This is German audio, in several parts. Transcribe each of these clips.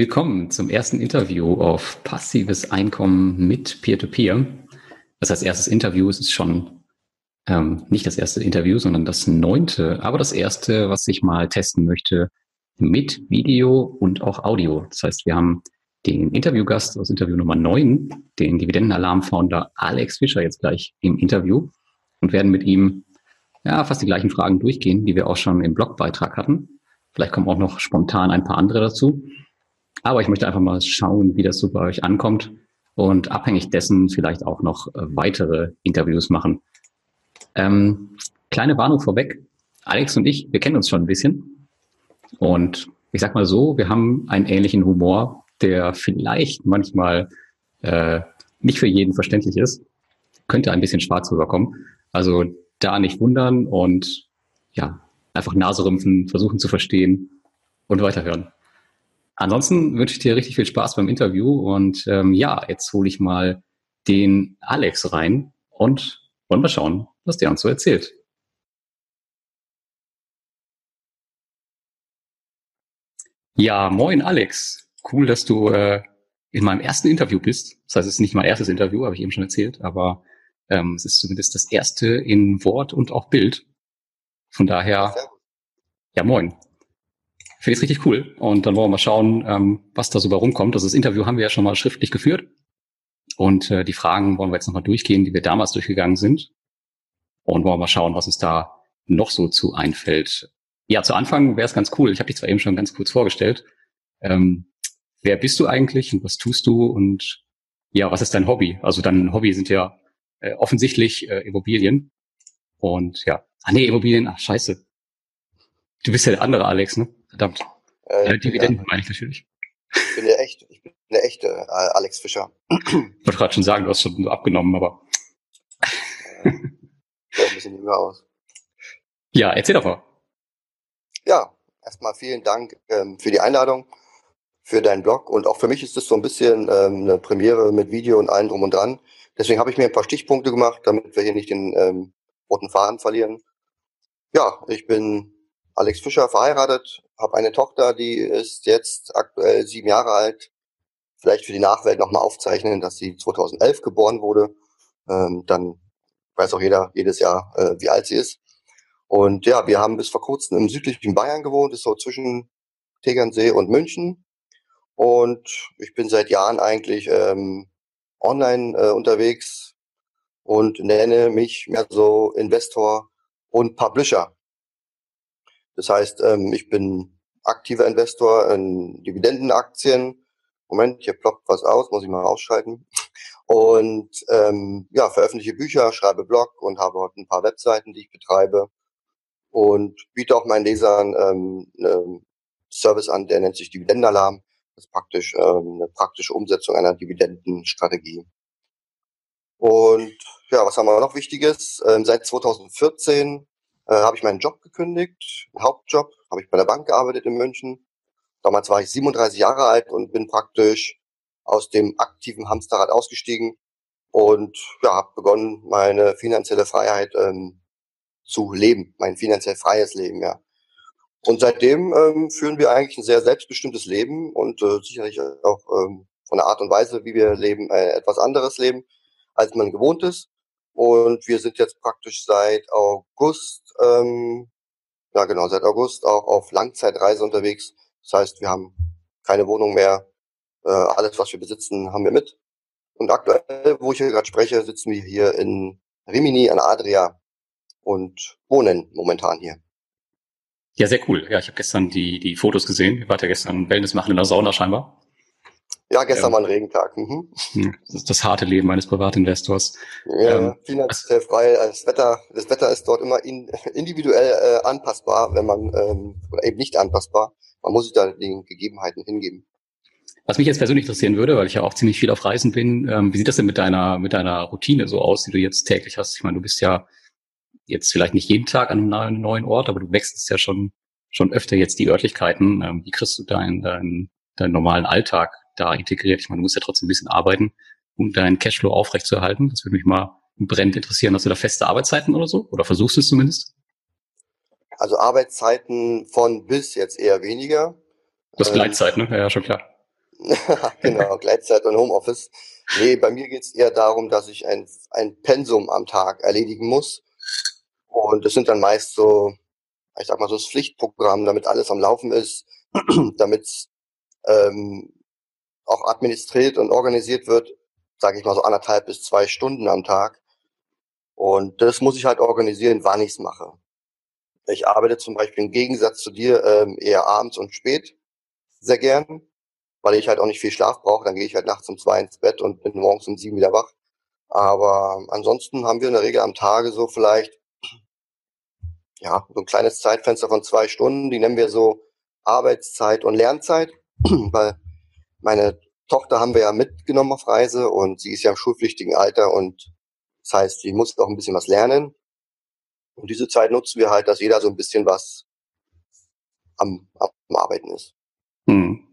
Willkommen zum ersten Interview auf passives Einkommen mit Peer-to-Peer. Das heißt, erstes Interview es ist schon ähm, nicht das erste Interview, sondern das neunte, aber das erste, was ich mal testen möchte mit Video und auch Audio. Das heißt, wir haben den Interviewgast aus Interview Nummer neun, den Dividendenalarm-Founder Alex Fischer jetzt gleich im Interview und werden mit ihm ja, fast die gleichen Fragen durchgehen, die wir auch schon im Blogbeitrag hatten. Vielleicht kommen auch noch spontan ein paar andere dazu. Aber ich möchte einfach mal schauen, wie das so bei euch ankommt und abhängig dessen vielleicht auch noch äh, weitere Interviews machen. Ähm, kleine Warnung vorweg. Alex und ich, wir kennen uns schon ein bisschen. Und ich sag mal so, wir haben einen ähnlichen Humor, der vielleicht manchmal äh, nicht für jeden verständlich ist. Könnte ein bisschen schwarz rüberkommen. Also da nicht wundern und ja, einfach Nase rümpfen, versuchen zu verstehen und weiterhören. Ansonsten wünsche ich dir richtig viel Spaß beim Interview und ähm, ja, jetzt hole ich mal den Alex rein und wollen wir schauen, was der uns so erzählt. Ja, moin Alex. Cool, dass du äh, in meinem ersten Interview bist. Das heißt, es ist nicht mein erstes Interview, habe ich eben schon erzählt, aber ähm, es ist zumindest das erste in Wort und auch Bild. Von daher, ja moin. Finde ich richtig cool. Und dann wollen wir mal schauen, ähm, was da so bei rumkommt. Also das Interview haben wir ja schon mal schriftlich geführt. Und äh, die Fragen wollen wir jetzt nochmal durchgehen, die wir damals durchgegangen sind. Und wollen wir mal schauen, was uns da noch so zu einfällt. Ja, zu Anfang wäre es ganz cool. Ich habe dich zwar eben schon ganz kurz vorgestellt. Ähm, wer bist du eigentlich und was tust du und ja, was ist dein Hobby? Also dein Hobby sind ja äh, offensichtlich äh, Immobilien. Und ja, ah nee, Immobilien, ach scheiße. Du bist ja der andere Alex, ne? Verdammt. Äh, ja, Dividenden ja. meine ich natürlich. Ich bin der echte, ich bin der echte äh, Alex Fischer. Ich wollte gerade schon sagen, du hast schon abgenommen, aber. Äh, ein bisschen jünger aus. Ja, erzähl doch mal. Ja, erstmal vielen Dank ähm, für die Einladung, für deinen Blog und auch für mich ist das so ein bisschen ähm, eine Premiere mit Video und allem drum und dran. Deswegen habe ich mir ein paar Stichpunkte gemacht, damit wir hier nicht den ähm, roten Faden verlieren. Ja, ich bin Alex Fischer verheiratet, habe eine Tochter, die ist jetzt aktuell sieben Jahre alt. Vielleicht für die Nachwelt nochmal aufzeichnen, dass sie 2011 geboren wurde. Ähm, dann weiß auch jeder jedes Jahr, äh, wie alt sie ist. Und ja, wir haben bis vor kurzem im südlichen Bayern gewohnt, ist so zwischen Tegernsee und München. Und ich bin seit Jahren eigentlich ähm, online äh, unterwegs und nenne mich mehr so Investor und Publisher. Das heißt, ähm, ich bin aktiver Investor in Dividendenaktien. Moment, hier ploppt was aus, muss ich mal ausschalten. Und ähm, ja, veröffentliche Bücher, schreibe Blog und habe heute ein paar Webseiten, die ich betreibe. Und biete auch meinen Lesern ähm, einen Service an, der nennt sich Dividendenalarm. Das ist praktisch ähm, eine praktische Umsetzung einer Dividendenstrategie. Und ja, was haben wir noch Wichtiges? Ähm, seit 2014 äh, habe ich meinen Job gekündigt, Hauptjob, habe ich bei der Bank gearbeitet in München. Damals war ich 37 Jahre alt und bin praktisch aus dem aktiven Hamsterrad ausgestiegen und ja, habe begonnen, meine finanzielle Freiheit ähm, zu leben, mein finanziell freies Leben, ja. Und seitdem ähm, führen wir eigentlich ein sehr selbstbestimmtes Leben und äh, sicherlich auch ähm, von der Art und Weise, wie wir leben, äh, etwas anderes Leben, als man gewohnt ist. Und wir sind jetzt praktisch seit August, ähm, ja genau, seit August auch auf Langzeitreise unterwegs. Das heißt, wir haben keine Wohnung mehr. Äh, alles, was wir besitzen, haben wir mit. Und aktuell, wo ich hier gerade spreche, sitzen wir hier in Rimini an Adria und wohnen momentan hier. Ja, sehr cool. Ja, ich habe gestern die, die Fotos gesehen. Ihr wart ja gestern Wellness machen in der Sauna scheinbar. Ja, gestern ähm, war ein Regentag. Mhm. Hm, das ist das harte Leben eines Privatinvestors. Ja, ähm, finanziell frei. Das Wetter, das Wetter ist dort immer in, individuell äh, anpassbar, wenn man ähm, oder eben nicht anpassbar. Man muss sich da den Gegebenheiten hingeben. Was mich jetzt persönlich interessieren würde, weil ich ja auch ziemlich viel auf Reisen bin, ähm, wie sieht das denn mit deiner mit deiner Routine so aus, die du jetzt täglich hast? Ich meine, du bist ja jetzt vielleicht nicht jeden Tag an einem neuen Ort, aber du wechselst ja schon schon öfter jetzt die Örtlichkeiten. Ähm, wie kriegst du deinen deinen, deinen normalen Alltag da integriert? Ich meine, du musst ja trotzdem ein bisschen arbeiten, um deinen Cashflow aufrechtzuerhalten. Das würde mich mal brennend interessieren. Hast du da feste Arbeitszeiten oder so? Oder versuchst du es zumindest? Also Arbeitszeiten von bis jetzt eher weniger. Das ähm, Gleitzeit, ne? Ja, ja, schon klar. genau, Gleitzeit und Homeoffice. Nee, bei mir geht es eher darum, dass ich ein, ein Pensum am Tag erledigen muss. Und das sind dann meist so, ich sag mal so das Pflichtprogramm, damit alles am Laufen ist, damit ähm, auch administriert und organisiert wird, sage ich mal so anderthalb bis zwei Stunden am Tag. Und das muss ich halt organisieren, wann ich es mache. Ich arbeite zum Beispiel im Gegensatz zu dir ähm, eher abends und spät sehr gern, weil ich halt auch nicht viel Schlaf brauche. Dann gehe ich halt nachts um zwei ins Bett und bin morgens um sieben wieder wach. Aber ansonsten haben wir in der Regel am Tage so vielleicht ja so ein kleines Zeitfenster von zwei Stunden. Die nennen wir so Arbeitszeit und Lernzeit, weil meine Tochter haben wir ja mitgenommen auf Reise und sie ist ja im schulpflichtigen Alter und das heißt, sie muss auch ein bisschen was lernen. Und diese Zeit nutzen wir halt, dass jeder so ein bisschen was am, am Arbeiten ist. Hm.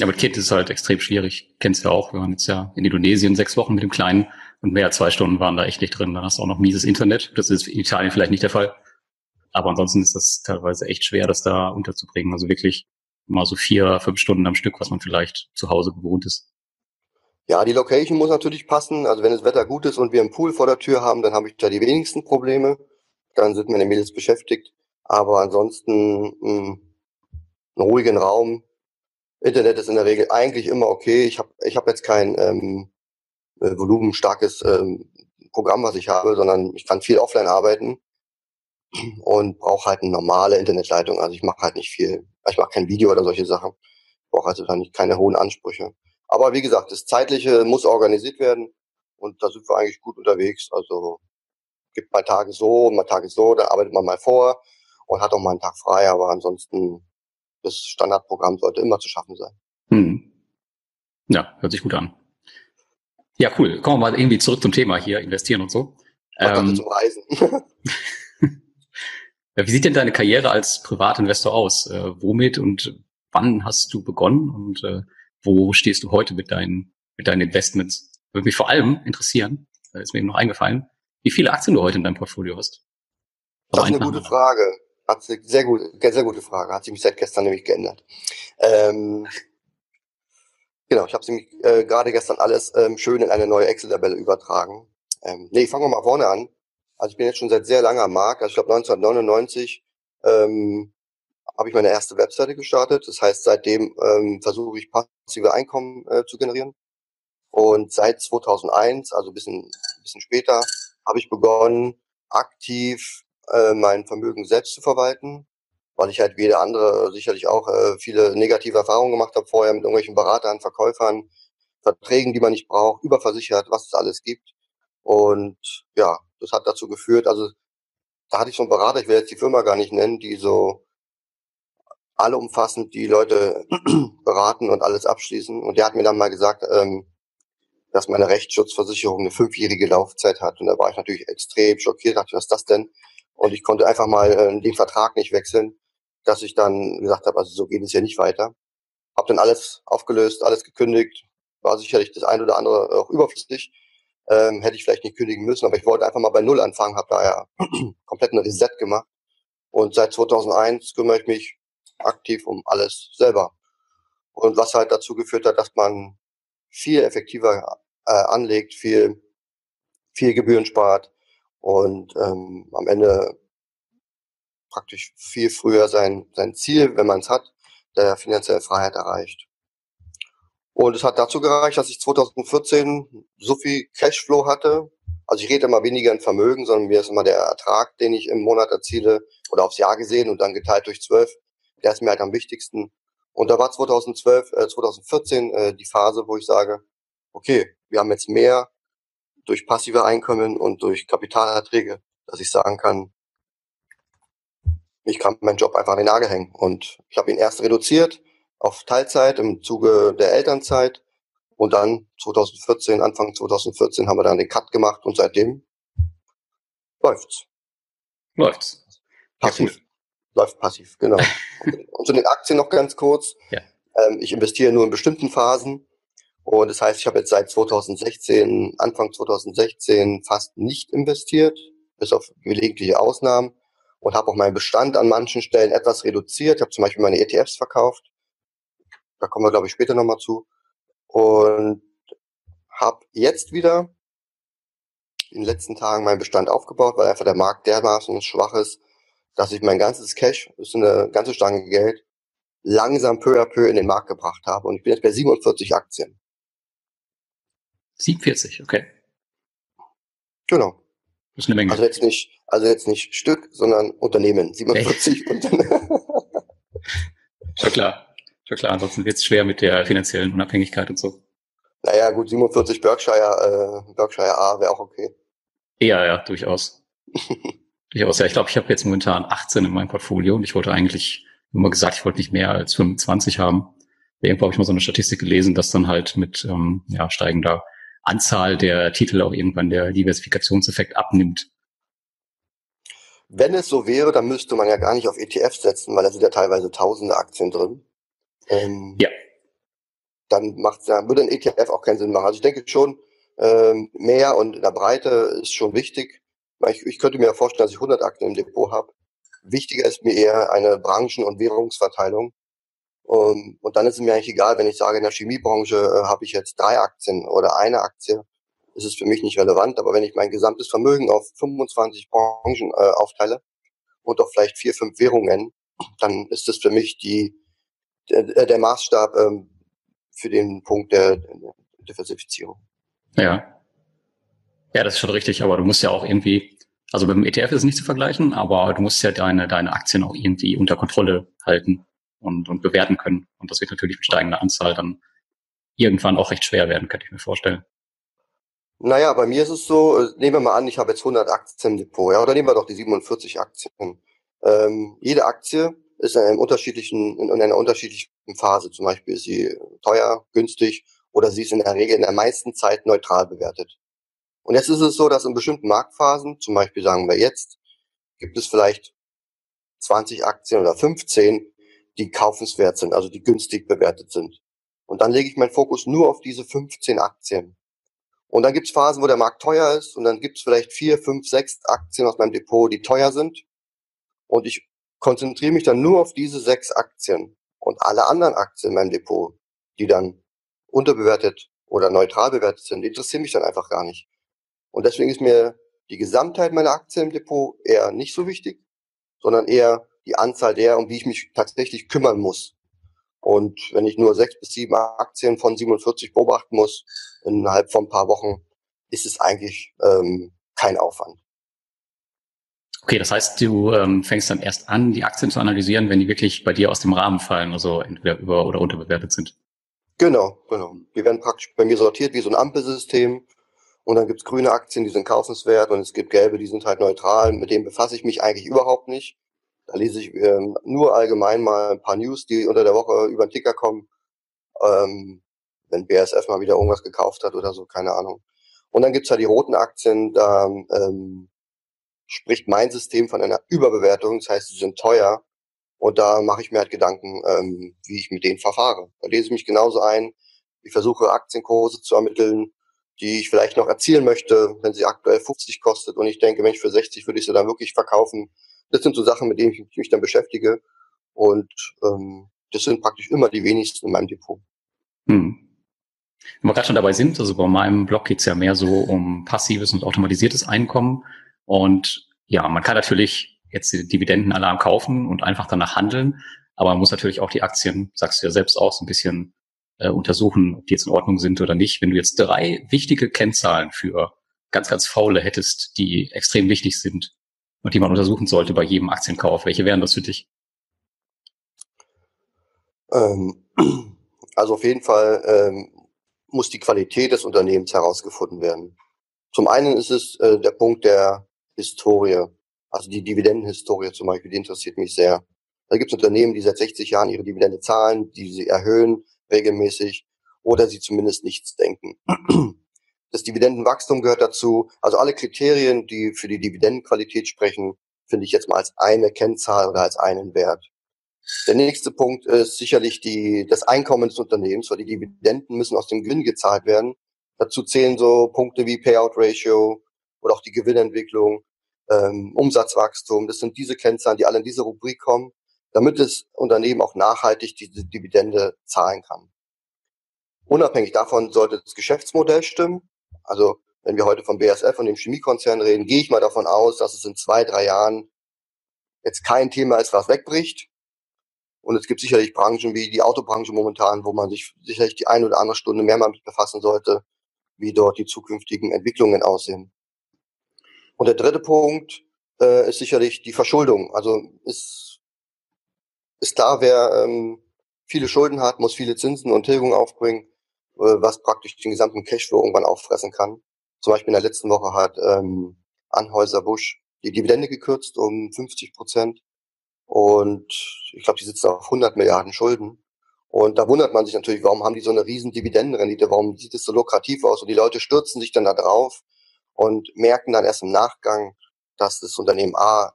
Ja, mit Kind ist es halt extrem schwierig. Kennst du ja auch. Wir waren jetzt ja in Indonesien sechs Wochen mit dem Kleinen und mehr als zwei Stunden waren da echt nicht drin. Dann hast du auch noch mieses Internet. Das ist in Italien vielleicht nicht der Fall. Aber ansonsten ist das teilweise echt schwer, das da unterzubringen. Also wirklich mal so vier, fünf Stunden am Stück, was man vielleicht zu Hause gewohnt ist. Ja, die Location muss natürlich passen. Also wenn das Wetter gut ist und wir einen Pool vor der Tür haben, dann habe ich da die wenigsten Probleme. Dann sind meine Mädels beschäftigt. Aber ansonsten mh, hm, einen ruhigen Raum. Internet ist in der Regel eigentlich immer okay. Ich habe ich hab jetzt kein ähm, äh, volumenstarkes ähm, Programm, was ich habe, sondern ich kann viel offline arbeiten und brauche halt eine normale Internetleitung. Also ich mache halt nicht viel. Ich mache kein Video oder solche Sachen. Brauche also nicht keine hohen Ansprüche. Aber wie gesagt, das Zeitliche muss organisiert werden und da sind wir eigentlich gut unterwegs. Also gibt mal Tage so, mal Tage so, da arbeitet man mal vor und hat auch mal einen Tag frei, aber ansonsten das Standardprogramm sollte immer zu schaffen sein. Hm. Ja, hört sich gut an. Ja, cool. Kommen wir mal irgendwie zurück zum Thema hier, investieren und so. Ähm, zum Reisen. Wie sieht denn deine Karriere als Privatinvestor aus? Äh, womit und wann hast du begonnen und äh, wo stehst du heute mit deinen, mit deinen Investments? Würde mich vor allem interessieren, da ist mir eben noch eingefallen, wie viele Aktien du heute in deinem Portfolio hast. Das ist eine gute Frage. Hat sich sehr gut, sehr gute Frage. Hat sich mich seit gestern nämlich geändert. Ähm, genau, ich habe sie äh, gerade gestern alles ähm, schön in eine neue Excel-Tabelle übertragen. Ähm, nee, fangen wir mal vorne an. Also ich bin jetzt schon seit sehr langer am Markt. Also ich glaube 1999 ähm, habe ich meine erste Webseite gestartet. Das heißt, seitdem ähm, versuche ich passive Einkommen äh, zu generieren. Und seit 2001, also ein bisschen, bisschen später, habe ich begonnen, aktiv äh, mein Vermögen selbst zu verwalten, weil ich halt wie jeder andere sicherlich auch äh, viele negative Erfahrungen gemacht habe vorher mit irgendwelchen Beratern, Verkäufern, Verträgen, die man nicht braucht, überversichert, was es alles gibt. Und ja, das hat dazu geführt, also da hatte ich so einen Berater, ich will jetzt die Firma gar nicht nennen, die so allumfassend die Leute beraten und alles abschließen. Und der hat mir dann mal gesagt, ähm, dass meine Rechtsschutzversicherung eine fünfjährige Laufzeit hat. Und da war ich natürlich extrem schockiert, dachte, was ist das denn? Und ich konnte einfach mal äh, den Vertrag nicht wechseln, dass ich dann gesagt habe, also so geht es ja nicht weiter. Hab dann alles aufgelöst, alles gekündigt, war sicherlich das eine oder andere auch überflüssig. Ähm, hätte ich vielleicht nicht kündigen müssen, aber ich wollte einfach mal bei Null anfangen, habe daher komplett ein Reset gemacht. Und seit 2001 kümmere ich mich aktiv um alles selber. Und was halt dazu geführt hat, dass man viel effektiver äh, anlegt, viel, viel Gebühren spart und ähm, am Ende praktisch viel früher sein, sein Ziel, wenn man es hat, der finanzielle Freiheit erreicht. Und es hat dazu gereicht, dass ich 2014 so viel Cashflow hatte. Also ich rede immer weniger in Vermögen, sondern mir ist immer der Ertrag, den ich im Monat erziele oder aufs Jahr gesehen und dann geteilt durch zwölf, der ist mir halt am wichtigsten. Und da war 2012, äh, 2014 äh, die Phase, wo ich sage, okay, wir haben jetzt mehr durch passive Einkommen und durch Kapitalerträge, dass ich sagen kann, ich kann meinen Job einfach an den Nagel hängen. Und ich habe ihn erst reduziert auf Teilzeit im Zuge der Elternzeit. Und dann 2014, Anfang 2014 haben wir dann den Cut gemacht und seitdem läuft's. Läuft's. Passiv. Ja, Läuft passiv, genau. und zu den Aktien noch ganz kurz. Ja. Ähm, ich investiere nur in bestimmten Phasen. Und das heißt, ich habe jetzt seit 2016, Anfang 2016 fast nicht investiert, bis auf gelegentliche Ausnahmen. Und habe auch meinen Bestand an manchen Stellen etwas reduziert. Ich habe zum Beispiel meine ETFs verkauft. Da kommen wir, glaube ich, später nochmal zu. und habe jetzt wieder in den letzten Tagen meinen Bestand aufgebaut, weil einfach der Markt dermaßen schwach ist, dass ich mein ganzes Cash, das ist eine ganze Stange Geld, langsam peu à peu in den Markt gebracht habe. Und ich bin jetzt bei 47 Aktien. 47, okay. Genau. Das ist eine Menge. Also jetzt nicht, also jetzt nicht Stück, sondern Unternehmen. 47 Unternehmen. Schon klar. Schon klar. Ansonsten wird es schwer mit der finanziellen Unabhängigkeit und so. Naja, gut, 47 Berkshire, äh, Berkshire A wäre auch okay. Ja, ja, durchaus. durchaus, ja. Ich glaube, ich habe jetzt momentan 18 in meinem Portfolio und ich wollte eigentlich immer gesagt, ich wollte nicht mehr als 25 haben. Irgendwo habe ich mal so eine Statistik gelesen, dass dann halt mit ähm, ja, steigender Anzahl der Titel auch irgendwann der Diversifikationseffekt abnimmt. Wenn es so wäre, dann müsste man ja gar nicht auf ETF setzen, weil da sind ja teilweise tausende Aktien drin. Ähm, ja. Dann macht ja, würde ein ETF auch keinen Sinn machen. Also ich denke schon, ähm, mehr und in der Breite ist schon wichtig. Ich, ich könnte mir vorstellen, dass ich 100 Aktien im Depot habe. Wichtiger ist mir eher eine Branchen- und Währungsverteilung. Um, und dann ist es mir eigentlich egal, wenn ich sage, in der Chemiebranche äh, habe ich jetzt drei Aktien oder eine Aktie, ist es für mich nicht relevant. Aber wenn ich mein gesamtes Vermögen auf 25 Branchen äh, aufteile und auf vielleicht vier, fünf Währungen, dann ist das für mich die, der, der Maßstab ähm, für den Punkt der, der Diversifizierung. Ja. Ja, das ist schon richtig, aber du musst ja auch irgendwie, also mit dem ETF ist es nicht zu vergleichen, aber du musst ja deine, deine Aktien auch irgendwie unter Kontrolle halten und, und bewerten können. Und das wird natürlich mit steigender Anzahl dann irgendwann auch recht schwer werden, könnte ich mir vorstellen. Naja, bei mir ist es so, äh, nehmen wir mal an, ich habe jetzt 100 Aktien im Depot, ja, oder nehmen wir doch die 47 Aktien. Ähm, jede Aktie ist in, einem unterschiedlichen, in einer unterschiedlichen Phase. Zum Beispiel ist sie teuer, günstig oder sie ist in der Regel in der meisten Zeit neutral bewertet. Und jetzt ist es so, dass in bestimmten Marktphasen, zum Beispiel sagen wir jetzt, gibt es vielleicht 20 Aktien oder 15, die kaufenswert sind, also die günstig bewertet sind. Und dann lege ich meinen Fokus nur auf diese 15 Aktien. Und dann gibt es Phasen, wo der Markt teuer ist und dann gibt es vielleicht vier, fünf, sechs Aktien aus meinem Depot, die teuer sind. Und ich konzentriere mich dann nur auf diese sechs Aktien und alle anderen Aktien in meinem Depot, die dann unterbewertet oder neutral bewertet sind, interessieren mich dann einfach gar nicht. Und deswegen ist mir die Gesamtheit meiner Aktien im Depot eher nicht so wichtig, sondern eher die Anzahl der, um die ich mich tatsächlich kümmern muss. Und wenn ich nur sechs bis sieben Aktien von 47 beobachten muss, innerhalb von ein paar Wochen, ist es eigentlich ähm, kein Aufwand. Okay, das heißt, du ähm, fängst dann erst an, die Aktien zu analysieren, wenn die wirklich bei dir aus dem Rahmen fallen, also entweder über- oder unterbewertet sind. Genau, genau. Die werden praktisch bei mir sortiert wie so ein Ampelsystem. Und dann gibt's grüne Aktien, die sind kaufenswert und es gibt gelbe, die sind halt neutral. Mit denen befasse ich mich eigentlich überhaupt nicht. Da lese ich ähm, nur allgemein mal ein paar News, die unter der Woche über den Ticker kommen. Ähm, wenn BASF mal wieder irgendwas gekauft hat oder so, keine Ahnung. Und dann gibt's ja die roten Aktien, da ähm, spricht mein System von einer Überbewertung, das heißt, sie sind teuer. Und da mache ich mir halt Gedanken, ähm, wie ich mit denen verfahre. Da lese ich mich genauso ein. Ich versuche Aktienkurse zu ermitteln, die ich vielleicht noch erzielen möchte, wenn sie aktuell 50 kostet. Und ich denke, Mensch, für 60 würde ich sie dann wirklich verkaufen. Das sind so Sachen, mit denen ich mich dann beschäftige. Und ähm, das sind praktisch immer die wenigsten in meinem Depot. Hm. Wenn wir gerade schon dabei sind, also bei meinem Blog geht's ja mehr so um passives und automatisiertes Einkommen. Und ja, man kann natürlich jetzt die Dividendenalarm kaufen und einfach danach handeln. Aber man muss natürlich auch die Aktien, sagst du ja selbst auch, so ein bisschen äh, untersuchen, ob die jetzt in Ordnung sind oder nicht. Wenn du jetzt drei wichtige Kennzahlen für ganz, ganz faule hättest, die extrem wichtig sind, und die man untersuchen sollte bei jedem Aktienkauf? Welche wären das für dich? Ähm, also auf jeden Fall ähm, muss die Qualität des Unternehmens herausgefunden werden. Zum einen ist es äh, der Punkt der Historie, also die Dividendenhistorie zum Beispiel, die interessiert mich sehr. Da gibt es Unternehmen, die seit 60 Jahren ihre Dividende zahlen, die sie erhöhen regelmäßig oder sie zumindest nichts denken. Das Dividendenwachstum gehört dazu. Also alle Kriterien, die für die Dividendenqualität sprechen, finde ich jetzt mal als eine Kennzahl oder als einen Wert. Der nächste Punkt ist sicherlich die, das Einkommen des Unternehmens, weil die Dividenden müssen aus dem Gewinn gezahlt werden. Dazu zählen so Punkte wie Payout Ratio oder auch die Gewinnentwicklung, ähm, Umsatzwachstum. Das sind diese Kennzahlen, die alle in diese Rubrik kommen, damit das Unternehmen auch nachhaltig diese Dividende zahlen kann. Unabhängig davon sollte das Geschäftsmodell stimmen. Also wenn wir heute vom BSF und dem Chemiekonzern reden, gehe ich mal davon aus, dass es in zwei, drei Jahren jetzt kein Thema ist, was wegbricht. Und es gibt sicherlich Branchen wie die Autobranche momentan, wo man sich sicherlich die eine oder andere Stunde mehr mal mit befassen sollte, wie dort die zukünftigen Entwicklungen aussehen. Und der dritte Punkt äh, ist sicherlich die Verschuldung. Also ist, ist klar, wer ähm, viele Schulden hat, muss viele Zinsen und Tilgungen aufbringen, äh, was praktisch den gesamten Cashflow irgendwann auffressen kann. Zum Beispiel in der letzten Woche hat ähm, Anhäuser Busch die Dividende gekürzt um 50 Prozent. Und ich glaube, die sitzen auf 100 Milliarden Schulden. Und da wundert man sich natürlich, warum haben die so eine riesen Dividendenrendite? Warum sieht es so lukrativ aus? Und die Leute stürzen sich dann da drauf und merken dann erst im Nachgang, dass das Unternehmen A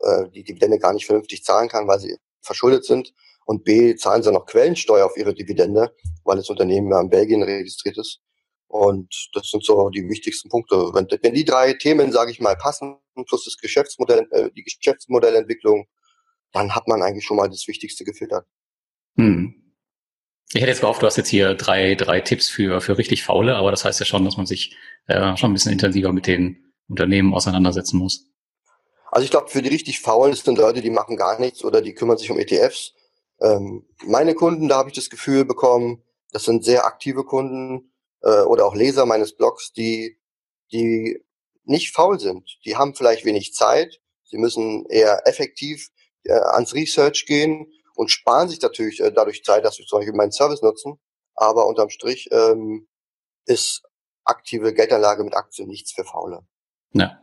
äh, die Dividende gar nicht vernünftig zahlen kann, weil sie verschuldet sind. Und B zahlen sie noch Quellensteuer auf ihre Dividende, weil das Unternehmen ja in Belgien registriert ist. Und das sind so die wichtigsten Punkte. Wenn, wenn die drei Themen, sage ich mal, passen, plus das Geschäftsmodell, äh, die Geschäftsmodellentwicklung, dann hat man eigentlich schon mal das Wichtigste gefiltert. Hm. Ich hätte jetzt gehofft, du hast jetzt hier drei, drei Tipps für, für richtig Faule, aber das heißt ja schon, dass man sich äh, schon ein bisschen intensiver mit den Unternehmen auseinandersetzen muss. Also ich glaube, für die richtig Faulen sind Leute, die machen gar nichts oder die kümmern sich um ETFs. Ähm, meine Kunden, da habe ich das Gefühl bekommen, das sind sehr aktive Kunden, äh, oder auch Leser meines Blogs, die, die nicht faul sind. Die haben vielleicht wenig Zeit, sie müssen eher effektiv äh, ans Research gehen und sparen sich natürlich äh, dadurch Zeit, dass sie zum Beispiel meinen Service nutzen. Aber unterm Strich ähm, ist aktive Geldanlage mit Aktien nichts für Faule. Ja.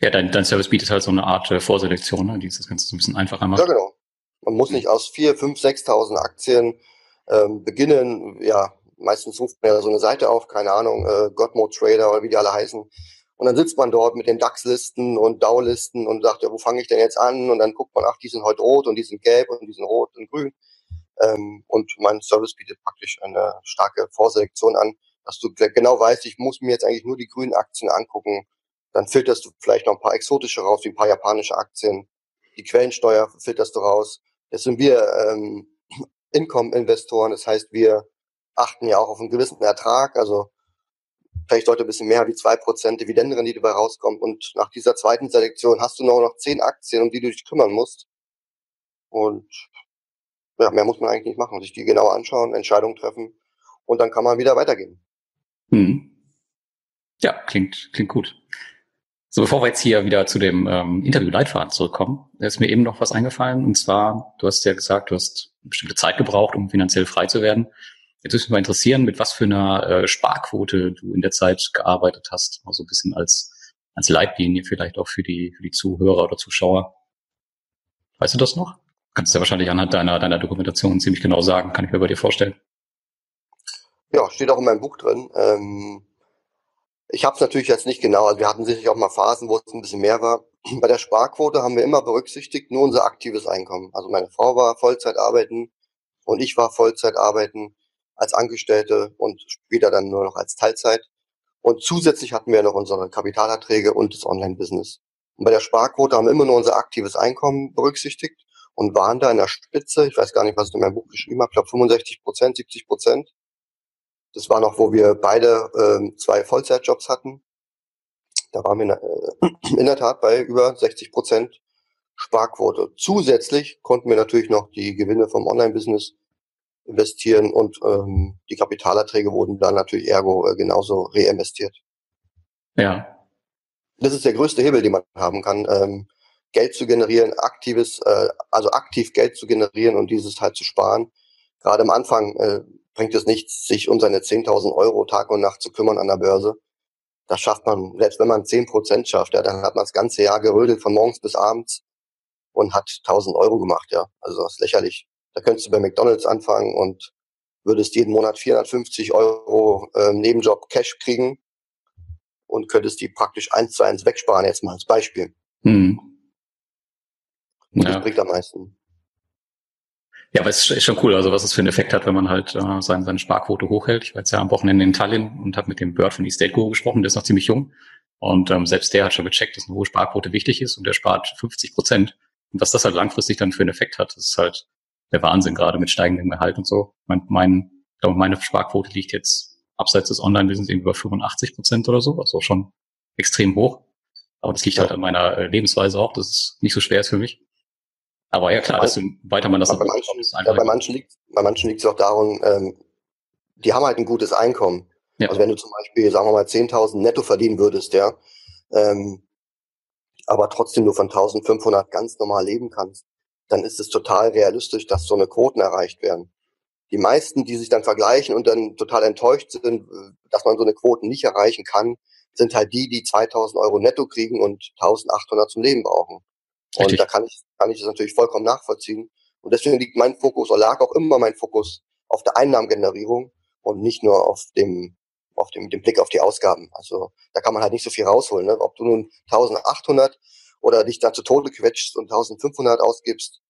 Ja, dein, dein Service bietet halt so eine Art äh, Vorselektion, ne, die das Ganze so ein bisschen einfacher macht. Ja, genau. Man muss nicht aus vier, fünf, sechstausend Aktien ähm, beginnen. Ja, meistens ruft man ja so eine Seite auf, keine Ahnung, äh, Godmode Trader oder wie die alle heißen. Und dann sitzt man dort mit den DAX-Listen und DAO-Listen und sagt, ja, wo fange ich denn jetzt an? Und dann guckt man, ach, die sind heute rot und die sind gelb und die sind rot und grün. Ähm, und mein Service bietet praktisch eine starke Vorselektion an, dass du genau weißt, ich muss mir jetzt eigentlich nur die grünen Aktien angucken. Dann filterst du vielleicht noch ein paar exotische raus, wie ein paar japanische Aktien. Die Quellensteuer filterst du raus. Jetzt sind wir ähm, Income-Investoren, das heißt, wir achten ja auch auf einen gewissen Ertrag, also vielleicht heute ein bisschen mehr wie zwei Prozent Dividendenrendite dabei rauskommt. Und nach dieser zweiten Selektion hast du nur noch zehn Aktien, um die du dich kümmern musst. Und ja, mehr muss man eigentlich nicht machen. Sich die genau anschauen, Entscheidungen treffen und dann kann man wieder weitergehen. Hm. Ja, klingt, klingt gut. So, bevor wir jetzt hier wieder zu dem ähm, Interview-Leitfaden zurückkommen, ist mir eben noch was eingefallen. Und zwar, du hast ja gesagt, du hast bestimmte Zeit gebraucht, um finanziell frei zu werden. Jetzt würde mich mal interessieren, mit was für einer äh, Sparquote du in der Zeit gearbeitet hast. Also ein bisschen als, als Leitlinie vielleicht auch für die, für die Zuhörer oder Zuschauer. Weißt du das noch? Kannst du ja wahrscheinlich anhand deiner, deiner Dokumentation ziemlich genau sagen, kann ich mir bei dir vorstellen. Ja, steht auch in meinem Buch drin. Ähm, ich habe es natürlich jetzt nicht genau, also wir hatten sicherlich auch mal Phasen, wo es ein bisschen mehr war. Bei der Sparquote haben wir immer berücksichtigt nur unser aktives Einkommen. Also meine Frau war Vollzeit arbeiten und ich war Vollzeit arbeiten als Angestellte und später dann nur noch als Teilzeit. Und zusätzlich hatten wir noch unsere Kapitalerträge und das Online-Business. Und bei der Sparquote haben wir immer nur unser aktives Einkommen berücksichtigt und waren da in der Spitze, ich weiß gar nicht, was ich in meinem Buch geschrieben habe, ich glaube 65 Prozent, 70 Prozent. Das war noch, wo wir beide äh, zwei Vollzeitjobs hatten. Da waren wir äh, in der Tat bei über 60 Prozent Sparquote. Zusätzlich konnten wir natürlich noch die Gewinne vom Online-Business investieren und ähm, die Kapitalerträge wurden dann natürlich ergo äh, genauso reinvestiert. Ja. Das ist der größte Hebel, den man haben kann, ähm, Geld zu generieren, aktives, äh, also aktiv Geld zu generieren und dieses halt zu sparen. Gerade am Anfang äh, bringt es nichts, sich um seine 10.000 Euro Tag und Nacht zu kümmern an der Börse. Das schafft man, selbst wenn man 10 Prozent schafft, ja, dann hat man das ganze Jahr gerödelt von morgens bis abends und hat 1000 Euro gemacht, ja. Also das ist lächerlich. Da könntest du bei McDonalds anfangen und würdest jeden Monat 450 Euro ähm, Nebenjob Cash kriegen und könntest die praktisch eins zu eins wegsparen, jetzt mal als Beispiel. Hm. Und ja. das bringt am meisten. Ja, aber es ist schon cool, also was es für einen Effekt hat, wenn man halt äh, seine, seine Sparquote hochhält. Ich war jetzt ja am Wochenende in Tallinn und habe mit dem Bird von Estate Go gesprochen, der ist noch ziemlich jung. Und ähm, selbst der hat schon gecheckt, dass eine hohe Sparquote wichtig ist und der spart 50 Prozent. Und was das halt langfristig dann für einen Effekt hat, ist halt der Wahnsinn, gerade mit steigendem Gehalt und so. Mein, mein glaube, meine Sparquote liegt jetzt abseits des Online-Business über 85 Prozent oder so, also schon extrem hoch. Aber das liegt ja. halt an meiner äh, Lebensweise auch, dass es nicht so schwer ist für mich. Aber ja klar, desto weiter man das bei manchen, ja, bei manchen liegt bei manchen liegt es auch darum, ähm, die haben halt ein gutes Einkommen. Ja. Also wenn du zum Beispiel, sagen wir mal, 10.000 netto verdienen würdest, ja, ähm, aber trotzdem nur von 1.500 ganz normal leben kannst, dann ist es total realistisch, dass so eine Quoten erreicht werden. Die meisten, die sich dann vergleichen und dann total enttäuscht sind, dass man so eine Quoten nicht erreichen kann, sind halt die, die 2000 Euro netto kriegen und 1800 zum Leben brauchen. Richtig. Und da kann ich, kann ich das natürlich vollkommen nachvollziehen. Und deswegen liegt mein Fokus, oder lag auch immer mein Fokus auf der Einnahmengenerierung und nicht nur auf dem, auf dem, dem Blick auf die Ausgaben. Also da kann man halt nicht so viel rausholen. Ne? Ob du nun 1800 oder dich da zu Tode quetschst und 1500 ausgibst,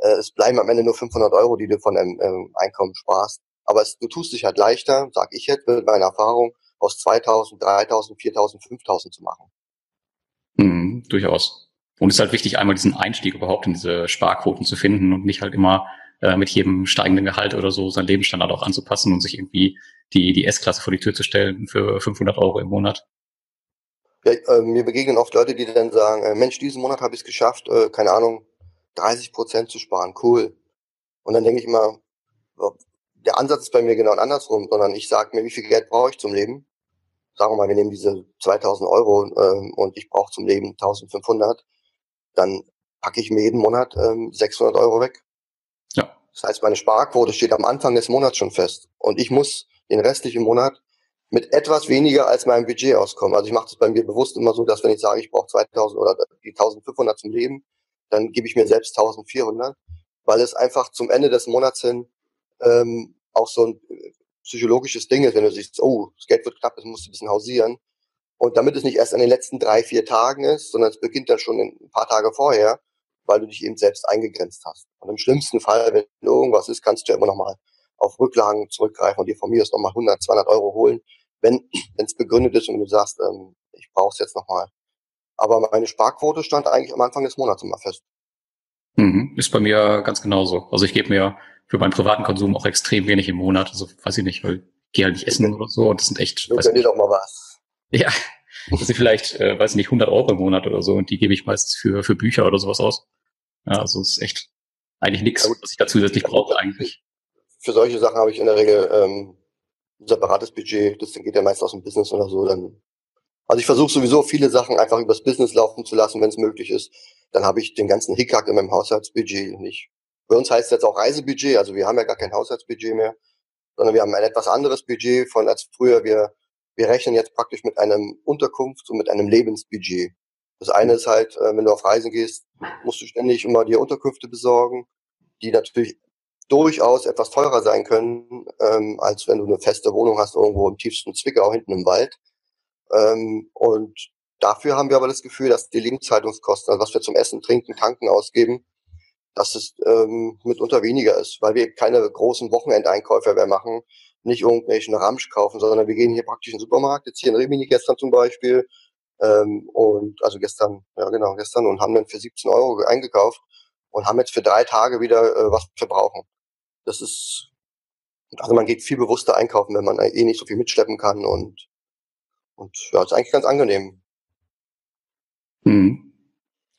äh, es bleiben am Ende nur 500 Euro, die du von deinem ähm, Einkommen sparst. Aber es, du tust dich halt leichter, sag ich jetzt mit meiner Erfahrung, aus 2000, 3000, 4000, 5000 zu machen. Mhm, durchaus. Und es ist halt wichtig, einmal diesen Einstieg überhaupt in diese Sparquoten zu finden und nicht halt immer äh, mit jedem steigenden Gehalt oder so seinen Lebensstandard auch anzupassen und sich irgendwie die, die S-Klasse vor die Tür zu stellen für 500 Euro im Monat. Ja, äh, mir begegnen oft Leute, die dann sagen, äh, Mensch, diesen Monat habe ich es geschafft, äh, keine Ahnung, 30 Prozent zu sparen, cool. Und dann denke ich immer, der Ansatz ist bei mir genau andersrum, sondern ich sage mir, wie viel Geld brauche ich zum Leben? Sagen wir mal, wir nehmen diese 2000 Euro äh, und ich brauche zum Leben 1500, dann packe ich mir jeden Monat ähm, 600 Euro weg. Ja. Das heißt, meine Sparquote steht am Anfang des Monats schon fest und ich muss den restlichen Monat mit etwas weniger als meinem Budget auskommen. Also ich mache das bei mir bewusst immer so, dass wenn ich sage, ich brauche 2000 oder die 1500 zum Leben, dann gebe ich mir selbst 1400, weil es einfach zum Ende des Monats hin ähm, auch so ein äh, psychologisches Ding ist, wenn du siehst, oh, das Geld wird knapp, es musst du ein bisschen hausieren. Und damit es nicht erst an den letzten drei, vier Tagen ist, sondern es beginnt dann schon ein paar Tage vorher, weil du dich eben selbst eingegrenzt hast. Und im schlimmsten Fall, wenn irgendwas ist, kannst du ja immer noch mal auf Rücklagen zurückgreifen und dir von mir aus nochmal 100, 200 Euro holen, wenn es begründet ist und du sagst, ähm, ich brauche es jetzt nochmal. Aber meine Sparquote stand eigentlich am Anfang des Monats immer fest. Mhm, ist bei mir ganz genauso. Also ich gebe mir für meinen privaten Konsum auch extrem wenig im Monat. Also weiß ich nicht, weil ich gehe halt nicht essen oder so und das sind echt. Weiß dir doch mal was. Ja, das sind vielleicht, äh, weiß ich nicht, 100 Euro im Monat oder so und die gebe ich meistens für, für Bücher oder sowas aus. Ja, also es ist echt eigentlich nichts, was ich da zusätzlich brauche eigentlich. Für solche Sachen habe ich in der Regel ähm, ein separates Budget, das geht ja meist aus dem Business oder so, dann also ich versuche sowieso viele Sachen einfach übers Business laufen zu lassen, wenn es möglich ist. Dann habe ich den ganzen Hickhack in meinem Haushaltsbudget nicht. Bei uns heißt es jetzt auch Reisebudget, also wir haben ja gar kein Haushaltsbudget mehr, sondern wir haben ein etwas anderes Budget von als früher. Wir, wir rechnen jetzt praktisch mit einem Unterkunfts- und mit einem Lebensbudget. Das eine ist halt, äh, wenn du auf Reisen gehst, musst du ständig immer dir Unterkünfte besorgen, die natürlich durchaus etwas teurer sein können, ähm, als wenn du eine feste Wohnung hast irgendwo im tiefsten Zwickau hinten im Wald. Ähm, und dafür haben wir aber das Gefühl, dass die Lebenshaltungskosten, also was wir zum Essen, Trinken, Tanken ausgeben, dass es ähm, mitunter weniger ist, weil wir keine großen Wochenendeinkäufe mehr machen, nicht irgendwelchen Ramsch kaufen, sondern wir gehen hier praktisch in den Supermarkt, jetzt hier in Rimini gestern zum Beispiel, ähm, und also gestern, ja genau, gestern und haben dann für 17 Euro eingekauft und haben jetzt für drei Tage wieder äh, was verbrauchen. Das ist, also man geht viel bewusster einkaufen, wenn man eh nicht so viel mitschleppen kann und und ja, ist eigentlich ganz angenehm. Mhm.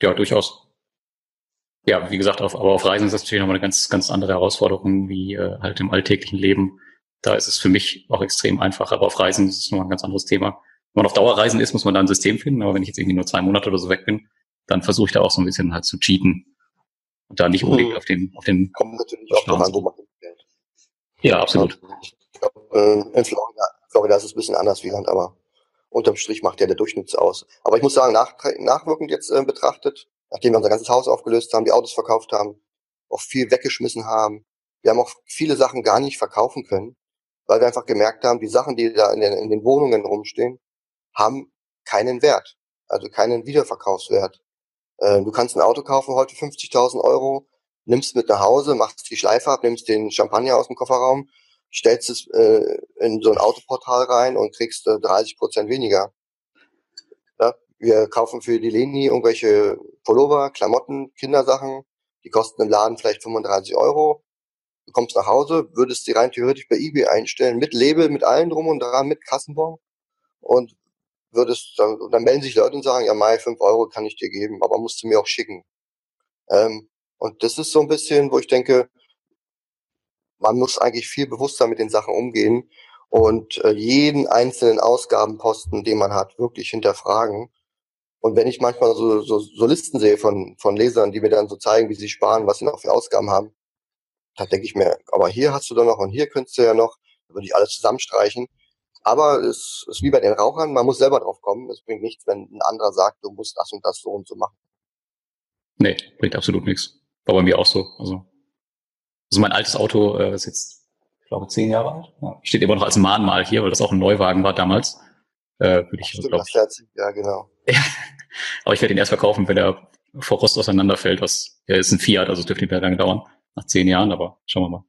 Ja, durchaus. Ja, wie gesagt, auf, aber auf Reisen ist das natürlich nochmal eine ganz, ganz andere Herausforderung wie äh, halt im alltäglichen Leben. Da ist es für mich auch extrem einfach, aber auf Reisen ist es nochmal ein ganz anderes Thema. Wenn man auf Dauerreisen ist, muss man da ein System finden, aber wenn ich jetzt irgendwie nur zwei Monate oder so weg bin, dann versuche ich da auch so ein bisschen halt zu cheaten. Und da nicht unbedingt mhm. auf den, auf den. Kommt natürlich auch noch an, wo man hinfährt. Ja, absolut. Ich glaube, äh, in Florida, Florida ist es ein bisschen anders wie Land, aber unterm Strich macht ja der Durchschnitt aus. Aber ich muss sagen, nach, nachwirkend jetzt äh, betrachtet, nachdem wir unser ganzes Haus aufgelöst haben, die Autos verkauft haben, auch viel weggeschmissen haben, wir haben auch viele Sachen gar nicht verkaufen können, weil wir einfach gemerkt haben, die Sachen, die da in den, in den Wohnungen rumstehen, haben keinen Wert, also keinen Wiederverkaufswert. Äh, du kannst ein Auto kaufen heute 50.000 Euro, nimmst mit nach Hause, machst die Schleife ab, nimmst den Champagner aus dem Kofferraum, stellst es äh, in so ein Autoportal rein und kriegst äh, 30 Prozent weniger. Ja, wir kaufen für die Leni irgendwelche Pullover, Klamotten, Kindersachen, die kosten im Laden vielleicht 35 Euro. du kommst nach Hause, würdest die rein theoretisch bei eBay einstellen, mit Label, mit allen drum und dran, mit Kassenbon und würdest, dann, dann melden sich Leute und sagen, ja, Mai, fünf Euro kann ich dir geben, aber musst du mir auch schicken. Ähm, und das ist so ein bisschen, wo ich denke, man muss eigentlich viel bewusster mit den Sachen umgehen und äh, jeden einzelnen Ausgabenposten, den man hat, wirklich hinterfragen. Und wenn ich manchmal so, so, so Listen sehe von, von Lesern, die mir dann so zeigen, wie sie sparen, was sie noch für Ausgaben haben, da denke ich mir, aber hier hast du doch noch und hier könntest du ja noch, da würde ich alles zusammenstreichen. Aber es ist wie bei den Rauchern, man muss selber drauf kommen. Es bringt nichts, wenn ein anderer sagt, du musst das und das so und so machen. Nee, bringt absolut nichts. War bei mir auch so. Also, also mein altes Auto äh, ist jetzt, ich glaube, zehn Jahre alt. Ja, steht immer noch als Mahnmal hier, weil das auch ein Neuwagen war damals. Äh, würde ich, glaube ich. Ja, genau. aber ich werde ihn erst verkaufen, wenn er vor Rost auseinanderfällt. Was, ja, ist ein Fiat, also es dürfte nicht mehr lange dauern. Nach zehn Jahren, aber schauen wir mal.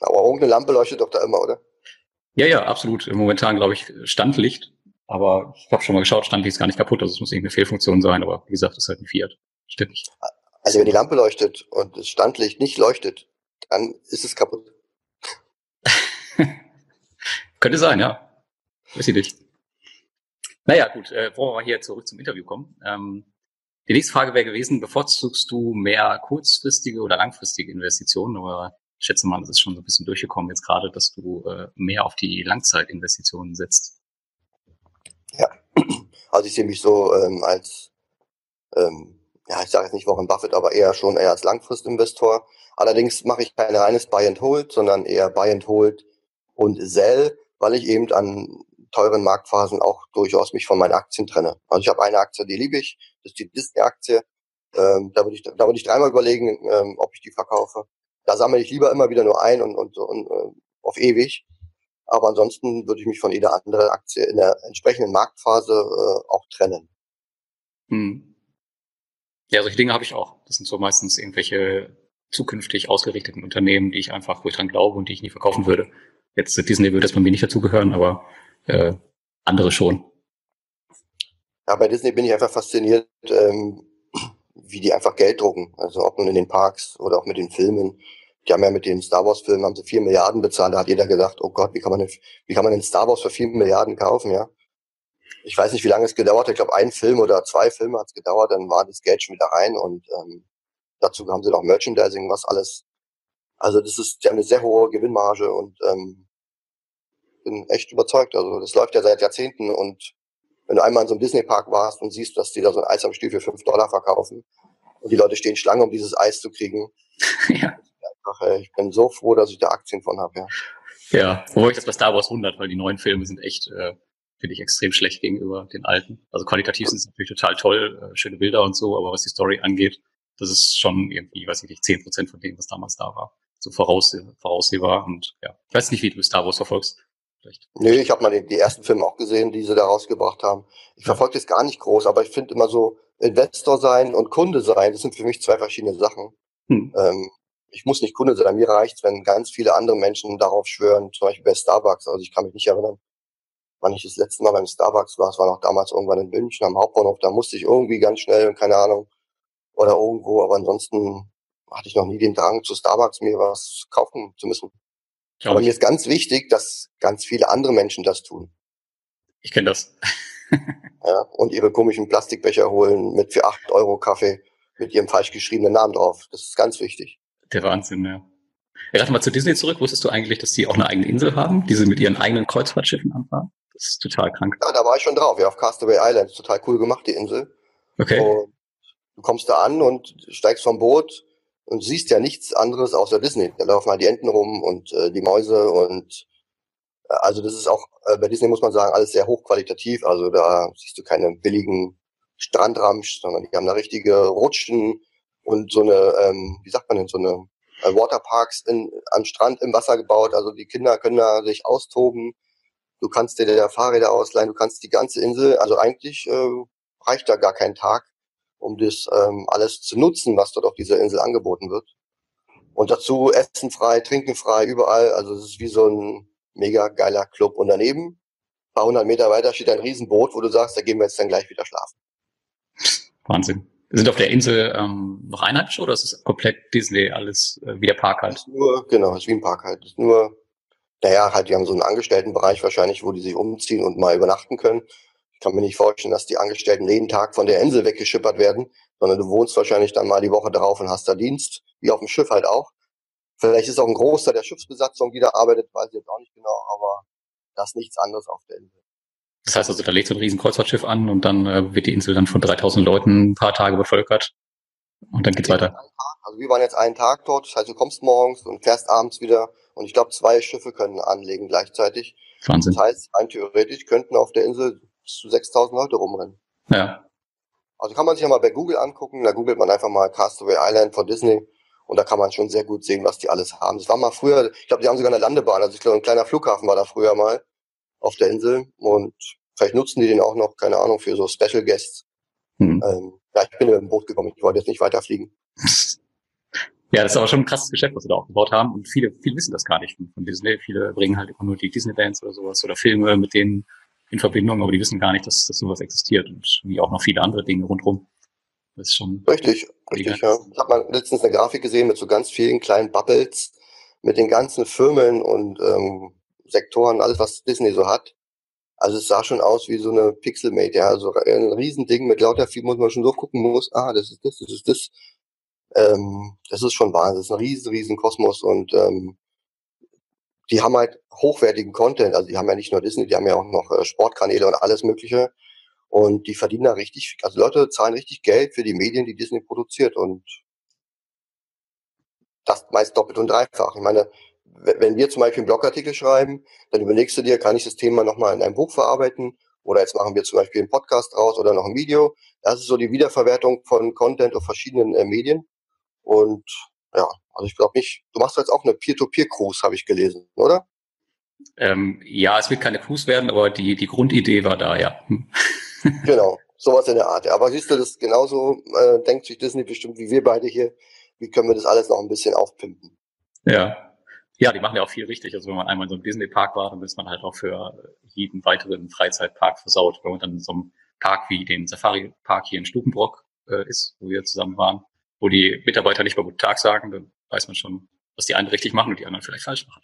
Aber irgendeine Lampe leuchtet doch da immer, oder? Ja, ja, absolut. Momentan glaube ich Standlicht. Aber ich habe schon mal geschaut, Standlicht ist gar nicht kaputt. Also es muss irgendeine Fehlfunktion sein. Aber wie gesagt, das ist halt ein Fiat. Stimmt nicht. Also wenn die Lampe leuchtet und das Standlicht nicht leuchtet, dann ist es kaputt. Könnte sein, ja. Weiß ich nicht. Naja, gut, äh, wollen wir hier zurück zum Interview kommen. Ähm, die nächste Frage wäre gewesen, bevorzugst du mehr kurzfristige oder langfristige Investitionen? Aber ich schätze mal, das ist schon so ein bisschen durchgekommen jetzt gerade, dass du äh, mehr auf die Langzeitinvestitionen setzt. Ja, also ich sehe mich so ähm, als, ähm, ja, ich sage jetzt nicht Warren Buffett, aber eher schon eher als Langfristinvestor. Allerdings mache ich kein reines Buy and Hold, sondern eher Buy and Hold und Sell, weil ich eben an teuren Marktphasen auch durchaus mich von meinen Aktien trenne. Also ich habe eine Aktie, die liebe ich, das ist die Disney-Aktie. Ähm, da würde ich, da würde ich dreimal überlegen, ähm, ob ich die verkaufe. Da sammle ich lieber immer wieder nur ein und, und, und äh, auf ewig. Aber ansonsten würde ich mich von jeder anderen Aktie in der entsprechenden Marktphase äh, auch trennen. Hm. Ja, solche Dinge habe ich auch. Das sind so meistens irgendwelche zukünftig ausgerichteten Unternehmen, die ich einfach, wo ich dran glaube und die ich nie verkaufen würde. Jetzt Disney würde das bei mir nicht dazugehören, aber äh, andere schon. Ja, bei Disney bin ich einfach fasziniert, ähm, wie die einfach Geld drucken. Also ob nun in den Parks oder auch mit den Filmen. Die haben ja mit den Star Wars Filmen haben sie vier Milliarden bezahlt. Da hat jeder gedacht, oh Gott, wie kann man denn, wie kann man den Star Wars für vier Milliarden kaufen, ja? Ich weiß nicht, wie lange es gedauert hat. Ich glaube, ein Film oder zwei Filme hat es gedauert, dann war das Geld schon wieder rein und ähm, dazu haben sie noch Merchandising, was alles. Also das ist, die haben eine sehr hohe Gewinnmarge und ähm, bin echt überzeugt. Also das läuft ja seit Jahrzehnten und wenn du einmal in so einem Disney-Park warst und siehst, dass die da so ein Eis am Stiel für fünf Dollar verkaufen und die Leute stehen Schlange, um dieses Eis zu kriegen. ja. Einfach, ich bin so froh, dass ich da Aktien von habe, ja. Ja, wobei ich das bei Star Wars wundert, weil die neuen Filme sind echt, äh, finde ich, extrem schlecht gegenüber den alten. Also qualitativ sind sie natürlich total toll, äh, schöne Bilder und so, aber was die Story angeht, das ist schon irgendwie, weiß ich nicht, zehn Prozent von dem, was damals da war. So vorausseh voraussehbar und ja. Ich weiß nicht, wie du Star Wars verfolgst. Vielleicht. Nee, ich habe mal die, die, ersten Filme auch gesehen, die sie da rausgebracht haben. Ich verfolge das gar nicht groß, aber ich finde immer so, Investor sein und Kunde sein, das sind für mich zwei verschiedene Sachen. Hm. Ähm, ich muss nicht Kunde sein. Mir reicht wenn ganz viele andere Menschen darauf schwören, zum Beispiel bei Starbucks. Also ich kann mich nicht erinnern, wann ich das letzte Mal beim Starbucks war. Es war noch damals irgendwann in München am Hauptbahnhof. Da musste ich irgendwie ganz schnell, keine Ahnung, oder irgendwo. Aber ansonsten hatte ich noch nie den Drang, zu Starbucks mir was kaufen zu müssen. Aber mir ist ganz wichtig, dass ganz viele andere Menschen das tun. Ich kenne das. ja, und ihre komischen Plastikbecher holen mit für acht Euro Kaffee mit ihrem falsch geschriebenen Namen drauf. Das ist ganz wichtig. Der Wahnsinn, ja. Ja, mal zu Disney zurück. Wusstest du eigentlich, dass die auch eine eigene Insel haben, die sie mit ihren eigenen Kreuzfahrtschiffen anfahren? Das ist total krank. Ja, da war ich schon drauf, ja, auf Castaway Island. Total cool gemacht, die Insel. Okay. Und du kommst da an und steigst vom Boot und siehst ja nichts anderes außer Disney. Da laufen halt die Enten rum und äh, die Mäuse und äh, also das ist auch, äh, bei Disney muss man sagen, alles sehr hochqualitativ. Also da siehst du keine billigen Strandramsch, sondern die haben da richtige Rutschen und so eine, ähm, wie sagt man denn, so eine äh, Waterparks in, am Strand im Wasser gebaut. Also die Kinder können da sich austoben. Du kannst dir da Fahrräder ausleihen, du kannst die ganze Insel, also eigentlich äh, reicht da gar kein Tag um das ähm, alles zu nutzen, was dort auf dieser Insel angeboten wird. Und dazu Essen frei, Trinken frei, überall. Also es ist wie so ein mega geiler Club. Und daneben, ein paar hundert Meter weiter, steht ein Riesenboot, wo du sagst, da gehen wir jetzt dann gleich wieder schlafen. Wahnsinn. Sind auf der Insel ähm, noch Einheimische oder ist es komplett Disney alles äh, wie der Park halt? Ist nur, genau, ist wie ein Park halt. Ist nur, naja, halt, die haben so einen Angestelltenbereich wahrscheinlich, wo die sich umziehen und mal übernachten können. Ich kann mir nicht vorstellen, dass die Angestellten jeden Tag von der Insel weggeschippert werden, sondern du wohnst wahrscheinlich dann mal die Woche drauf und hast da Dienst, wie auf dem Schiff halt auch. Vielleicht ist auch ein Großteil der Schiffsbesatzung, die da arbeitet, weiß ich jetzt auch nicht genau, aber das ist nichts anderes auf der Insel. Das heißt also, da legt so ein riesen Kreuzfahrtschiff an und dann äh, wird die Insel dann von 3000 Leuten ein paar Tage bevölkert und dann geht's weiter. Also wir waren jetzt einen Tag dort, das heißt, du kommst morgens und fährst abends wieder und ich glaube, zwei Schiffe können anlegen gleichzeitig. Wahnsinn. Das heißt, rein theoretisch könnten auf der Insel bis zu 6000 Leute rumrennen. Ja. Also kann man sich ja mal bei Google angucken, da googelt man einfach mal Castaway Island von Disney und da kann man schon sehr gut sehen, was die alles haben. Das war mal früher, ich glaube, die haben sogar eine Landebahn, also ich glaube, ein kleiner Flughafen war da früher mal auf der Insel und vielleicht nutzen die den auch noch, keine Ahnung, für so Special Guests. Hm. Ähm, ja, ich bin mit dem Boot gekommen, ich wollte jetzt nicht weiterfliegen. Ja, das ist aber schon ein krasses Geschäft, was sie da aufgebaut haben. Und viele, viele wissen das gar nicht von Disney. Viele bringen halt immer nur die Disney-Bands oder sowas oder Filme mit denen in Verbindung, aber die wissen gar nicht, dass, dass sowas existiert und wie auch noch viele andere Dinge rundherum. Das ist schon. Richtig, richtig, ja. Ich habe mal letztens eine Grafik gesehen mit so ganz vielen kleinen Bubbles, mit den ganzen Firmen und ähm, Sektoren, alles was Disney so hat. Also es sah schon aus wie so eine Pixelmate, ja, also ein Riesending mit lauter viel, muss man schon so gucken muss, ah, das ist das, das ist das. Ähm, das ist schon Wahnsinn, das ist ein riesen, riesen Kosmos und ähm, die haben halt hochwertigen Content, also die haben ja nicht nur Disney, die haben ja auch noch äh, Sportkanäle und alles mögliche und die verdienen da richtig, also Leute zahlen richtig Geld für die Medien, die Disney produziert und das meist doppelt und dreifach. Ich meine, wenn wir zum Beispiel einen Blogartikel schreiben, dann überlegst du dir, kann ich das Thema nochmal in einem Buch verarbeiten? Oder jetzt machen wir zum Beispiel einen Podcast raus oder noch ein Video. Das ist so die Wiederverwertung von Content auf verschiedenen äh, Medien. Und ja, also ich glaube nicht, du machst jetzt auch eine Peer-to-Peer-Cruise, habe ich gelesen, oder? Ähm, ja, es wird keine Cruise werden, aber die, die Grundidee war da, ja. genau, sowas in der Art. Aber siehst du, das genauso äh, denkt sich Disney bestimmt wie wir beide hier. Wie können wir das alles noch ein bisschen aufpimpen? Ja, ja, die machen ja auch viel richtig. Also wenn man einmal in so einem Disney-Park war, dann ist man halt auch für jeden weiteren Freizeitpark versaut. Wenn man dann in so einem Park wie den Safari-Park hier in Stubenbrock äh, ist, wo wir zusammen waren, wo die Mitarbeiter nicht mal guten Tag sagen, dann weiß man schon, was die einen richtig machen und die anderen vielleicht falsch machen.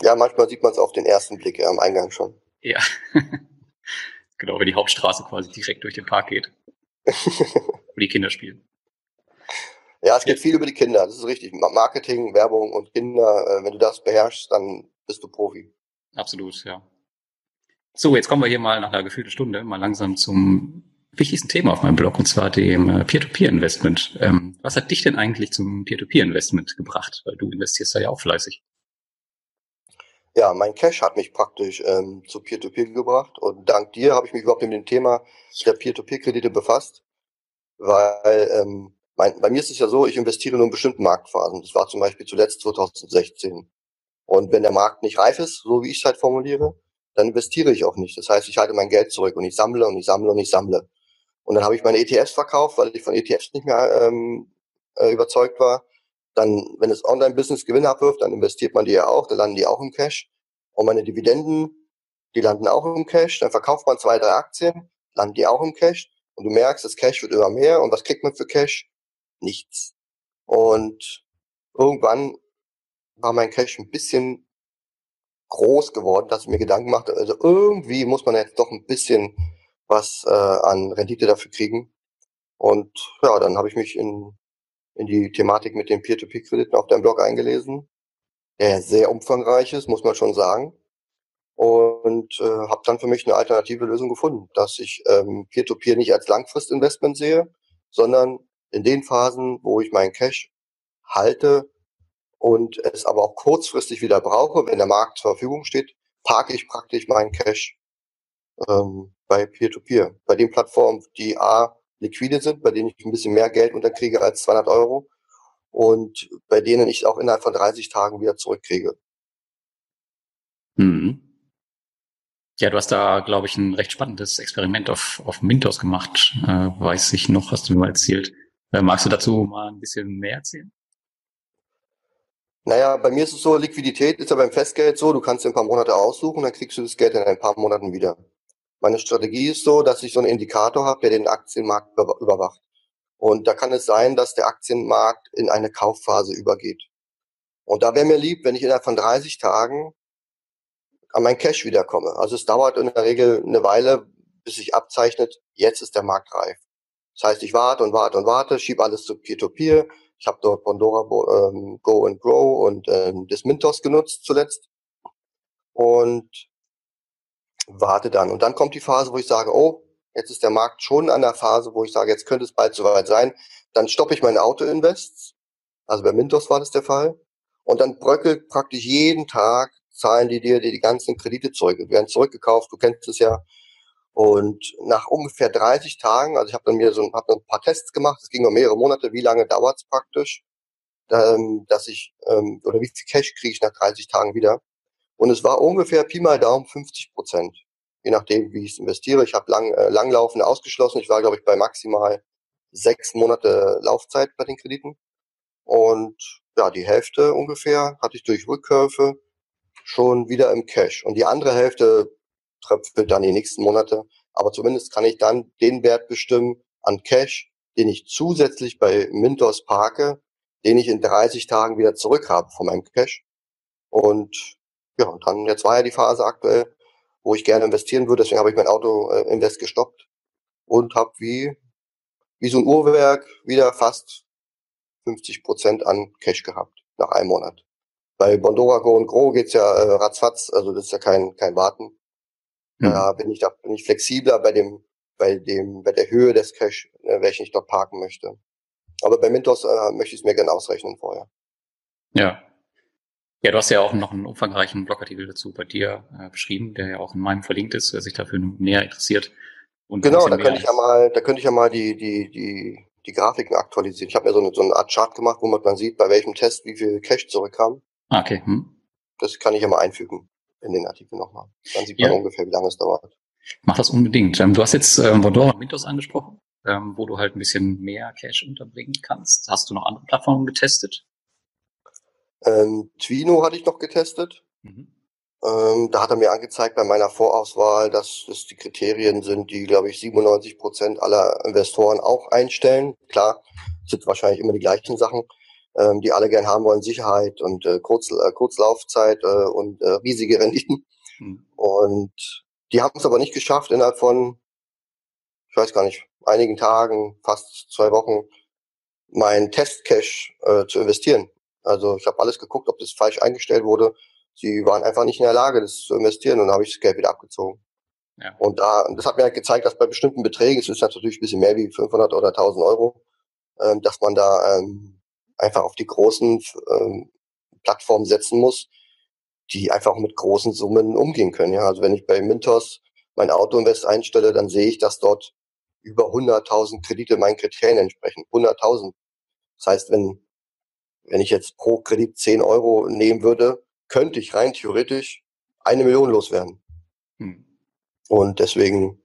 Ja, manchmal sieht man es auf den ersten Blick ja, am Eingang schon. Ja. genau, wenn die Hauptstraße quasi direkt durch den Park geht. wo die Kinder spielen. Ja, es geht viel über die Kinder, das ist richtig. Marketing, Werbung und Kinder, äh, wenn du das beherrschst, dann bist du Profi. Absolut, ja. So, jetzt kommen wir hier mal nach einer gefühlten Stunde mal langsam zum wichtigsten Thema auf meinem Blog, und zwar dem äh, Peer-to-Peer-Investment. Ähm, was hat dich denn eigentlich zum Peer-to-Peer-Investment gebracht? Weil du investierst da ja auch fleißig. Ja, mein Cash hat mich praktisch ähm, zu Peer-to-Peer gebracht und dank dir habe ich mich überhaupt mit dem Thema der Peer-to-Peer-Kredite befasst, weil ähm, mein, bei mir ist es ja so, ich investiere nur in bestimmten Marktphasen. Das war zum Beispiel zuletzt 2016. Und wenn der Markt nicht reif ist, so wie ich es halt formuliere, dann investiere ich auch nicht. Das heißt, ich halte mein Geld zurück und ich sammle und ich sammle und ich sammle. Und dann habe ich meine ETFs verkauft, weil ich von ETFs nicht mehr ähm, äh, überzeugt war. Dann, wenn das Online-Business Gewinne abwirft, dann investiert man die ja auch, dann landen die auch im Cash. Und meine Dividenden, die landen auch im Cash. Dann verkauft man zwei, drei Aktien, landen die auch im Cash. Und du merkst, das Cash wird immer mehr. Und was kriegt man für Cash? nichts. Und irgendwann war mein Cash ein bisschen groß geworden, dass ich mir Gedanken machte, also irgendwie muss man jetzt doch ein bisschen was äh, an Rendite dafür kriegen. Und ja, dann habe ich mich in, in die Thematik mit den Peer-to-Peer-Krediten auf deinem Blog eingelesen, der sehr umfangreich ist, muss man schon sagen. Und äh, habe dann für mich eine alternative Lösung gefunden, dass ich ähm, Peer-to-Peer nicht als Langfristinvestment sehe, sondern in den Phasen, wo ich meinen Cash halte und es aber auch kurzfristig wieder brauche, wenn der Markt zur Verfügung steht, parke ich praktisch meinen Cash ähm, bei Peer-to-Peer, -Peer, bei den Plattformen, die A, liquide sind, bei denen ich ein bisschen mehr Geld unterkriege als 200 Euro und bei denen ich auch innerhalb von 30 Tagen wieder zurückkriege. Mhm. Ja, du hast da, glaube ich, ein recht spannendes Experiment auf, auf Mintos gemacht, äh, weiß ich noch, hast du mir mal erzählt. Äh, magst du dazu mal ein bisschen mehr erzählen? Naja, bei mir ist es so, Liquidität ist ja beim Festgeld so, du kannst dir ein paar Monate aussuchen, dann kriegst du das Geld in ein paar Monaten wieder. Meine Strategie ist so, dass ich so einen Indikator habe, der den Aktienmarkt überwacht. Und da kann es sein, dass der Aktienmarkt in eine Kaufphase übergeht. Und da wäre mir lieb, wenn ich innerhalb von 30 Tagen an mein Cash wiederkomme. Also es dauert in der Regel eine Weile, bis sich abzeichnet, jetzt ist der Markt reif. Das heißt, ich warte und warte und warte, schiebe alles zu Peer-to-Peer. Ich habe dort Pandora ähm, Go and Grow und ähm, das Mintos genutzt zuletzt und warte dann. Und dann kommt die Phase, wo ich sage, oh, jetzt ist der Markt schon an der Phase, wo ich sage, jetzt könnte es bald soweit sein. Dann stoppe ich meine Auto-Invests. Also bei Mintos war das der Fall. Und dann bröckelt praktisch jeden Tag, zahlen die dir die, die ganzen Kredite zurück. Die werden zurückgekauft, du kennst es ja. Und nach ungefähr 30 Tagen, also ich habe dann mir so hab ein paar Tests gemacht, es ging nur mehrere Monate, wie lange dauert es praktisch, ähm, dass ich, ähm, oder wie viel Cash kriege ich nach 30 Tagen wieder. Und es war ungefähr Pi mal Daumen 50 Prozent, je nachdem, wie ich es investiere. Ich habe lang, äh, langlaufende ausgeschlossen. Ich war, glaube ich, bei maximal sechs Monate Laufzeit bei den Krediten. Und ja, die Hälfte ungefähr hatte ich durch Rückkäufe schon wieder im Cash. Und die andere Hälfte tröpfelt dann die nächsten Monate. Aber zumindest kann ich dann den Wert bestimmen an Cash, den ich zusätzlich bei Mintos parke, den ich in 30 Tagen wieder zurück habe von meinem Cash. Und ja, und dann, jetzt war ja die Phase aktuell, wo ich gerne investieren würde, deswegen habe ich mein Auto-Invest äh, gestoppt und habe wie, wie so ein Uhrwerk wieder fast 50 Prozent an Cash gehabt nach einem Monat. Bei Bondora Go und Grow geht's ja äh, ratzfatz, also das ist ja kein, kein Warten. Mhm. Da bin ich, da bin ich flexibler bei dem, bei dem, bei der Höhe des Cash, äh, welchen ich dort parken möchte. Aber bei Mintos äh, möchte ich es mir gerne ausrechnen vorher. Ja. Ja, du hast ja auch noch einen umfangreichen Blogartikel dazu bei dir äh, beschrieben, der ja auch in meinem verlinkt ist, wer sich dafür näher interessiert. Und genau, da könnte ich ja mal, da könnte ich ja mal die, die, die, die Grafiken aktualisieren. Ich habe mir so eine, so eine Art Chart gemacht, wo man dann sieht, bei welchem Test wie viel Cash zurückkam. Ah, okay. Hm. Das kann ich ja mal einfügen in den Artikel nochmal. Dann sieht man ja. ungefähr, wie lange es dauert. Mach das unbedingt. Ähm, du hast jetzt ähm, Vondora und Mintos angesprochen, ähm, wo du halt ein bisschen mehr Cash unterbringen kannst. Hast du noch andere Plattformen getestet? Ähm, Twino hatte ich noch getestet. Mhm. Ähm, da hat er mir angezeigt bei meiner Vorauswahl, dass das die Kriterien sind, die, glaube ich, 97 Prozent aller Investoren auch einstellen. Klar, sind wahrscheinlich immer die gleichen Sachen, ähm, die alle gern haben wollen, Sicherheit und äh, Kurz, äh, Kurzlaufzeit äh, und äh, riesige Renditen. Mhm. Und die haben es aber nicht geschafft, innerhalb von, ich weiß gar nicht, einigen Tagen, fast zwei Wochen, mein Testcash äh, zu investieren. Also ich habe alles geguckt, ob das falsch eingestellt wurde. Sie waren einfach nicht in der Lage, das zu investieren und dann habe ich das Geld wieder abgezogen. Ja. Und da, das hat mir halt gezeigt, dass bei bestimmten Beträgen, es ist natürlich ein bisschen mehr wie 500 oder 1000 Euro, ähm, dass man da ähm, einfach auf die großen ähm, Plattformen setzen muss, die einfach mit großen Summen umgehen können. Ja, also wenn ich bei Mintos mein Autoinvest einstelle, dann sehe ich, dass dort über 100.000 Kredite meinen Kriterien entsprechen. 100.000. Das heißt, wenn wenn ich jetzt pro Kredit 10 Euro nehmen würde, könnte ich rein theoretisch eine Million loswerden. Hm. Und deswegen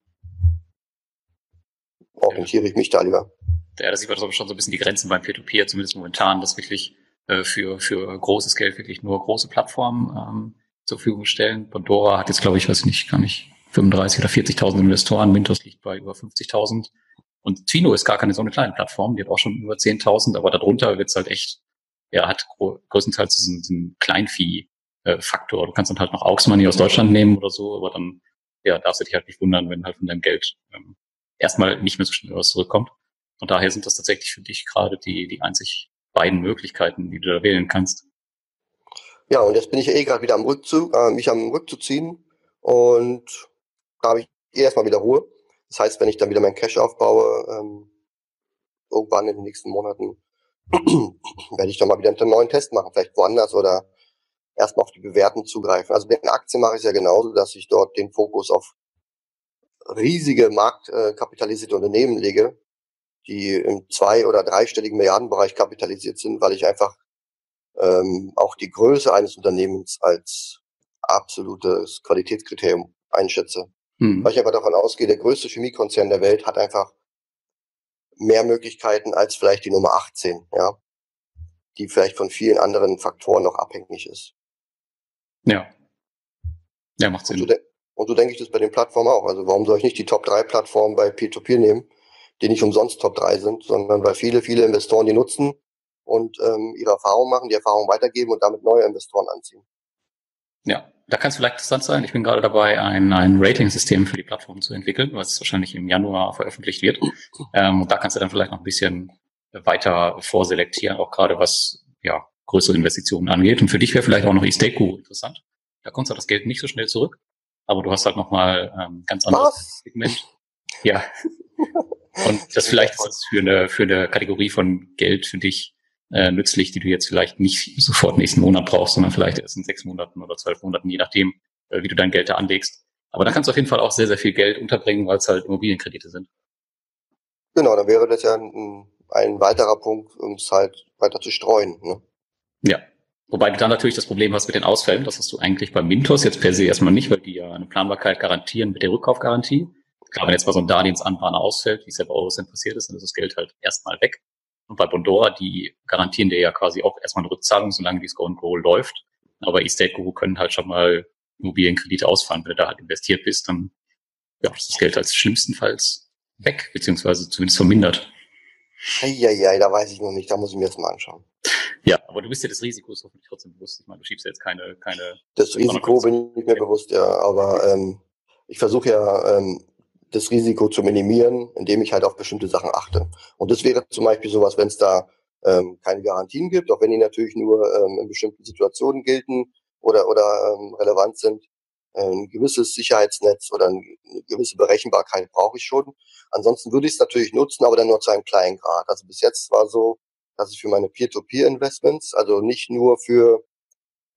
orientiere ich mich da lieber. Ja, da sieht man schon so ein bisschen die Grenzen beim Peer-to-Peer, zumindest momentan, dass wirklich äh, für, für großes Geld wirklich nur große Plattformen ähm, zur Verfügung stellen. Pandora hat jetzt, glaube ich, weiß ich nicht, gar nicht 35 oder 40.000 Investoren, Mintos liegt bei über 50.000. Und Twino ist gar keine so eine kleine Plattform, die hat auch schon über 10.000, aber darunter wird's halt echt er hat größtenteils diesen, diesen Kleinvieh-Faktor. Du kannst dann halt noch Aux Money aus Deutschland nehmen oder so, aber dann ja, darfst du dich halt nicht wundern, wenn halt von deinem Geld ähm, erstmal nicht mehr so schnell was zurückkommt. Und daher sind das tatsächlich für dich gerade die, die einzig beiden Möglichkeiten, die du da wählen kannst. Ja, und jetzt bin ich ja eh gerade wieder am Rückzug, äh, mich am Rückzug ziehen und da habe ich eh erstmal wieder Ruhe. Das heißt, wenn ich dann wieder mein Cash aufbaue, ähm, irgendwann in den nächsten Monaten, werde ich doch mal wieder einen neuen Test machen, vielleicht woanders oder erstmal auf die Bewerten zugreifen. Also mit den Aktien mache ich es ja genauso, dass ich dort den Fokus auf riesige marktkapitalisierte Unternehmen lege, die im zwei- oder dreistelligen Milliardenbereich kapitalisiert sind, weil ich einfach ähm, auch die Größe eines Unternehmens als absolutes Qualitätskriterium einschätze. Hm. Weil ich einfach davon ausgehe, der größte Chemiekonzern der Welt hat einfach mehr Möglichkeiten als vielleicht die Nummer 18, ja, die vielleicht von vielen anderen Faktoren noch abhängig ist. Ja. Ja, macht Sinn. Und so, und so denke ich das bei den Plattformen auch. Also warum soll ich nicht die Top 3 Plattformen bei P2P nehmen, die nicht umsonst Top 3 sind, sondern weil viele, viele Investoren die nutzen und ähm, ihre Erfahrung machen, die Erfahrung weitergeben und damit neue Investoren anziehen. Ja, da kann es vielleicht interessant sein. Ich bin gerade dabei, ein, ein Rating-System für die Plattform zu entwickeln, was wahrscheinlich im Januar veröffentlicht wird. Ähm, und da kannst du dann vielleicht noch ein bisschen weiter vorselektieren, auch gerade was ja, größere Investitionen angeht. Und für dich wäre vielleicht auch noch E-Stake interessant. Da kommt zwar das Geld nicht so schnell zurück, aber du hast halt nochmal ähm, ganz anderes was? Segment. Ja. Und das vielleicht ist das für eine, für eine Kategorie von Geld für dich äh, nützlich, die du jetzt vielleicht nicht sofort nächsten Monat brauchst, sondern vielleicht erst in sechs Monaten oder zwölf Monaten, je nachdem, äh, wie du dein Geld da anlegst. Aber da kannst du auf jeden Fall auch sehr, sehr viel Geld unterbringen, weil es halt Immobilienkredite sind. Genau, dann wäre das ja ein, ein weiterer Punkt, um es halt weiter zu streuen. Ne? Ja. Wobei du dann natürlich das Problem hast mit den Ausfällen. Das hast du eigentlich bei Mintos jetzt per se erstmal nicht, weil die ja eine Planbarkeit garantieren mit der Rückkaufgarantie. Klar, wenn jetzt mal so ein Darlehensanbahner ausfällt, wie es ja bei Eurocent passiert ist, dann ist das Geld halt erstmal weg. Und bei Bondora, die garantieren dir ja quasi auch erstmal eine Rückzahlung, solange die Go and Go läuft. Aber Estate Guru können halt schon mal Immobilienkredite ausfallen. Wenn du da halt investiert bist, dann ja, ist das Geld als schlimmstenfalls weg, beziehungsweise zumindest vermindert. Eieiei, da weiß ich noch nicht, da muss ich mir jetzt mal anschauen. Ja, aber du bist ja des Risikos hoffentlich trotzdem bewusst. Ich meine, du schiebst ja jetzt keine, keine. Das Risiko bin ich mir bewusst, ja, aber ähm, ich versuche ja ähm, das Risiko zu minimieren, indem ich halt auf bestimmte Sachen achte. Und das wäre zum Beispiel sowas, wenn es da ähm, keine Garantien gibt, auch wenn die natürlich nur ähm, in bestimmten Situationen gelten oder, oder ähm, relevant sind. Ein gewisses Sicherheitsnetz oder eine gewisse Berechenbarkeit brauche ich schon. Ansonsten würde ich es natürlich nutzen, aber dann nur zu einem kleinen Grad. Also bis jetzt war so, dass ich für meine Peer-to-Peer-Investments, also nicht nur für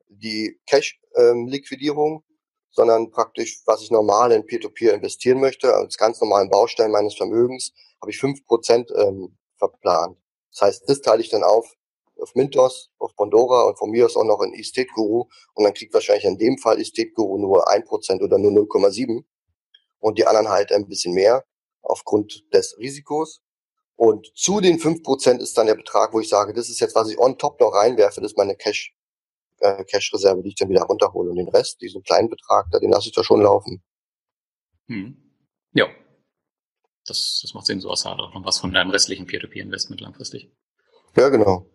die Cash-Liquidierung, sondern praktisch, was ich normal in Peer-to-Peer -Peer investieren möchte, als ganz normalen Baustein meines Vermögens, habe ich fünf Prozent ähm, verplant. Das heißt, das teile ich dann auf auf Mintos, auf Pandora und von mir aus auch noch in Estate Guru und dann kriegt wahrscheinlich in dem Fall Estate Guru nur ein Prozent oder nur 0,7 und die anderen halt ein bisschen mehr aufgrund des Risikos. Und zu den fünf Prozent ist dann der Betrag, wo ich sage, das ist jetzt, was ich on top noch reinwerfe, das ist meine Cash äh, Cash-Reserve, die ich dann wieder runterhole. Und den Rest, diesen kleinen Betrag, da, den lasse ich da schon laufen. Hm. Ja. Das, das macht Sinn, so aus auch noch was von deinem restlichen Peer-to-Peer-Investment langfristig. Ja, genau.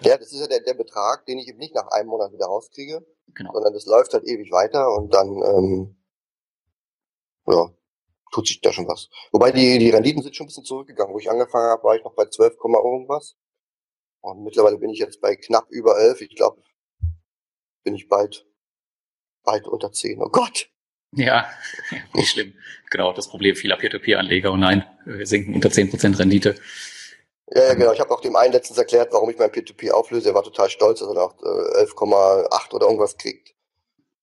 Ja, das ist ja der, der Betrag, den ich eben nicht nach einem Monat wieder rauskriege, genau. sondern das läuft halt ewig weiter und dann, ähm, ja, tut sich da schon was. Wobei die, die Renditen sind schon ein bisschen zurückgegangen. Wo ich angefangen habe, war ich noch bei 12, irgendwas. Und mittlerweile bin ich jetzt bei knapp über 11. Ich glaube, bin ich bald, bald unter 10. Oh Gott! Ja, nicht schlimm. Genau, das Problem vieler Peer-to-Peer-Anleger. Und nein, wir sinken unter 10% Rendite. Ja, genau. Ich habe auch dem einen letztens erklärt, warum ich mein Peer-to-Peer auflöse. Er war total stolz, dass er noch 11,8 oder irgendwas kriegt.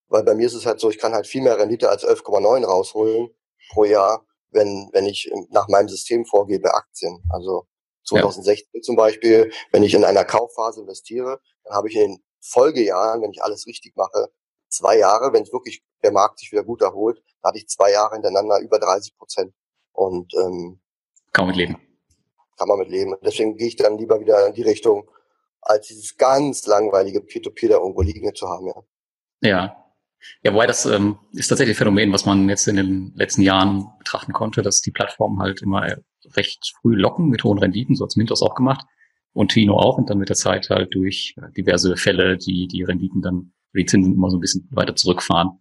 Weil bei mir ist es halt so, ich kann halt viel mehr Rendite als 11,9 rausholen pro Jahr, wenn, wenn ich nach meinem System vorgehe bei Aktien. Also 2016 ja. zum Beispiel, wenn ich in einer Kaufphase investiere, dann habe ich in Folgejahren, wenn ich alles richtig mache, zwei Jahre, wenn es wirklich der Markt sich wieder gut erholt, da hatte ich zwei Jahre hintereinander über 30 Prozent. Und ähm, kann man mit leben. Kann man mit leben. deswegen gehe ich dann lieber wieder in die Richtung, als dieses ganz langweilige Peer-to-Peer da irgendwo liegen zu haben, ja. Ja. Ja, wobei das ähm, ist tatsächlich ein Phänomen, was man jetzt in den letzten Jahren betrachten konnte, dass die Plattformen halt immer recht früh locken mit hohen Renditen, so hat Mintos auch gemacht und Tino auch und dann mit der Zeit halt durch diverse Fälle, die die Renditen dann, die Zinsen immer so ein bisschen weiter zurückfahren.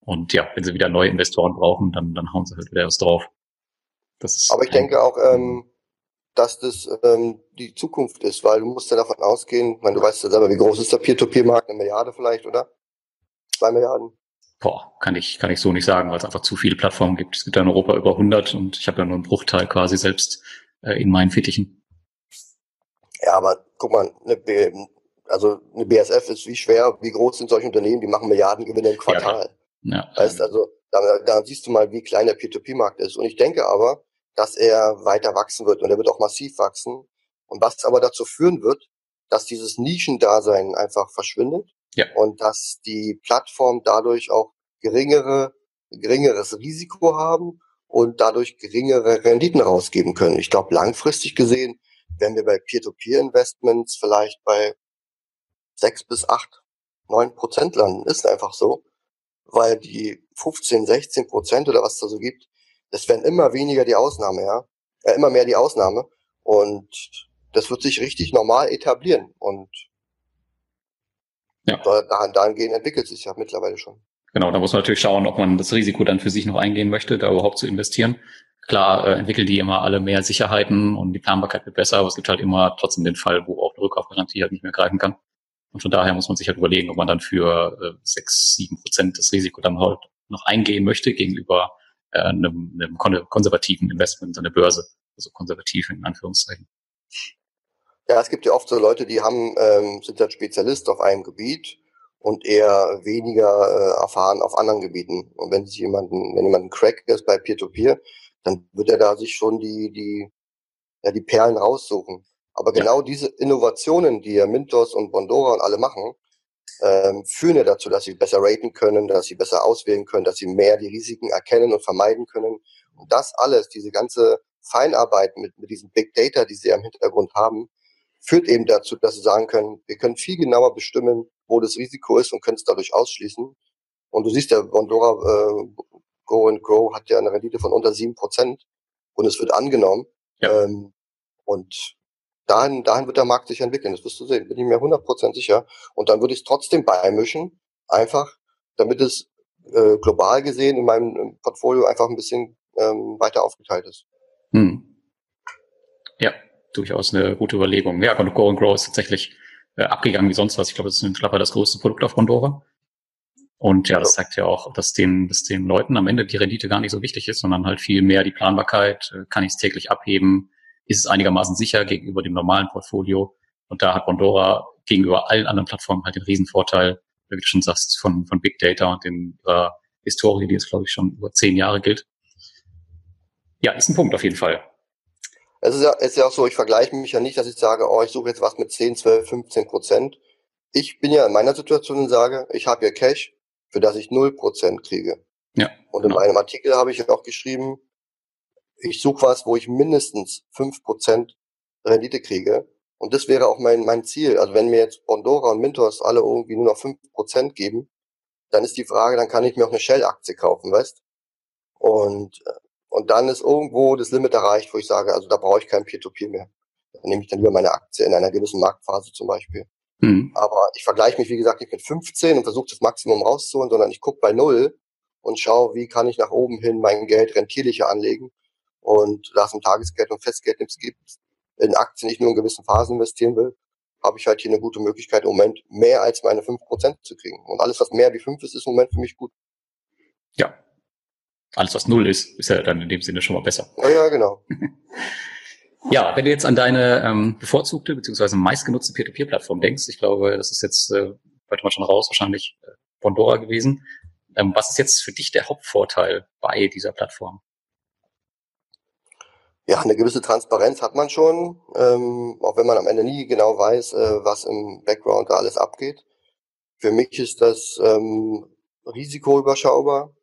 Und ja, wenn sie wieder neue Investoren brauchen, dann, dann hauen sie halt wieder was drauf. Das ist Aber ich denke auch, ähm, dass das ähm, die Zukunft ist, weil du musst ja davon ausgehen, ich meine, du weißt ja selber, wie groß ist der Peer-to-Peer-Markt, eine Milliarde vielleicht, oder? Zwei Milliarden? Boah, kann ich, kann ich so nicht sagen, weil es einfach zu viele Plattformen gibt. Es gibt ja in Europa über 100 und ich habe ja nur einen Bruchteil quasi selbst äh, in meinen Fittichen. Ja, aber guck mal, eine B, also eine BSF ist wie schwer, wie groß sind solche Unternehmen, die machen Milliardengewinne im Quartal. Ja, ja. Heißt also, da, da siehst du mal, wie klein der P2P-Markt ist. Und ich denke aber, dass er weiter wachsen wird und er wird auch massiv wachsen. Und was aber dazu führen wird, dass dieses Nischendasein einfach verschwindet ja. und dass die Plattformen dadurch auch geringere, geringeres Risiko haben und dadurch geringere Renditen rausgeben können. Ich glaube, langfristig gesehen wenn wir bei Peer-to-Peer-Investments vielleicht bei sechs bis acht, neun Prozent landen. Ist einfach so. Weil die 15, 16 Prozent oder was da so gibt, das werden immer weniger die Ausnahme, ja. äh, immer mehr die Ausnahme. Und das wird sich richtig normal etablieren. Und ja. da, dahingehend entwickelt sich ja mittlerweile schon. Genau, da muss man natürlich schauen, ob man das Risiko dann für sich noch eingehen möchte, da überhaupt zu investieren. Klar äh, entwickeln die immer alle mehr Sicherheiten und die Planbarkeit wird besser, aber es gibt halt immer trotzdem den Fall, wo auch eine Rückkaufgarantie halt nicht mehr greifen kann. Und von daher muss man sich halt überlegen, ob man dann für äh, sechs, sieben Prozent das Risiko dann halt noch eingehen möchte gegenüber äh, einem, einem konservativen Investment an der Börse, also konservativ in Anführungszeichen. Ja, es gibt ja oft so Leute, die haben, ähm, sind dann Spezialist auf einem Gebiet und eher weniger äh, erfahren auf anderen Gebieten. Und wenn sich jemanden, wenn jemand ein Crack ist bei Peer-to-Peer, -Peer, dann wird er da sich schon die, die, ja, die Perlen raussuchen. Aber genau ja. diese Innovationen, die ja Mintos und Bondora und alle machen, ähm, führen ja dazu, dass sie besser raten können, dass sie besser auswählen können, dass sie mehr die Risiken erkennen und vermeiden können. Und das alles, diese ganze Feinarbeit mit, mit diesem Big Data, die sie ja im Hintergrund haben, führt eben dazu, dass sie sagen können, wir können viel genauer bestimmen, wo das Risiko ist und können es dadurch ausschließen. Und du siehst ja, Bondora äh, Go and Grow hat ja eine Rendite von unter sieben Prozent und es wird angenommen. Ja. Ähm, und dahin, dahin wird der Markt sich entwickeln. Das wirst du sehen, bin ich mir 100% sicher. Und dann würde ich es trotzdem beimischen, einfach, damit es äh, global gesehen in meinem Portfolio einfach ein bisschen ähm, weiter aufgeteilt ist. Hm. Ja, durchaus eine gute Überlegung. Ja, Go and Grow ist tatsächlich äh, abgegangen wie sonst was. Ich glaube, das ist mittlerweile das größte Produkt auf Pandora. Und ja, das zeigt ja auch, dass den, dass den Leuten am Ende die Rendite gar nicht so wichtig ist, sondern halt viel mehr die Planbarkeit, äh, kann ich es täglich abheben, ist es einigermaßen sicher gegenüber dem normalen Portfolio. Und da hat Bondora gegenüber allen anderen Plattformen halt den Riesenvorteil, wie du schon sagst, von, von Big Data und den äh, Historie, die jetzt, glaube ich, schon über zehn Jahre gilt. Ja, ist ein Punkt auf jeden Fall. Es ist ja, es ist ja auch so, ich vergleiche mich ja nicht, dass ich sage, oh, ich suche jetzt was mit 10, 12, 15 Prozent. Ich bin ja in meiner Situation und sage, ich habe hier Cash, für das ich 0 Prozent kriege. Ja, und in genau. meinem Artikel habe ich auch geschrieben, ich suche was, wo ich mindestens fünf Prozent Rendite kriege. Und das wäre auch mein, mein Ziel. Also wenn mir jetzt Bondora und Mintos alle irgendwie nur noch fünf Prozent geben, dann ist die Frage, dann kann ich mir auch eine Shell-Aktie kaufen, weißt? Und, und dann ist irgendwo das Limit erreicht, wo ich sage, also da brauche ich kein Peer-to-Peer -Peer mehr. Dann nehme ich dann lieber meine Aktie in einer gewissen Marktphase zum Beispiel. Mhm. Aber ich vergleiche mich, wie gesagt, nicht mit 15 und versuche das Maximum rauszuholen, sondern ich gucke bei Null und schaue, wie kann ich nach oben hin mein Geld rentierlicher anlegen und da es im Tagesgeld und Festgeld nichts gibt, in Aktien nicht nur in gewissen Phasen investieren will, habe ich halt hier eine gute Möglichkeit, im Moment mehr als meine fünf Prozent zu kriegen. Und alles, was mehr wie fünf ist, ist im Moment für mich gut. Ja. Alles, was null ist, ist ja dann in dem Sinne schon mal besser. Ja, ja genau. ja, wenn du jetzt an deine ähm, bevorzugte bzw. meistgenutzte Peer-to-Peer-Plattform denkst, ich glaube, das ist jetzt äh, heute mal schon raus, wahrscheinlich äh, Bondora gewesen. Ähm, was ist jetzt für dich der Hauptvorteil bei dieser Plattform? ja, eine gewisse Transparenz hat man schon, ähm, auch wenn man am Ende nie genau weiß, äh, was im Background da alles abgeht. Für mich ist das ähm, Risiko überschaubar.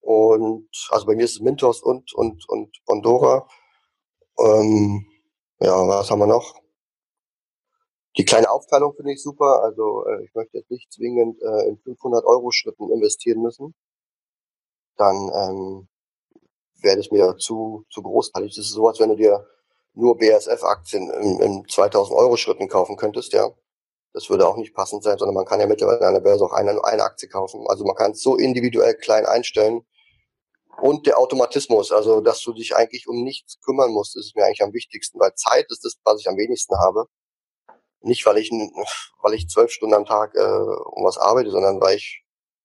Und also bei mir ist es Mintos und und und Bondora. Ähm, ja, was haben wir noch? Die kleine Aufteilung finde ich super. Also äh, ich möchte jetzt nicht zwingend äh, in 500 Euro Schritten investieren müssen. Dann ähm, wäre das mir zu, zu großteilig. Das ist so, als wenn du dir nur BASF-Aktien in, in 2000 Euro Schritten kaufen könntest, ja. Das würde auch nicht passend sein, sondern man kann ja mittlerweile an der Börse auch eine, eine Aktie kaufen. Also man kann es so individuell klein einstellen. Und der Automatismus, also dass du dich eigentlich um nichts kümmern musst, ist mir eigentlich am wichtigsten, weil Zeit ist das, was ich am wenigsten habe. Nicht, weil ich, weil ich zwölf Stunden am Tag äh, um was arbeite, sondern weil ich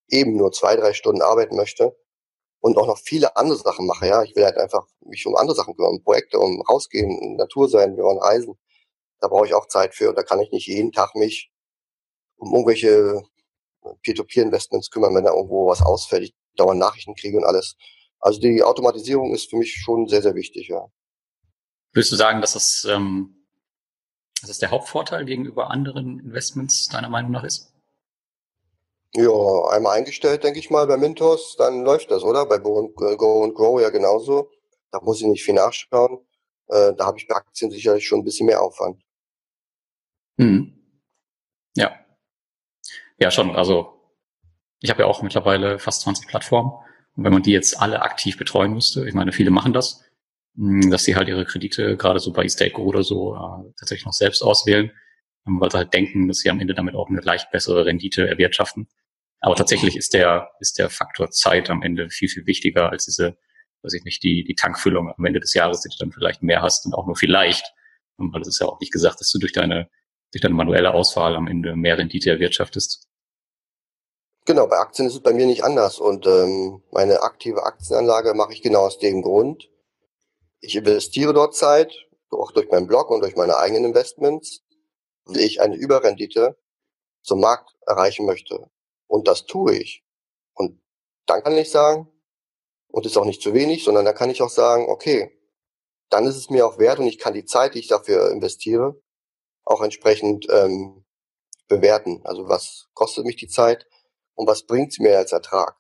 eben nur zwei, drei Stunden arbeiten möchte und auch noch viele andere Sachen mache. Ja, ich will halt einfach mich um andere Sachen kümmern, Projekte, um rausgehen, Natur sein, wir wollen reisen. Da brauche ich auch Zeit für. Da kann ich nicht jeden Tag mich um irgendwelche Peer-to-Peer-Investments kümmern, wenn da irgendwo was ausfällt. Ich dauernd Nachrichten kriege und alles. Also die Automatisierung ist für mich schon sehr, sehr wichtig, ja. Würdest du sagen, dass das, ähm, dass das der Hauptvorteil gegenüber anderen Investments deiner Meinung nach ist? Ja, einmal eingestellt, denke ich mal, bei Mintos, dann läuft das, oder? Bei Go and, Go and Grow ja genauso. Da muss ich nicht viel nachschauen. Äh, da habe ich bei Aktien sicherlich schon ein bisschen mehr Aufwand. Hm. Ja. Ja, schon. Also ich habe ja auch mittlerweile fast 20 Plattformen. Wenn man die jetzt alle aktiv betreuen müsste, ich meine, viele machen das, hm, dass sie halt ihre Kredite gerade so bei Stakeco oder so äh, tatsächlich noch selbst auswählen, ähm, weil sie halt denken, dass sie am Ende damit auch eine leicht bessere Rendite erwirtschaften. Aber tatsächlich ist der, ist der Faktor Zeit am Ende viel, viel wichtiger als diese, weiß ich nicht, die, die Tankfüllung am Ende des Jahres, die du dann vielleicht mehr hast und auch nur vielleicht. Weil es ist ja auch nicht gesagt, dass du durch deine, durch deine manuelle Auswahl am Ende mehr Rendite erwirtschaftest. Genau, bei Aktien ist es bei mir nicht anders. Und ähm, meine aktive Aktienanlage mache ich genau aus dem Grund. Ich investiere dort Zeit, auch durch meinen Blog und durch meine eigenen Investments, weil ich eine Überrendite zum Markt erreichen möchte. Und das tue ich. Und dann kann ich sagen, und ist auch nicht zu wenig, sondern da kann ich auch sagen, okay, dann ist es mir auch wert und ich kann die Zeit, die ich dafür investiere, auch entsprechend ähm, bewerten. Also was kostet mich die Zeit und was bringt sie mir als Ertrag?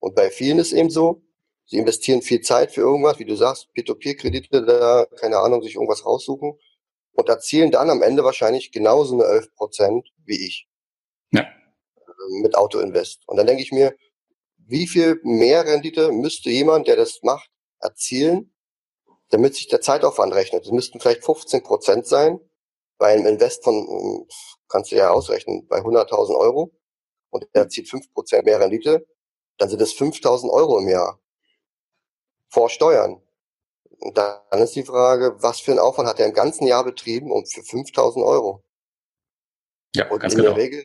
Und bei vielen ist eben so, sie investieren viel Zeit für irgendwas, wie du sagst, Peer-to-Peer-Kredite, da, keine Ahnung, sich irgendwas raussuchen und erzielen dann am Ende wahrscheinlich genauso eine 11 Prozent wie ich. Ja. Mit Autoinvest. Und dann denke ich mir, wie viel mehr Rendite müsste jemand, der das macht, erzielen, damit sich der Zeitaufwand rechnet? Das müssten vielleicht 15 Prozent sein. Bei einem Invest von, kannst du ja ausrechnen, bei 100.000 Euro und er zieht 5% mehr Rendite, dann sind es 5.000 Euro im Jahr. Vor Steuern. Und dann ist die Frage, was für einen Aufwand hat er im ganzen Jahr betrieben und für 5.000 Euro? Ja, und ganz in genau. Der Regel,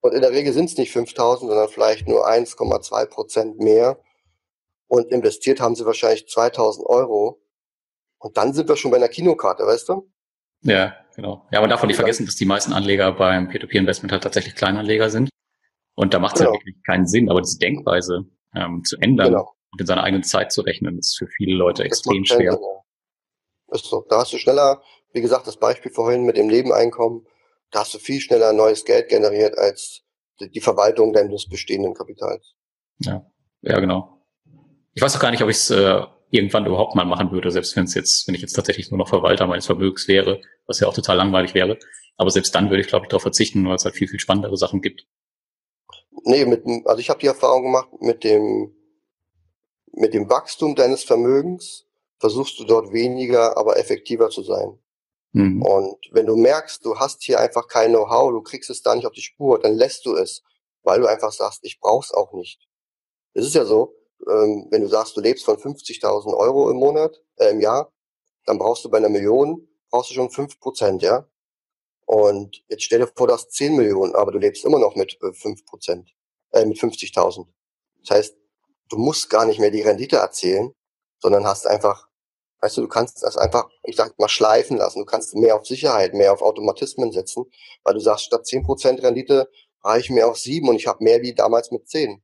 und in der Regel sind es nicht 5.000, sondern vielleicht nur 1,2 Prozent mehr. Und investiert haben sie wahrscheinlich 2.000 Euro. Und dann sind wir schon bei einer Kinokarte, weißt du? Ja, genau. Ja, man darf auch nicht vergessen, dass die meisten Anleger beim P2P-Investment halt tatsächlich Kleinanleger sind. Und da macht es genau. halt wirklich keinen Sinn. Aber diese Denkweise ähm, zu ändern genau. und in seiner eigenen Zeit zu rechnen, ist für viele Leute das extrem schwer. Sinn, ja. Ist so. Da hast du schneller, wie gesagt, das Beispiel vorhin mit dem Nebeneinkommen, da hast du viel schneller neues Geld generiert als die Verwaltung deines bestehenden Kapitals. Ja, ja, genau. Ich weiß auch gar nicht, ob ich es äh, irgendwann überhaupt mal machen würde, selbst wenn es jetzt, wenn ich jetzt tatsächlich nur noch Verwalter meines Vermögens wäre, was ja auch total langweilig wäre. Aber selbst dann würde ich, glaube ich, darauf verzichten, weil es halt viel, viel spannendere Sachen gibt. Nee, mit, also ich habe die Erfahrung gemacht, mit dem, mit dem Wachstum deines Vermögens versuchst du dort weniger, aber effektiver zu sein. Mhm. Und wenn du merkst, du hast hier einfach kein Know-how, du kriegst es da nicht auf die Spur, dann lässt du es, weil du einfach sagst, ich brauch's auch nicht. Es ist ja so, ähm, wenn du sagst, du lebst von 50.000 Euro im Monat, äh, im Jahr, dann brauchst du bei einer Million, brauchst du schon fünf Prozent, ja? Und jetzt stell dir vor, du hast 10 Millionen, aber du lebst immer noch mit äh, 5 Prozent, äh, mit 50.000. Das heißt, du musst gar nicht mehr die Rendite erzählen, sondern hast einfach, weißt du, du kannst das einfach, ich sag mal, schleifen lassen. Du kannst mehr auf Sicherheit, mehr auf Automatismen setzen, weil du sagst, statt 10 Prozent Rendite reichen mir auch 7 und ich habe mehr wie damals mit 10.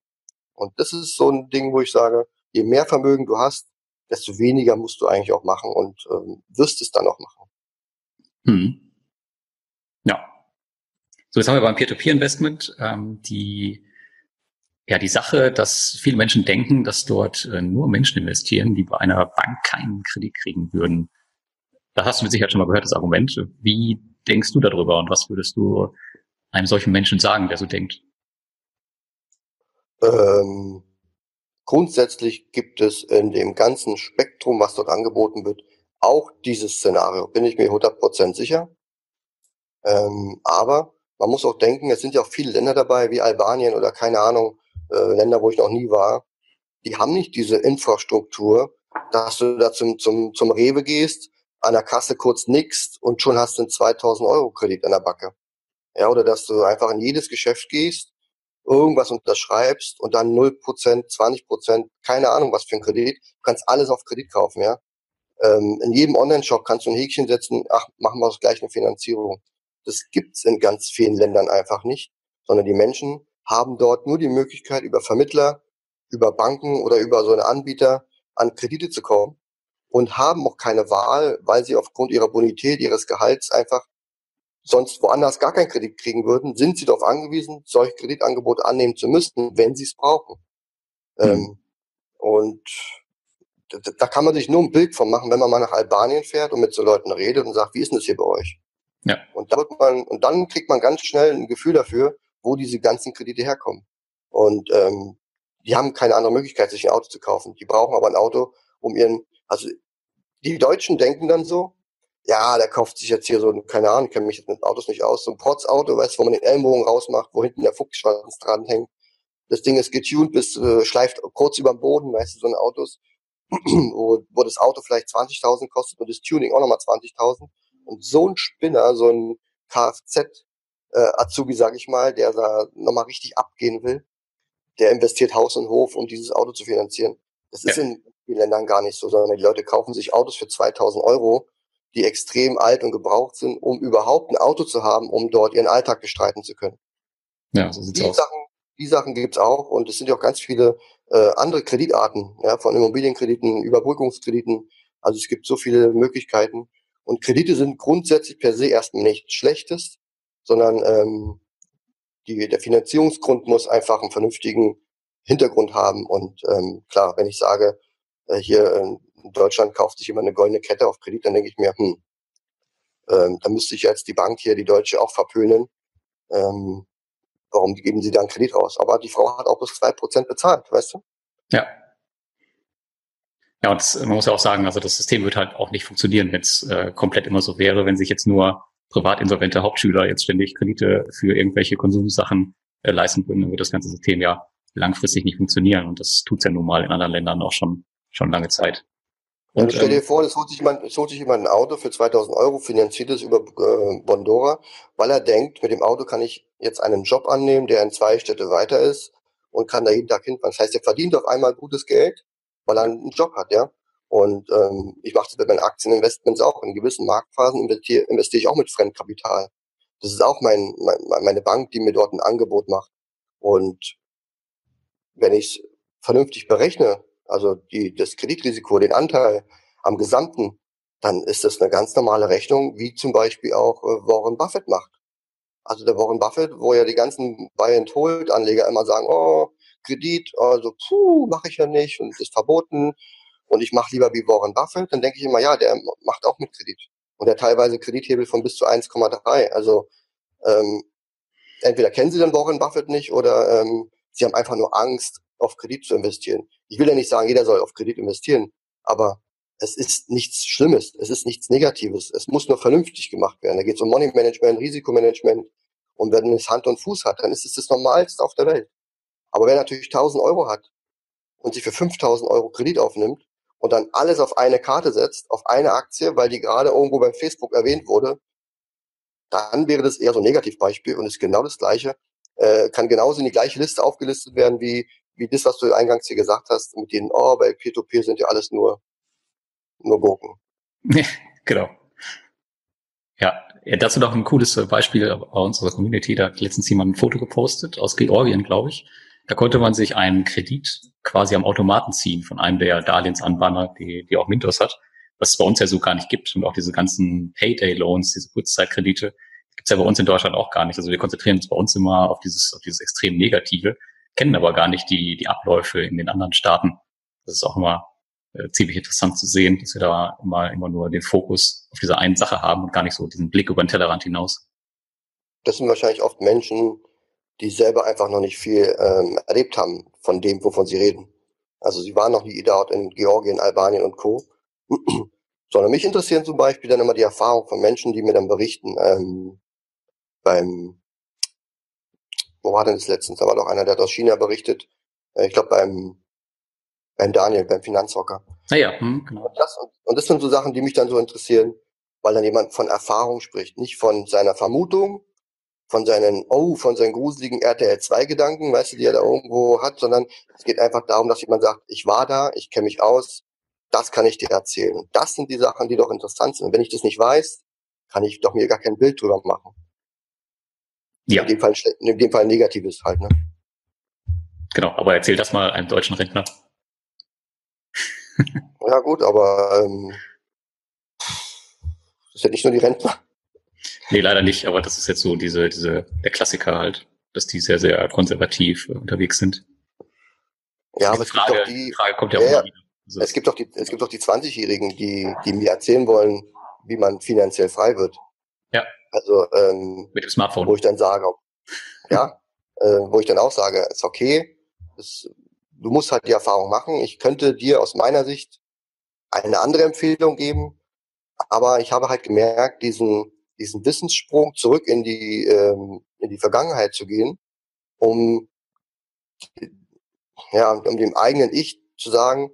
Und das ist so ein Ding, wo ich sage, je mehr Vermögen du hast, desto weniger musst du eigentlich auch machen und ähm, wirst es dann auch machen. Hm. So, jetzt haben wir beim Peer-to-Peer-Investment ähm, die, ja, die Sache, dass viele Menschen denken, dass dort äh, nur Menschen investieren, die bei einer Bank keinen Kredit kriegen würden. Da hast du mit Sicherheit schon mal gehört, das Argument. Wie denkst du darüber und was würdest du einem solchen Menschen sagen, der so denkt? Ähm, grundsätzlich gibt es in dem ganzen Spektrum, was dort angeboten wird, auch dieses Szenario. Bin ich mir 100% sicher. Ähm, aber man muss auch denken, es sind ja auch viele Länder dabei, wie Albanien oder keine Ahnung, äh, Länder, wo ich noch nie war. Die haben nicht diese Infrastruktur, dass du da zum, zum, zum Rewe gehst, an der Kasse kurz nickst und schon hast du einen 2000 Euro Kredit an der Backe. Ja, oder dass du einfach in jedes Geschäft gehst, irgendwas unterschreibst und dann 0%, 20%, keine Ahnung was für ein Kredit. Du kannst alles auf Kredit kaufen, ja. Ähm, in jedem Online-Shop kannst du ein Häkchen setzen, ach, machen wir gleich eine Finanzierung. Das gibt's in ganz vielen Ländern einfach nicht, sondern die Menschen haben dort nur die Möglichkeit, über Vermittler, über Banken oder über so einen Anbieter an Kredite zu kommen und haben auch keine Wahl, weil sie aufgrund ihrer Bonität, ihres Gehalts einfach sonst woanders gar keinen Kredit kriegen würden, sind sie darauf angewiesen, solche Kreditangebote annehmen zu müssen, wenn sie es brauchen. Mhm. Ähm, und da, da, kann man sich nur ein Bild von machen, wenn man mal nach Albanien fährt und mit so Leuten redet und sagt, wie ist denn das hier bei euch? Ja. Und, da wird man, und dann kriegt man ganz schnell ein Gefühl dafür, wo diese ganzen Kredite herkommen. Und ähm, die haben keine andere Möglichkeit, sich ein Auto zu kaufen. Die brauchen aber ein Auto, um ihren, also die Deutschen denken dann so, ja, der kauft sich jetzt hier so, keine Ahnung, ich kenne mich jetzt mit Autos nicht aus, so ein Pots-Auto, weißt du, wo man den Ellenbogen rausmacht, wo hinten der Fuchsschwanz dranhängt. Das Ding ist getuned bis, äh, schleift kurz über dem Boden, weißt du, so ein Autos, wo, wo das Auto vielleicht 20.000 kostet und das Tuning auch nochmal 20.000. Und so ein Spinner, so ein Kfz, äh, Azubi, sag ich mal, der da nochmal richtig abgehen will, der investiert Haus und Hof, um dieses Auto zu finanzieren. Das ja. ist in vielen Ländern gar nicht so, sondern die Leute kaufen sich Autos für 2000 Euro, die extrem alt und gebraucht sind, um überhaupt ein Auto zu haben, um dort ihren Alltag bestreiten zu können. Ja, so sieht's die aus. Sachen, die Sachen gibt's auch und es sind ja auch ganz viele äh, andere Kreditarten, ja, von Immobilienkrediten, Überbrückungskrediten. Also es gibt so viele Möglichkeiten. Und Kredite sind grundsätzlich per se erstmal nichts Schlechtes, sondern ähm, die, der Finanzierungsgrund muss einfach einen vernünftigen Hintergrund haben. Und ähm, klar, wenn ich sage, äh, hier in Deutschland kauft sich immer eine goldene Kette auf Kredit, dann denke ich mir, hm, ähm, da müsste ich jetzt die Bank hier, die Deutsche, auch verpönen. Ähm, warum geben sie da einen Kredit raus? Aber die Frau hat auch bis zwei Prozent bezahlt, weißt du? Ja. Ja, und das, man muss ja auch sagen, also das System wird halt auch nicht funktionieren, wenn es äh, komplett immer so wäre, wenn sich jetzt nur privat insolvente Hauptschüler jetzt ständig Kredite für irgendwelche Konsumsachen äh, leisten würden, dann wird das ganze System ja langfristig nicht funktionieren. Und das tut's ja nun mal in anderen Ländern auch schon, schon lange Zeit. Und, und stell dir ähm, vor, es holt sich jemand, es holt sich jemand ein Auto für 2000 Euro, finanziert es über äh, Bondora, weil er denkt, mit dem Auto kann ich jetzt einen Job annehmen, der in zwei Städte weiter ist und kann da jeden Tag hinfahren. Das heißt, er verdient auf einmal gutes Geld, weil er einen Job hat, ja. Und ähm, ich mache das mit meinen Aktieninvestments auch. In gewissen Marktphasen investiere, investiere ich auch mit Fremdkapital. Das ist auch mein, mein, meine Bank, die mir dort ein Angebot macht. Und wenn ich es vernünftig berechne, also die, das Kreditrisiko, den Anteil am Gesamten, dann ist das eine ganz normale Rechnung, wie zum Beispiel auch äh, Warren Buffett macht. Also der Warren Buffett, wo ja die ganzen Buy-and-Hold-Anleger immer sagen, oh, Kredit, also puh, mache ich ja nicht und ist verboten und ich mache lieber wie Warren Buffett, dann denke ich immer, ja, der macht auch mit Kredit. Und der teilweise Kredithebel von bis zu 1,3. Also ähm, entweder kennen Sie den Warren Buffett nicht oder ähm, Sie haben einfach nur Angst, auf Kredit zu investieren. Ich will ja nicht sagen, jeder soll auf Kredit investieren, aber es ist nichts Schlimmes, es ist nichts Negatives. Es muss nur vernünftig gemacht werden. Da geht es um Money Management, Risikomanagement. Und wenn es Hand und Fuß hat, dann ist es das Normalste auf der Welt. Aber wer natürlich 1000 Euro hat und sich für 5000 Euro Kredit aufnimmt und dann alles auf eine Karte setzt, auf eine Aktie, weil die gerade irgendwo bei Facebook erwähnt wurde, dann wäre das eher so ein Negativbeispiel und ist genau das Gleiche, äh, kann genauso in die gleiche Liste aufgelistet werden wie, wie das, was du eingangs hier gesagt hast, mit denen, oh, bei Peer-to-Peer -Peer sind ja alles nur, nur Gurken. genau. Ja, ja, dazu noch ein cooles Beispiel bei unserer Community. Da hat letztens jemand ein Foto gepostet aus Georgien, glaube ich. Da konnte man sich einen Kredit quasi am Automaten ziehen von einem der Darlehensanbahner, die, die auch Mintos hat, was es bei uns ja so gar nicht gibt. Und auch diese ganzen Payday-Loans, diese Kurzzeitkredite, gibt's ja bei uns in Deutschland auch gar nicht. Also wir konzentrieren uns bei uns immer auf dieses, auf dieses extrem Negative, kennen aber gar nicht die, die Abläufe in den anderen Staaten. Das ist auch immer äh, ziemlich interessant zu sehen, dass wir da immer, immer nur den Fokus auf diese eine Sache haben und gar nicht so diesen Blick über den Tellerrand hinaus. Das sind wahrscheinlich oft Menschen, die selber einfach noch nicht viel ähm, erlebt haben von dem, wovon sie reden. Also sie waren noch nie dort in Georgien, Albanien und Co. Sondern mich interessieren zum Beispiel dann immer die Erfahrungen von Menschen, die mir dann berichten, ähm, beim, wo war denn das letztens? Da war doch einer, der hat aus China berichtet. Äh, ich glaube beim, beim Daniel, beim Finanzhocker. Ah ja, hm, genau. Und das, und das sind so Sachen, die mich dann so interessieren, weil dann jemand von Erfahrung spricht, nicht von seiner Vermutung, von seinen, oh, von seinen gruseligen RTL 2 Gedanken, weißt du, die er da irgendwo hat, sondern es geht einfach darum, dass jemand sagt, ich war da, ich kenne mich aus, das kann ich dir erzählen. Das sind die Sachen, die doch interessant sind. Und wenn ich das nicht weiß, kann ich doch mir gar kein Bild drüber machen. Ja. In dem Fall, in dem Fall negatives halt, ne? Genau, aber erzähl das mal einem deutschen Rentner. ja gut, aber ähm, das ja nicht nur die Rentner. Nee, leider nicht, aber das ist jetzt so diese, diese, der Klassiker halt, dass die sehr, sehr konservativ unterwegs sind. Ja, aber es Frage, gibt doch die, Frage kommt ja, ja auch wieder. Also es gibt doch die, es gibt doch die 20-Jährigen, die, die mir erzählen wollen, wie man finanziell frei wird. Ja. Also ähm, mit dem Smartphone. Wo ich dann sage, ja, äh, wo ich dann auch sage, ist okay, ist, du musst halt die Erfahrung machen. Ich könnte dir aus meiner Sicht eine andere Empfehlung geben. Aber ich habe halt gemerkt, diesen, diesen Wissenssprung zurück in die, ähm, in die Vergangenheit zu gehen, um, ja, um dem eigenen Ich zu sagen,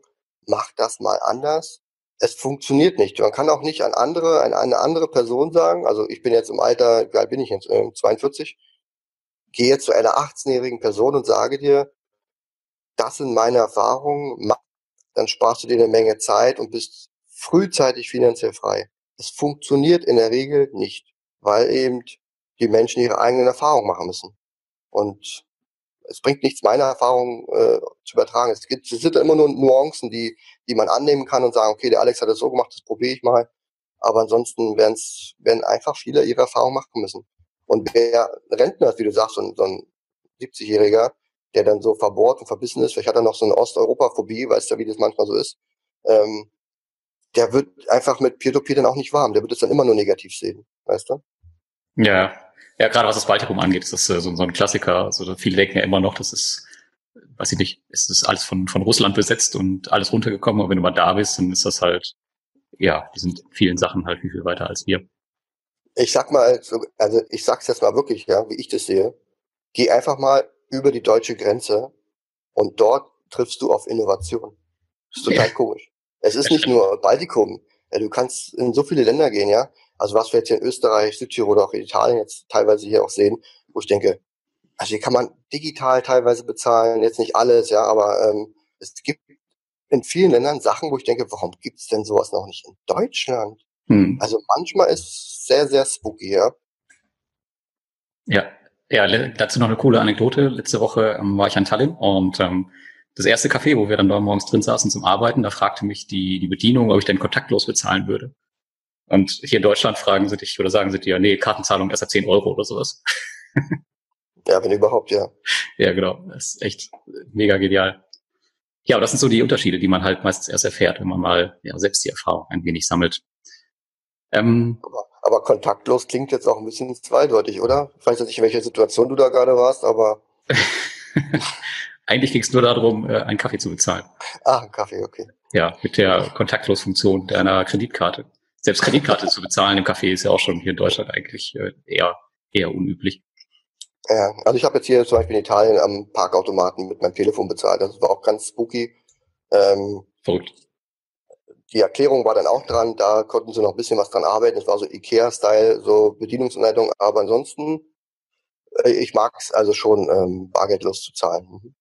mach das mal anders. Es funktioniert nicht. Man kann auch nicht an andere, an eine andere Person sagen, also ich bin jetzt im Alter, wie alt bin ich jetzt, äh, 42, gehe zu einer 18-jährigen Person und sage dir, das sind meine Erfahrungen, dann sparst du dir eine Menge Zeit und bist frühzeitig finanziell frei. Es funktioniert in der Regel nicht, weil eben die Menschen ihre eigenen Erfahrungen machen müssen. Und es bringt nichts, meine Erfahrungen äh, zu übertragen. Es, gibt, es sind immer nur Nuancen, die, die man annehmen kann und sagen, okay, der Alex hat das so gemacht, das probiere ich mal. Aber ansonsten werden's, werden einfach viele ihre Erfahrungen machen müssen. Und wer Rentner wie du sagst, so ein, so ein 70-Jähriger, der dann so verbohrt und verbissen ist, vielleicht hat er noch so eine Osteuropa-Phobie, weißt du, wie das manchmal so ist, ähm, der wird einfach mit Peer-to-Peer -Peer dann auch nicht warm. Der wird es dann immer nur negativ sehen, weißt du? Ja, ja, gerade was das Baltikum angeht, ist das äh, so, so ein Klassiker. Also viele denken ja immer noch, das ist, weiß ich nicht, es ist alles von, von Russland besetzt und alles runtergekommen, aber wenn du mal da bist, dann ist das halt, ja, die sind in vielen Sachen halt viel, viel weiter als wir. Ich sag mal, also ich sag's jetzt mal wirklich, ja, wie ich das sehe. Geh einfach mal über die deutsche Grenze und dort triffst du auf Innovation. Das ist total ja. komisch. Es ist nicht nur Baltikum. Du kannst in so viele Länder gehen, ja. Also was wir jetzt hier in Österreich, Südtirol oder auch in Italien jetzt teilweise hier auch sehen, wo ich denke, also hier kann man digital teilweise bezahlen, jetzt nicht alles, ja, aber ähm, es gibt in vielen Ländern Sachen, wo ich denke, warum gibt's denn sowas noch nicht in Deutschland? Hm. Also manchmal ist es sehr, sehr spooky, ja. Ja, ja, dazu noch eine coole Anekdote. Letzte Woche ähm, war ich in Tallinn und ähm, das erste Café, wo wir dann da morgens drin saßen zum Arbeiten, da fragte mich die, die Bedienung, ob ich denn kontaktlos bezahlen würde. Und hier in Deutschland fragen sie dich oder sagen sie dir, nee, Kartenzahlung erst ab 10 Euro oder sowas. ja, wenn überhaupt, ja. Ja, genau. Das ist echt mega genial. Ja, aber das sind so die Unterschiede, die man halt meistens erst erfährt, wenn man mal ja, selbst die Erfahrung ein wenig sammelt. Ähm, aber aber kontaktlos klingt jetzt auch ein bisschen zweideutig, oder? Ich weiß nicht, in welcher Situation du da gerade warst, aber. Eigentlich ging es nur darum, äh, einen Kaffee zu bezahlen. Ah, einen Kaffee, okay. Ja, mit der Kontaktlos-Funktion deiner Kreditkarte. Selbst Kreditkarte zu bezahlen im Café ist ja auch schon hier in Deutschland eigentlich äh, eher, eher unüblich. Ja, also ich habe jetzt hier zum Beispiel in Italien am Parkautomaten mit meinem Telefon bezahlt. Das war auch ganz spooky. Ähm, Verrückt die Erklärung war dann auch dran, da konnten sie noch ein bisschen was dran arbeiten. Es war so Ikea-Style, so Bedienungsanleitung, aber ansonsten, äh, ich mag es also schon, ähm, bargeldlos zu zahlen. Mhm.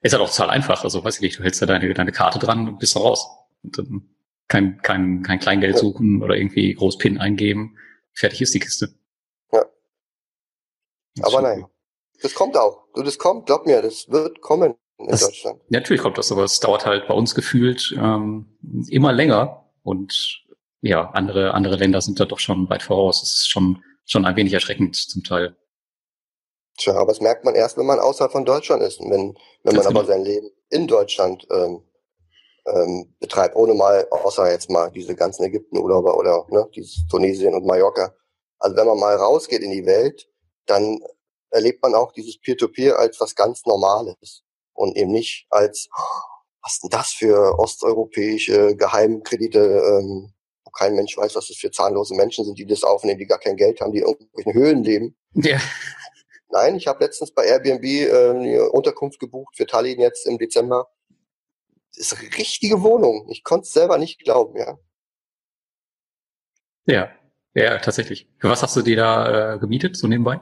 Ist halt auch total einfach. Also weiß ich nicht, du hältst da deine, deine Karte dran und bist da raus. Und dann kein, kein, kein Kleingeld ja. suchen oder irgendwie groß PIN eingeben. Fertig ist die Kiste. Ja. Aber nein. Das kommt auch. Du, das kommt, glaub mir, das wird kommen in das, Deutschland. Natürlich kommt das, aber es dauert halt bei uns gefühlt ähm, immer länger und ja, andere, andere Länder sind da doch schon weit voraus. Das ist schon, schon ein wenig erschreckend zum Teil. Tja, aber das merkt man erst, wenn man außerhalb von Deutschland ist. Und wenn, wenn man aber sein Leben in Deutschland ähm, ähm, betreibt, ohne mal, außer jetzt mal diese ganzen Ägypten-Urlauber oder ne, dieses Tunesien und Mallorca. Also wenn man mal rausgeht in die Welt, dann erlebt man auch dieses Peer-to-Peer -Peer als was ganz Normales und eben nicht als, was ist denn das für osteuropäische Geheimkredite, ähm, wo kein Mensch weiß, was das für zahnlose Menschen sind, die das aufnehmen, die gar kein Geld haben, die in irgendwelchen Höhlen leben. Ja. Nein, ich habe letztens bei Airbnb äh, eine Unterkunft gebucht für Tallinn jetzt im Dezember. Das ist eine richtige Wohnung. Ich konnte es selber nicht glauben, ja. Ja, ja, tatsächlich. Für was hast du dir da äh, gemietet, so nebenbei?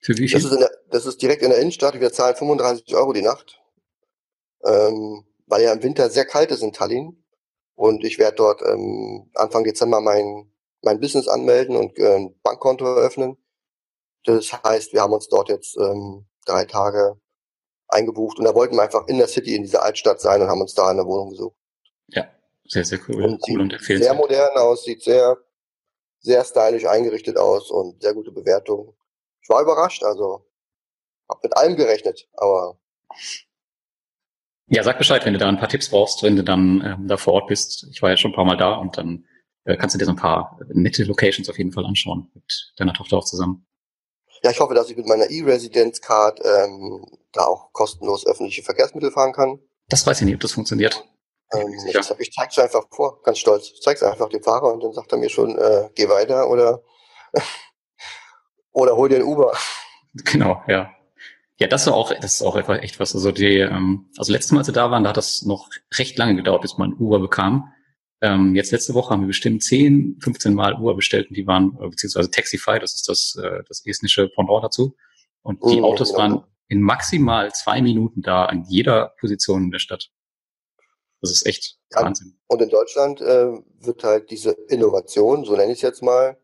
Für wie viel? Das ist, der, das ist direkt in der Innenstadt. Wir zahlen 35 Euro die Nacht, ähm, weil ja im Winter sehr kalt ist in Tallinn. Und ich werde dort ähm, Anfang Dezember mein, mein Business anmelden und äh, ein Bankkonto eröffnen. Das heißt, wir haben uns dort jetzt ähm, drei Tage eingebucht und da wollten wir einfach in der City, in dieser Altstadt sein und haben uns da eine Wohnung gesucht. Ja, sehr, sehr cool. Und cool und empfehlenswert. Sehr modern aus, sieht sehr, sehr stylisch eingerichtet aus und sehr gute Bewertung ich war überrascht, also hab mit allem gerechnet, aber ja, sag Bescheid, wenn du da ein paar Tipps brauchst, wenn du dann ähm, da vor Ort bist. Ich war ja schon ein paar Mal da und dann äh, kannst du dir so ein paar nette Locations auf jeden Fall anschauen mit deiner Tochter auch zusammen. Ja, ich hoffe, dass ich mit meiner E-Residence-Card ähm, da auch kostenlos öffentliche Verkehrsmittel fahren kann. Das weiß ich nicht, ob das funktioniert. Ähm, ich, ich zeig's einfach vor, ganz stolz. Ich zeig's einfach dem Fahrer und dann sagt er mir schon, äh, geh weiter oder, oder hol dir ein Uber. Genau, ja. Ja, das ist auch, das ist auch echt was. Also die, ähm, also letztes Mal, als wir da waren, da hat das noch recht lange gedauert, bis man ein Uber bekam. Ähm, jetzt letzte Woche haben wir bestimmt 10, 15 Mal Uber bestellt und die waren, äh, beziehungsweise Taxify, das ist das, äh, das estnische Pendant dazu. Und die oh, Autos waren in maximal zwei Minuten da an jeder Position in der Stadt. Das ist echt ja, Wahnsinn. Und in Deutschland äh, wird halt diese Innovation, so nenne ich es jetzt mal,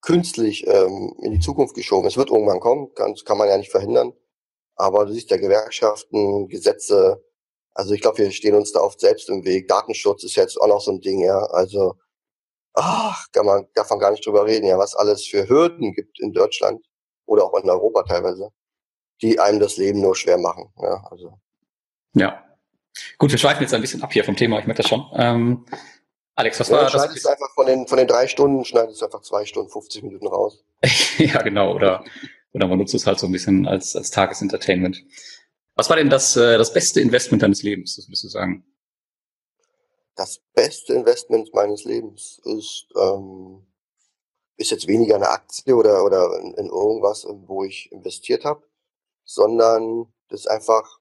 künstlich ähm, in die Zukunft geschoben. Es wird irgendwann kommen, kann, kann man ja nicht verhindern. Aber du siehst ja Gewerkschaften, Gesetze, also ich glaube, wir stehen uns da oft selbst im Weg. Datenschutz ist jetzt auch noch so ein Ding, ja. Also, ach, kann man davon gar nicht drüber reden, ja, was alles für Hürden gibt in Deutschland oder auch in Europa teilweise, die einem das Leben nur schwer machen. Ja, also. Ja. Gut, wir schweifen jetzt ein bisschen ab hier vom Thema, ich merke das schon. Ähm, Alex, was ja, war das? Schneidest einfach von den, von den drei Stunden, schneidest du einfach zwei Stunden, 50 Minuten raus. ja, genau, oder, oder man nutzt es halt so ein bisschen als, als Tagesentertainment. Was war denn das, äh, das beste Investment deines Lebens, das würdest du sagen? Das beste Investment meines Lebens ist, ähm, ist jetzt weniger eine Aktie oder, oder in, in irgendwas, wo ich investiert habe, sondern das ist einfach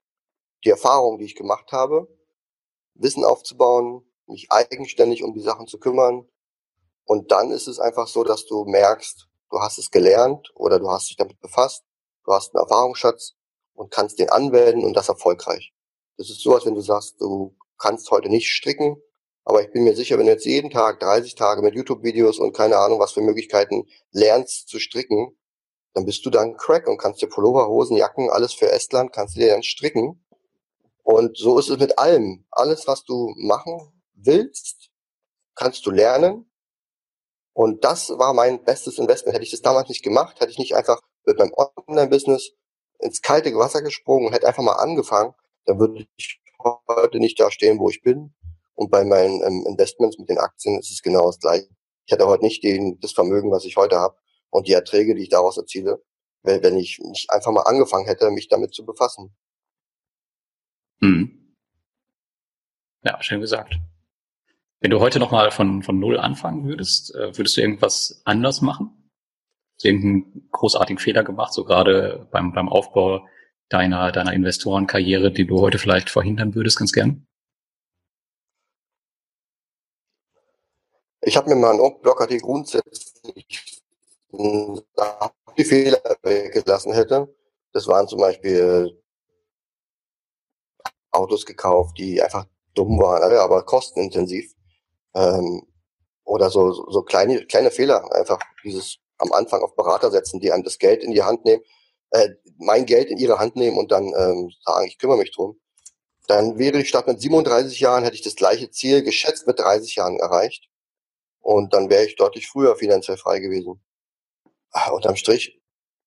die Erfahrung, die ich gemacht habe, Wissen aufzubauen, mich eigenständig um die Sachen zu kümmern. Und dann ist es einfach so, dass du merkst, du hast es gelernt oder du hast dich damit befasst, du hast einen Erfahrungsschatz und kannst den anwenden und das erfolgreich. Das ist so, als wenn du sagst, du kannst heute nicht stricken, aber ich bin mir sicher, wenn du jetzt jeden Tag 30 Tage mit YouTube-Videos und keine Ahnung, was für Möglichkeiten lernst zu stricken, dann bist du dann Crack und kannst dir Pullover, Hosen, Jacken, alles für Estland, kannst du dir dann stricken. Und so ist es mit allem. Alles, was du machen willst, kannst du lernen. Und das war mein bestes Investment. Hätte ich das damals nicht gemacht, hätte ich nicht einfach mit meinem Online-Business ins kalte Wasser gesprungen und hätte einfach mal angefangen, dann würde ich heute nicht da stehen, wo ich bin. Und bei meinen ähm, Investments mit den Aktien ist es genau das gleiche. Ich hätte heute nicht den, das Vermögen, was ich heute habe und die Erträge, die ich daraus erziele, wenn, wenn ich nicht einfach mal angefangen hätte, mich damit zu befassen. Hm. Ja, schön gesagt. Wenn du heute nochmal von, von Null anfangen würdest, äh, würdest du irgendwas anders machen? Irgendeinen großartigen Fehler gemacht, so gerade beim, beim Aufbau deiner, deiner Investorenkarriere, die du heute vielleicht verhindern würdest, ganz gern? Ich habe mir mal einen Blogartikel grundsätzlich die Fehler weggelassen hätte. Das waren zum Beispiel Autos gekauft, die einfach dumm waren, aber kostenintensiv. Ähm, oder so, so kleine, kleine Fehler, einfach dieses am Anfang auf Berater setzen, die einem das Geld in die Hand nehmen, äh, mein Geld in ihre Hand nehmen und dann ähm, sagen, ich kümmere mich drum. Dann wäre ich statt mit 37 Jahren, hätte ich das gleiche Ziel geschätzt mit 30 Jahren erreicht. Und dann wäre ich deutlich früher finanziell frei gewesen. Ach, unterm Strich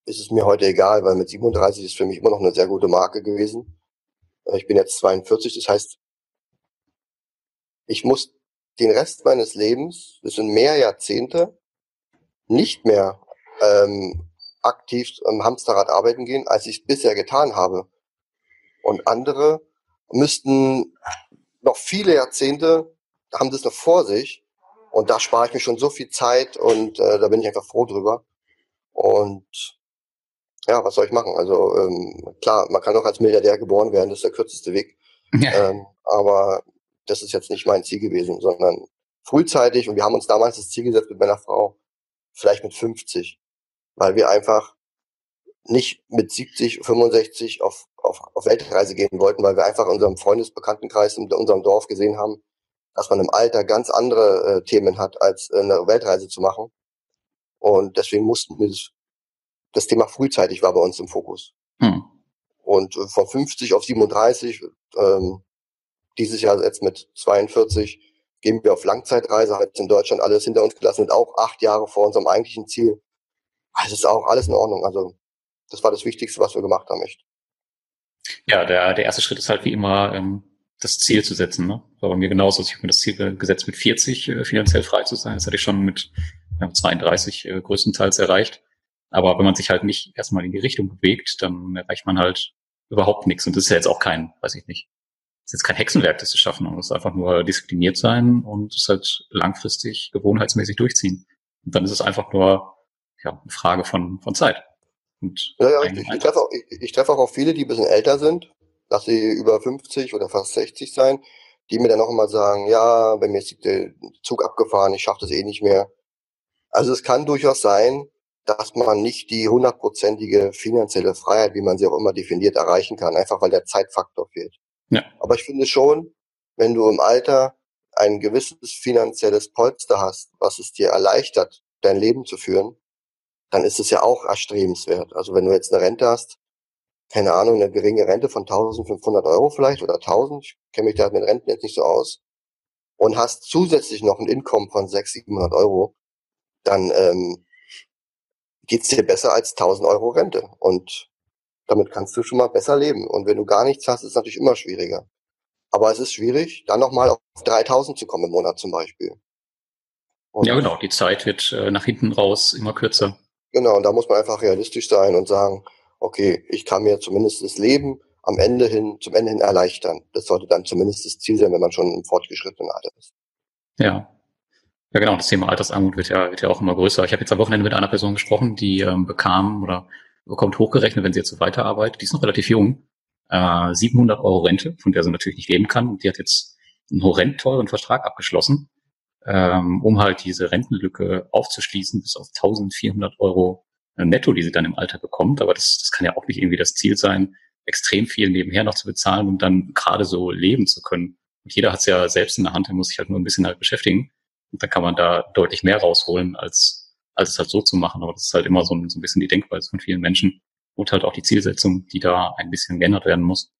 ist es mir heute egal, weil mit 37 ist für mich immer noch eine sehr gute Marke gewesen. Ich bin jetzt 42, das heißt, ich muss den Rest meines Lebens, das sind mehr Jahrzehnte, nicht mehr ähm, aktiv am Hamsterrad arbeiten gehen, als ich es bisher getan habe. Und andere müssten noch viele Jahrzehnte, haben das noch vor sich. Und da spare ich mir schon so viel Zeit und äh, da bin ich einfach froh drüber. Und ja, was soll ich machen? Also ähm, klar, man kann auch als Milliardär geboren werden, das ist der kürzeste Weg. Ja. Ähm, aber das ist jetzt nicht mein Ziel gewesen, sondern frühzeitig, und wir haben uns damals das Ziel gesetzt mit meiner Frau, vielleicht mit 50, weil wir einfach nicht mit 70, 65 auf, auf, auf Weltreise gehen wollten, weil wir einfach in unserem Freundesbekanntenkreis, in unserem Dorf gesehen haben, dass man im Alter ganz andere äh, Themen hat, als äh, eine Weltreise zu machen. Und deswegen mussten wir das, das Thema frühzeitig war bei uns im Fokus. Hm. Und äh, von 50 auf 37, ähm, dieses Jahr jetzt mit 42, gehen wir auf Langzeitreise, haben jetzt in Deutschland alles hinter uns gelassen und auch acht Jahre vor unserem eigentlichen Ziel. Also ist auch alles in Ordnung. Also das war das Wichtigste, was wir gemacht haben, echt. Ja, der, der erste Schritt ist halt wie immer, ähm, das Ziel zu setzen. Ne? War bei mir genauso. Ich habe mir das Ziel gesetzt, mit 40 äh, finanziell frei zu sein. Das hatte ich schon mit ja, 32 äh, größtenteils erreicht. Aber wenn man sich halt nicht erstmal in die Richtung bewegt, dann erreicht man halt überhaupt nichts. Und das ist ja jetzt auch kein, weiß ich nicht, ist jetzt kein Hexenwerk, das zu schaffen. Man muss einfach nur diszipliniert sein und es halt langfristig gewohnheitsmäßig durchziehen. Und dann ist es einfach nur ja, eine Frage von, von Zeit. Und ja, ja, richtig. Ich treffe, auch, ich, ich treffe auch viele, die ein bisschen älter sind, dass sie über 50 oder fast 60 sein, die mir dann auch immer sagen, ja, bei mir ist der Zug abgefahren, ich schaffe das eh nicht mehr. Also es kann durchaus sein, dass man nicht die hundertprozentige finanzielle Freiheit, wie man sie auch immer definiert, erreichen kann, einfach weil der Zeitfaktor fehlt. Ja. Aber ich finde schon, wenn du im Alter ein gewisses finanzielles Polster hast, was es dir erleichtert, dein Leben zu führen, dann ist es ja auch erstrebenswert. Also wenn du jetzt eine Rente hast, keine Ahnung, eine geringe Rente von 1500 Euro vielleicht oder 1000, ich kenne mich da mit Renten jetzt nicht so aus, und hast zusätzlich noch ein Einkommen von 600, 700 Euro, dann ähm, geht's dir besser als 1000 Euro Rente. Und damit kannst du schon mal besser leben. Und wenn du gar nichts hast, ist es natürlich immer schwieriger. Aber es ist schwierig, dann nochmal auf 3000 zu kommen im Monat zum Beispiel. Und ja, genau. Die Zeit wird äh, nach hinten raus immer kürzer. Genau. Und da muss man einfach realistisch sein und sagen, okay, ich kann mir zumindest das Leben am Ende hin, zum Ende hin erleichtern. Das sollte dann zumindest das Ziel sein, wenn man schon im fortgeschrittenen Alter ist. Ja. Ja, genau. Das Thema Altersarmut wird ja, wird ja auch immer größer. Ich habe jetzt am Wochenende mit einer Person gesprochen, die ähm, bekam oder bekommt hochgerechnet, wenn sie jetzt so weiterarbeitet. Die ist noch relativ jung. Äh, 700 Euro Rente, von der sie natürlich nicht leben kann. Und die hat jetzt einen horrend teuren Vertrag abgeschlossen, ähm, um halt diese Rentenlücke aufzuschließen bis auf 1400 Euro äh, netto, die sie dann im Alter bekommt. Aber das, das kann ja auch nicht irgendwie das Ziel sein, extrem viel nebenher noch zu bezahlen, um dann gerade so leben zu können. Und jeder hat es ja selbst in der Hand, der muss sich halt nur ein bisschen halt beschäftigen. Und dann kann man da deutlich mehr rausholen, als, als es halt so zu machen. Aber das ist halt immer so ein, so ein bisschen die Denkweise von vielen Menschen und halt auch die Zielsetzung, die da ein bisschen geändert werden muss.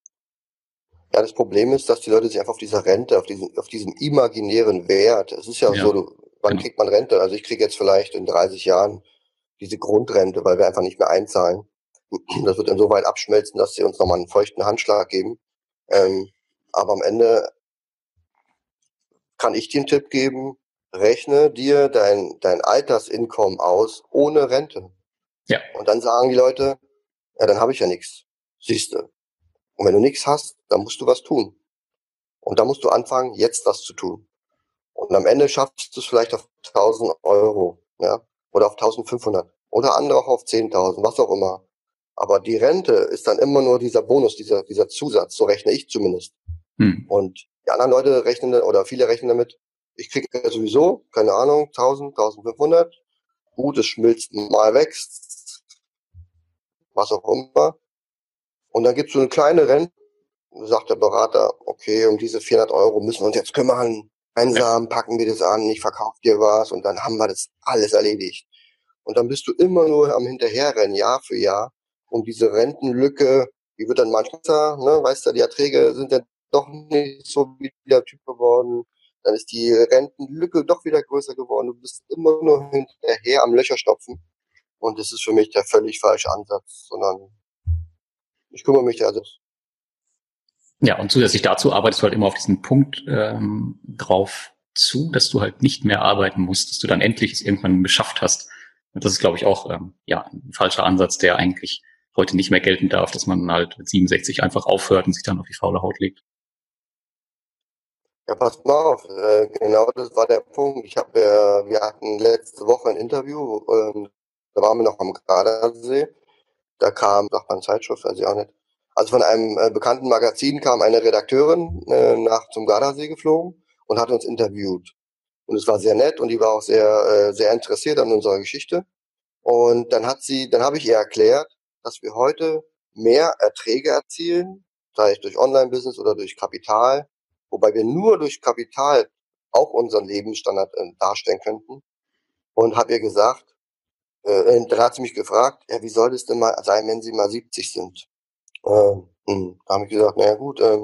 Ja, das Problem ist, dass die Leute sich einfach auf dieser Rente, auf diesem, auf diesem imaginären Wert, es ist ja, ja so, du, wann genau. kriegt man Rente? Also ich kriege jetzt vielleicht in 30 Jahren diese Grundrente, weil wir einfach nicht mehr einzahlen. Das wird insoweit abschmelzen, dass sie uns nochmal einen feuchten Handschlag geben. Ähm, aber am Ende kann ich dir einen Tipp geben, rechne dir dein, dein Altersinkommen aus ohne Rente. Ja. Und dann sagen die Leute, ja, dann habe ich ja nichts. Siehst du. Und wenn du nichts hast, dann musst du was tun. Und da musst du anfangen, jetzt was zu tun. Und am Ende schaffst du es vielleicht auf 1000 Euro, ja, oder auf 1500 oder andere auch auf 10.000, was auch immer. Aber die Rente ist dann immer nur dieser Bonus, dieser, dieser Zusatz, so rechne ich zumindest. Hm. Und die anderen Leute rechnen, oder viele rechnen damit, ich kriege sowieso, keine Ahnung, 1000, 1500. Gut, es schmilzt mal wächst, was auch immer. Und dann gibt's so eine kleine Rente, sagt der Berater, okay, um diese 400 Euro müssen wir uns jetzt kümmern. Einsam packen wir das an, ich verkaufe dir was und dann haben wir das alles erledigt. Und dann bist du immer nur am Hinterherrennen, Jahr für Jahr, um diese Rentenlücke, die wird dann manchmal, ne, weißt du, die Erträge sind dann doch nicht so wie der Typ geworden dann ist die Rentenlücke doch wieder größer geworden. Du bist immer nur hinterher am Löcher stopfen. Und das ist für mich der völlig falsche Ansatz, sondern ich kümmere mich da selbst. Ja, und zusätzlich dazu arbeitest du halt immer auf diesen Punkt ähm, drauf zu, dass du halt nicht mehr arbeiten musst, dass du dann endlich es irgendwann geschafft hast. Und das ist, glaube ich, auch ähm, ja, ein falscher Ansatz, der eigentlich heute nicht mehr gelten darf, dass man halt mit 67 einfach aufhört und sich dann auf die faule Haut legt. Ja, pass mal auf, äh, genau das war der Punkt. Ich habe, äh, wir hatten letzte Woche ein Interview, ähm, da waren wir noch am Gardasee. Da kam, sagt man Zeitschrift, weiß ich auch nicht. Also von einem äh, bekannten Magazin kam eine Redakteurin äh, nach zum Gardasee geflogen und hat uns interviewt. Und es war sehr nett und die war auch sehr, äh, sehr interessiert an unserer Geschichte. Und dann hat sie, dann habe ich ihr erklärt, dass wir heute mehr Erträge erzielen, sei es durch Online-Business oder durch Kapital, wobei wir nur durch Kapital auch unseren Lebensstandard äh, darstellen könnten. Und habe ihr gesagt, äh, dann hat sie mich gefragt, ja, wie soll das denn mal sein, wenn sie mal 70 sind? Äh, hm, da habe ich gesagt, naja gut, äh,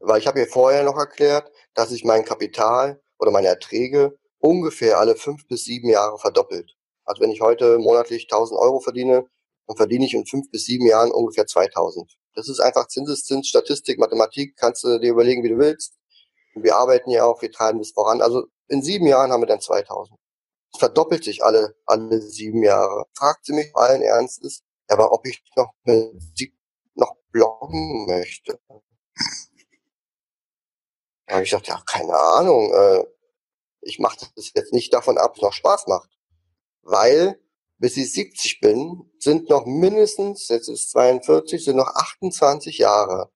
weil ich habe ihr vorher noch erklärt, dass ich mein Kapital oder meine Erträge ungefähr alle fünf bis sieben Jahre verdoppelt. Also wenn ich heute monatlich 1000 Euro verdiene, dann verdiene ich in fünf bis sieben Jahren ungefähr 2000. Das ist einfach Zinseszins, Statistik, Mathematik, kannst du dir überlegen, wie du willst. Wir arbeiten ja auch, wir treiben das voran. Also in sieben Jahren haben wir dann 2000. Es verdoppelt sich alle, alle sieben Jahre. Fragt sie mich allen Ernstes, aber ob ich noch, noch bloggen möchte. Da habe ich gesagt, ja, keine Ahnung. Äh, ich mache das jetzt nicht davon ab, es noch Spaß macht. Weil bis ich 70 bin, sind noch mindestens, jetzt ist 42, sind noch 28 Jahre.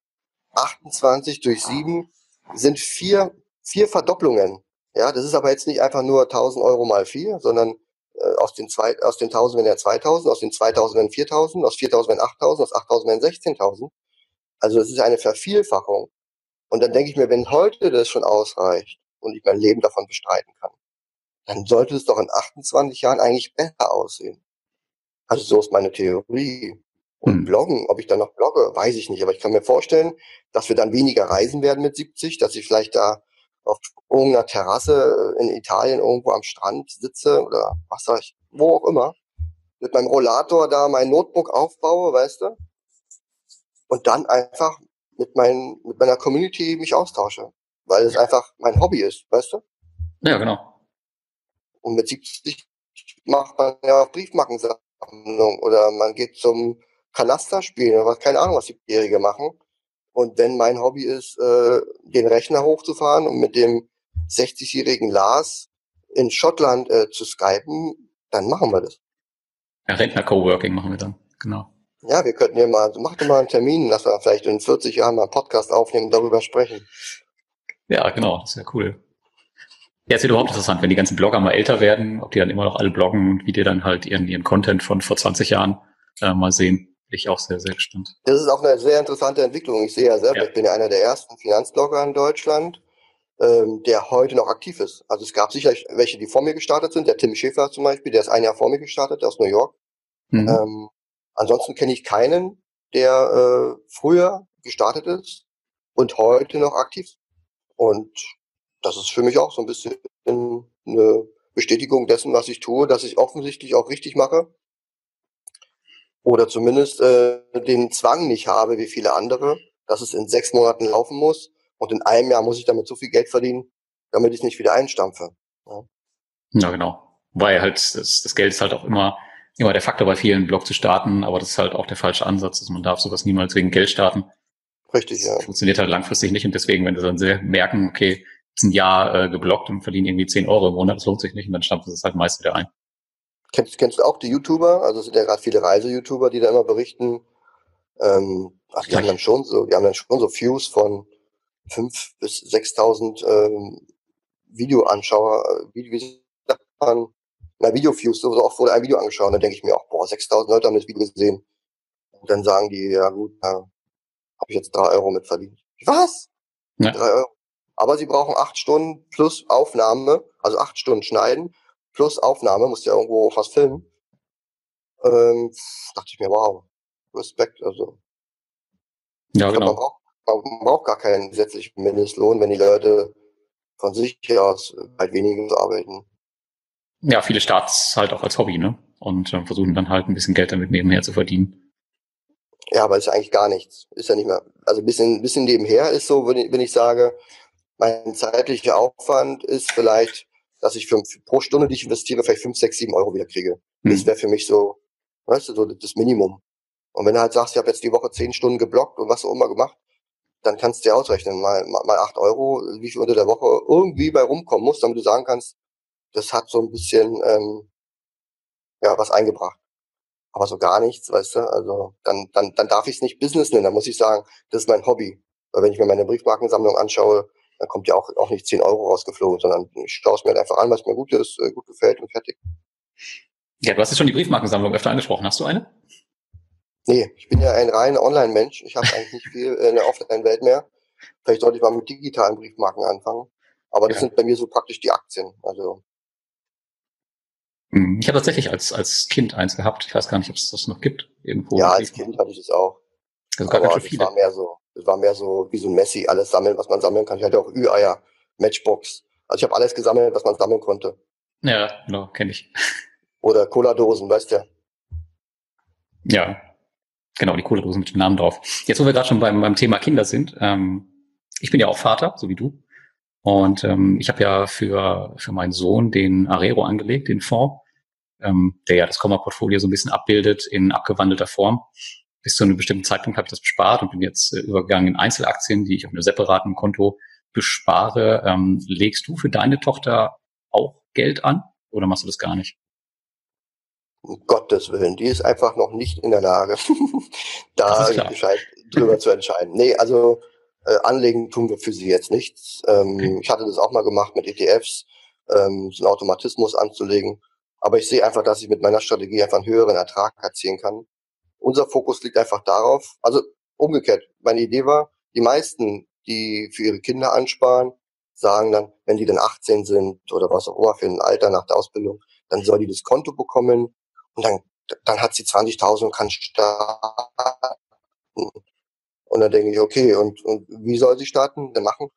28 durch 7 sind vier, vier Verdopplungen. Ja, das ist aber jetzt nicht einfach nur 1000 Euro mal vier, sondern äh, aus den zwei, aus den 1000 werden ja 2000, aus den 2000 werden 4000, aus 4000 werden 8000, aus 8000 werden 16.000. Also es ist eine Vervielfachung. Und dann denke ich mir, wenn heute das schon ausreicht und ich mein Leben davon bestreiten kann, dann sollte es doch in 28 Jahren eigentlich besser aussehen. Also so ist meine Theorie. Und hm. bloggen, ob ich dann noch blogge, weiß ich nicht. Aber ich kann mir vorstellen, dass wir dann weniger reisen werden mit 70, dass ich vielleicht da auf irgendeiner Terrasse in Italien irgendwo am Strand sitze oder was sag ich, wo auch immer, mit meinem Rollator da mein Notebook aufbaue, weißt du? Und dann einfach mit, mein, mit meiner Community mich austausche. Weil es einfach mein Hobby ist, weißt du? Ja, genau. Und mit 70 macht man ja auch Briefmarkensammlung oder man geht zum Kanaster spielen oder was, keine Ahnung, was die Jährige machen. Und wenn mein Hobby ist, äh, den Rechner hochzufahren und mit dem 60-jährigen Lars in Schottland äh, zu skypen, dann machen wir das. Ja, Rentner-Coworking machen wir dann, genau. Ja, wir könnten ja mal, also mach doch mal einen Termin, dass wir vielleicht in 40 Jahren mal einen Podcast aufnehmen und darüber sprechen. Ja, genau, das wäre cool. Ja, es wird überhaupt interessant, wenn die ganzen Blogger mal älter werden, ob die dann immer noch alle bloggen und wie die dann halt ihren, ihren Content von vor 20 Jahren äh, mal sehen ich auch sehr, sehr gespannt. Das ist auch eine sehr interessante Entwicklung. Ich sehe ja selber, ja. ich bin ja einer der ersten Finanzblogger in Deutschland, ähm, der heute noch aktiv ist. Also es gab sicherlich welche, die vor mir gestartet sind. Der Tim Schäfer zum Beispiel, der ist ein Jahr vor mir gestartet, aus New York. Mhm. Ähm, ansonsten kenne ich keinen, der äh, früher gestartet ist und heute noch aktiv ist. Und das ist für mich auch so ein bisschen eine Bestätigung dessen, was ich tue, dass ich offensichtlich auch richtig mache oder zumindest äh, den Zwang nicht habe wie viele andere, dass es in sechs Monaten laufen muss und in einem Jahr muss ich damit so viel Geld verdienen, damit ich es nicht wieder einstampfe. Ja, ja genau. Weil halt das, das Geld ist halt auch immer immer der Faktor bei vielen Blog zu starten, aber das ist halt auch der falsche Ansatz. Also man darf sowas niemals wegen Geld starten. Richtig, ja. Das funktioniert halt langfristig nicht und deswegen, wenn sie dann sehr merken, okay, ein Jahr äh, geblockt und verdienen irgendwie 10 Euro im Monat, das lohnt sich nicht und dann stampfen sie es halt meist wieder ein. Kennst, kennst du auch die YouTuber? Also es sind ja gerade viele Reise-YouTuber, die da immer berichten. Ähm, ach, die haben dann schon so, die haben dann schon so Views von fünf bis sechstausend ähm, Videoanschauer, äh, wie, wie sagt man, na, Video-Views, so, oft wurde ein Video angeschaut, dann denke ich mir auch, boah, 6000 Leute haben das Video gesehen. Und dann sagen die, ja gut, da habe ich jetzt drei Euro mit verdient. Was? Ja. Drei Euro. Aber sie brauchen acht Stunden plus Aufnahme, also acht Stunden schneiden plus Aufnahme, musst ja irgendwo was filmen. Ähm, dachte ich mir, wow, Respekt, also. Ja, genau. man, braucht, man braucht gar keinen gesetzlichen Mindestlohn, wenn die Leute von sich aus halt weniger arbeiten. Ja, viele starten halt auch als Hobby, ne? Und äh, versuchen dann halt ein bisschen Geld damit nebenher zu verdienen. Ja, aber ist eigentlich gar nichts. Ist ja nicht mehr. Also ein bisschen, bisschen nebenher ist so, wenn ich, wenn ich sage, mein zeitlicher Aufwand ist vielleicht dass ich für, pro Stunde, die ich investiere, vielleicht fünf, sechs, sieben Euro wieder kriege. Mhm. Das wäre für mich so, weißt du, so das Minimum. Und wenn du halt sagst, ich habe jetzt die Woche zehn Stunden geblockt und was auch immer gemacht, dann kannst du dir ausrechnen, mal, mal, acht Euro, wie viel unter der Woche irgendwie bei rumkommen muss, damit du sagen kannst, das hat so ein bisschen ähm, ja was eingebracht. Aber so gar nichts, weißt du, also dann, dann, dann darf ich es nicht Business nennen, dann muss ich sagen, das ist mein Hobby. Weil wenn ich mir meine Briefmarkensammlung anschaue, da kommt ja auch, auch nicht 10 Euro rausgeflogen, sondern ich schaue es mir halt einfach an, was mir gut ist, äh, gut gefällt und fertig. Ja, du hast ja schon die Briefmarkensammlung öfter angesprochen. Hast du eine? Nee, ich bin ja ein reiner Online-Mensch. Ich habe eigentlich nicht viel in der Offline-Welt mehr. Vielleicht sollte ich mal mit digitalen Briefmarken anfangen. Aber das ja. sind bei mir so praktisch die Aktien. Also hm, ich habe tatsächlich als, als Kind eins gehabt. Ich weiß gar nicht, ob es das noch gibt. Irgendwo. Ja, als Kind hatte ich es auch. Also gar Aber das war mehr so. Das war mehr so wie so ein Messi, alles sammeln, was man sammeln kann. Ich hatte auch Ü-Eier, Matchbox. Also ich habe alles gesammelt, was man sammeln konnte. Ja, genau, kenne ich. Oder Cola-Dosen, weißt du? Ja, genau, die Cola-Dosen mit dem Namen drauf. Jetzt, wo wir gerade schon beim, beim Thema Kinder sind, ähm, ich bin ja auch Vater, so wie du. Und ähm, ich habe ja für, für meinen Sohn den Arero angelegt, den Fonds, ähm, der ja das Komma-Portfolio so ein bisschen abbildet in abgewandelter Form bis zu einem bestimmten Zeitpunkt habe ich das bespart und bin jetzt äh, übergegangen in Einzelaktien, die ich auf einem separaten Konto bespare. Ähm, legst du für deine Tochter auch Geld an oder machst du das gar nicht? Um Gottes Willen, die ist einfach noch nicht in der Lage, da Bescheid drüber zu entscheiden. Nee, also äh, anlegen tun wir für sie jetzt nichts. Ähm, okay. Ich hatte das auch mal gemacht mit ETFs, ähm, so einen Automatismus anzulegen. Aber ich sehe einfach, dass ich mit meiner Strategie einfach einen höheren Ertrag erzielen kann. Unser Fokus liegt einfach darauf, also umgekehrt, meine Idee war, die meisten, die für ihre Kinder ansparen, sagen dann, wenn die dann 18 sind oder was auch immer für ein Alter nach der Ausbildung, dann soll die das Konto bekommen und dann, dann hat sie 20.000 und kann starten. Und dann denke ich, okay, und, und wie soll sie starten? Dann machen?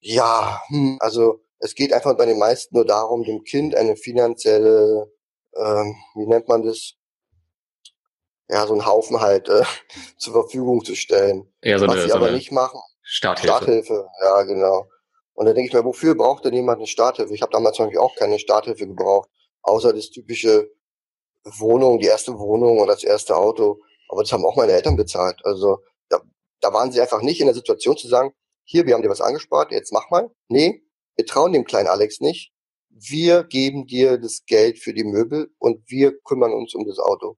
Ja, hm, also es geht einfach bei den meisten nur darum, dem Kind eine finanzielle, ähm, wie nennt man das? Ja, so einen Haufen halt äh, zur Verfügung zu stellen. Ja, so Was eine, sie so aber nicht machen. Starthilfe. Starthilfe, ja, genau. Und dann denke ich mir, wofür braucht denn jemand eine Starthilfe? Ich habe damals Beispiel auch keine Starthilfe gebraucht, außer das typische Wohnung, die erste Wohnung oder das erste Auto. Aber das haben auch meine Eltern bezahlt. Also da, da waren sie einfach nicht in der Situation zu sagen, hier, wir haben dir was angespart, jetzt mach mal. Nee, wir trauen dem kleinen Alex nicht. Wir geben dir das Geld für die Möbel und wir kümmern uns um das Auto.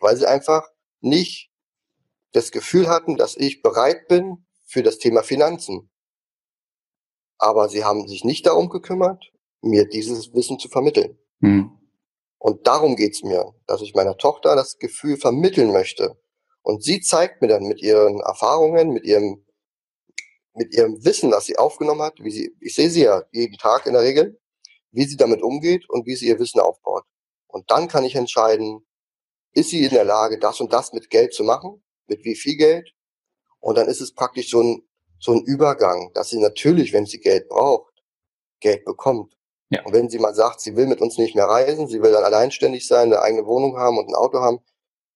Weil sie einfach nicht das Gefühl hatten, dass ich bereit bin für das Thema Finanzen. Aber sie haben sich nicht darum gekümmert, mir dieses Wissen zu vermitteln. Hm. Und darum geht's mir, dass ich meiner Tochter das Gefühl vermitteln möchte. Und sie zeigt mir dann mit ihren Erfahrungen, mit ihrem, mit ihrem Wissen, das sie aufgenommen hat, wie sie, ich sehe sie ja jeden Tag in der Regel, wie sie damit umgeht und wie sie ihr Wissen aufbaut. Und dann kann ich entscheiden, ist sie in der Lage, das und das mit Geld zu machen? Mit wie viel Geld? Und dann ist es praktisch so ein, so ein Übergang, dass sie natürlich, wenn sie Geld braucht, Geld bekommt. Ja. Und wenn sie mal sagt, sie will mit uns nicht mehr reisen, sie will dann alleinständig sein, eine eigene Wohnung haben und ein Auto haben,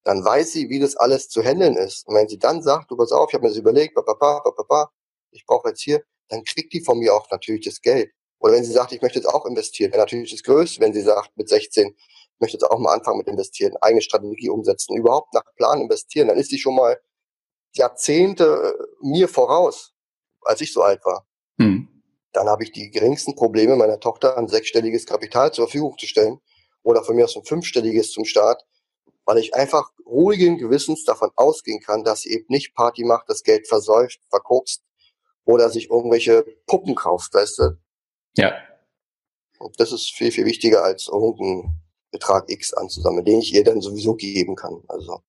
dann weiß sie, wie das alles zu handeln ist. Und wenn sie dann sagt, du pass auf, ich habe mir das überlegt, papa, papa, ich brauche jetzt hier, dann kriegt die von mir auch natürlich das Geld. Oder wenn sie sagt, ich möchte jetzt auch investieren, wäre natürlich das Größte, wenn sie sagt, mit 16, ich möchte jetzt auch mal anfangen mit investieren, eigene Strategie umsetzen, überhaupt nach Plan investieren, dann ist sie schon mal Jahrzehnte äh, mir voraus, als ich so alt war. Hm dann habe ich die geringsten Probleme, meiner Tochter ein sechsstelliges Kapital zur Verfügung zu stellen oder von mir aus ein fünfstelliges zum Start, weil ich einfach ruhigen Gewissens davon ausgehen kann, dass sie eben nicht Party macht, das Geld versäuft, verkokst oder sich irgendwelche Puppen kauft, weißt du? Ja. Und das ist viel, viel wichtiger als irgendeinen Betrag X anzusammeln, den ich ihr dann sowieso geben kann. Also.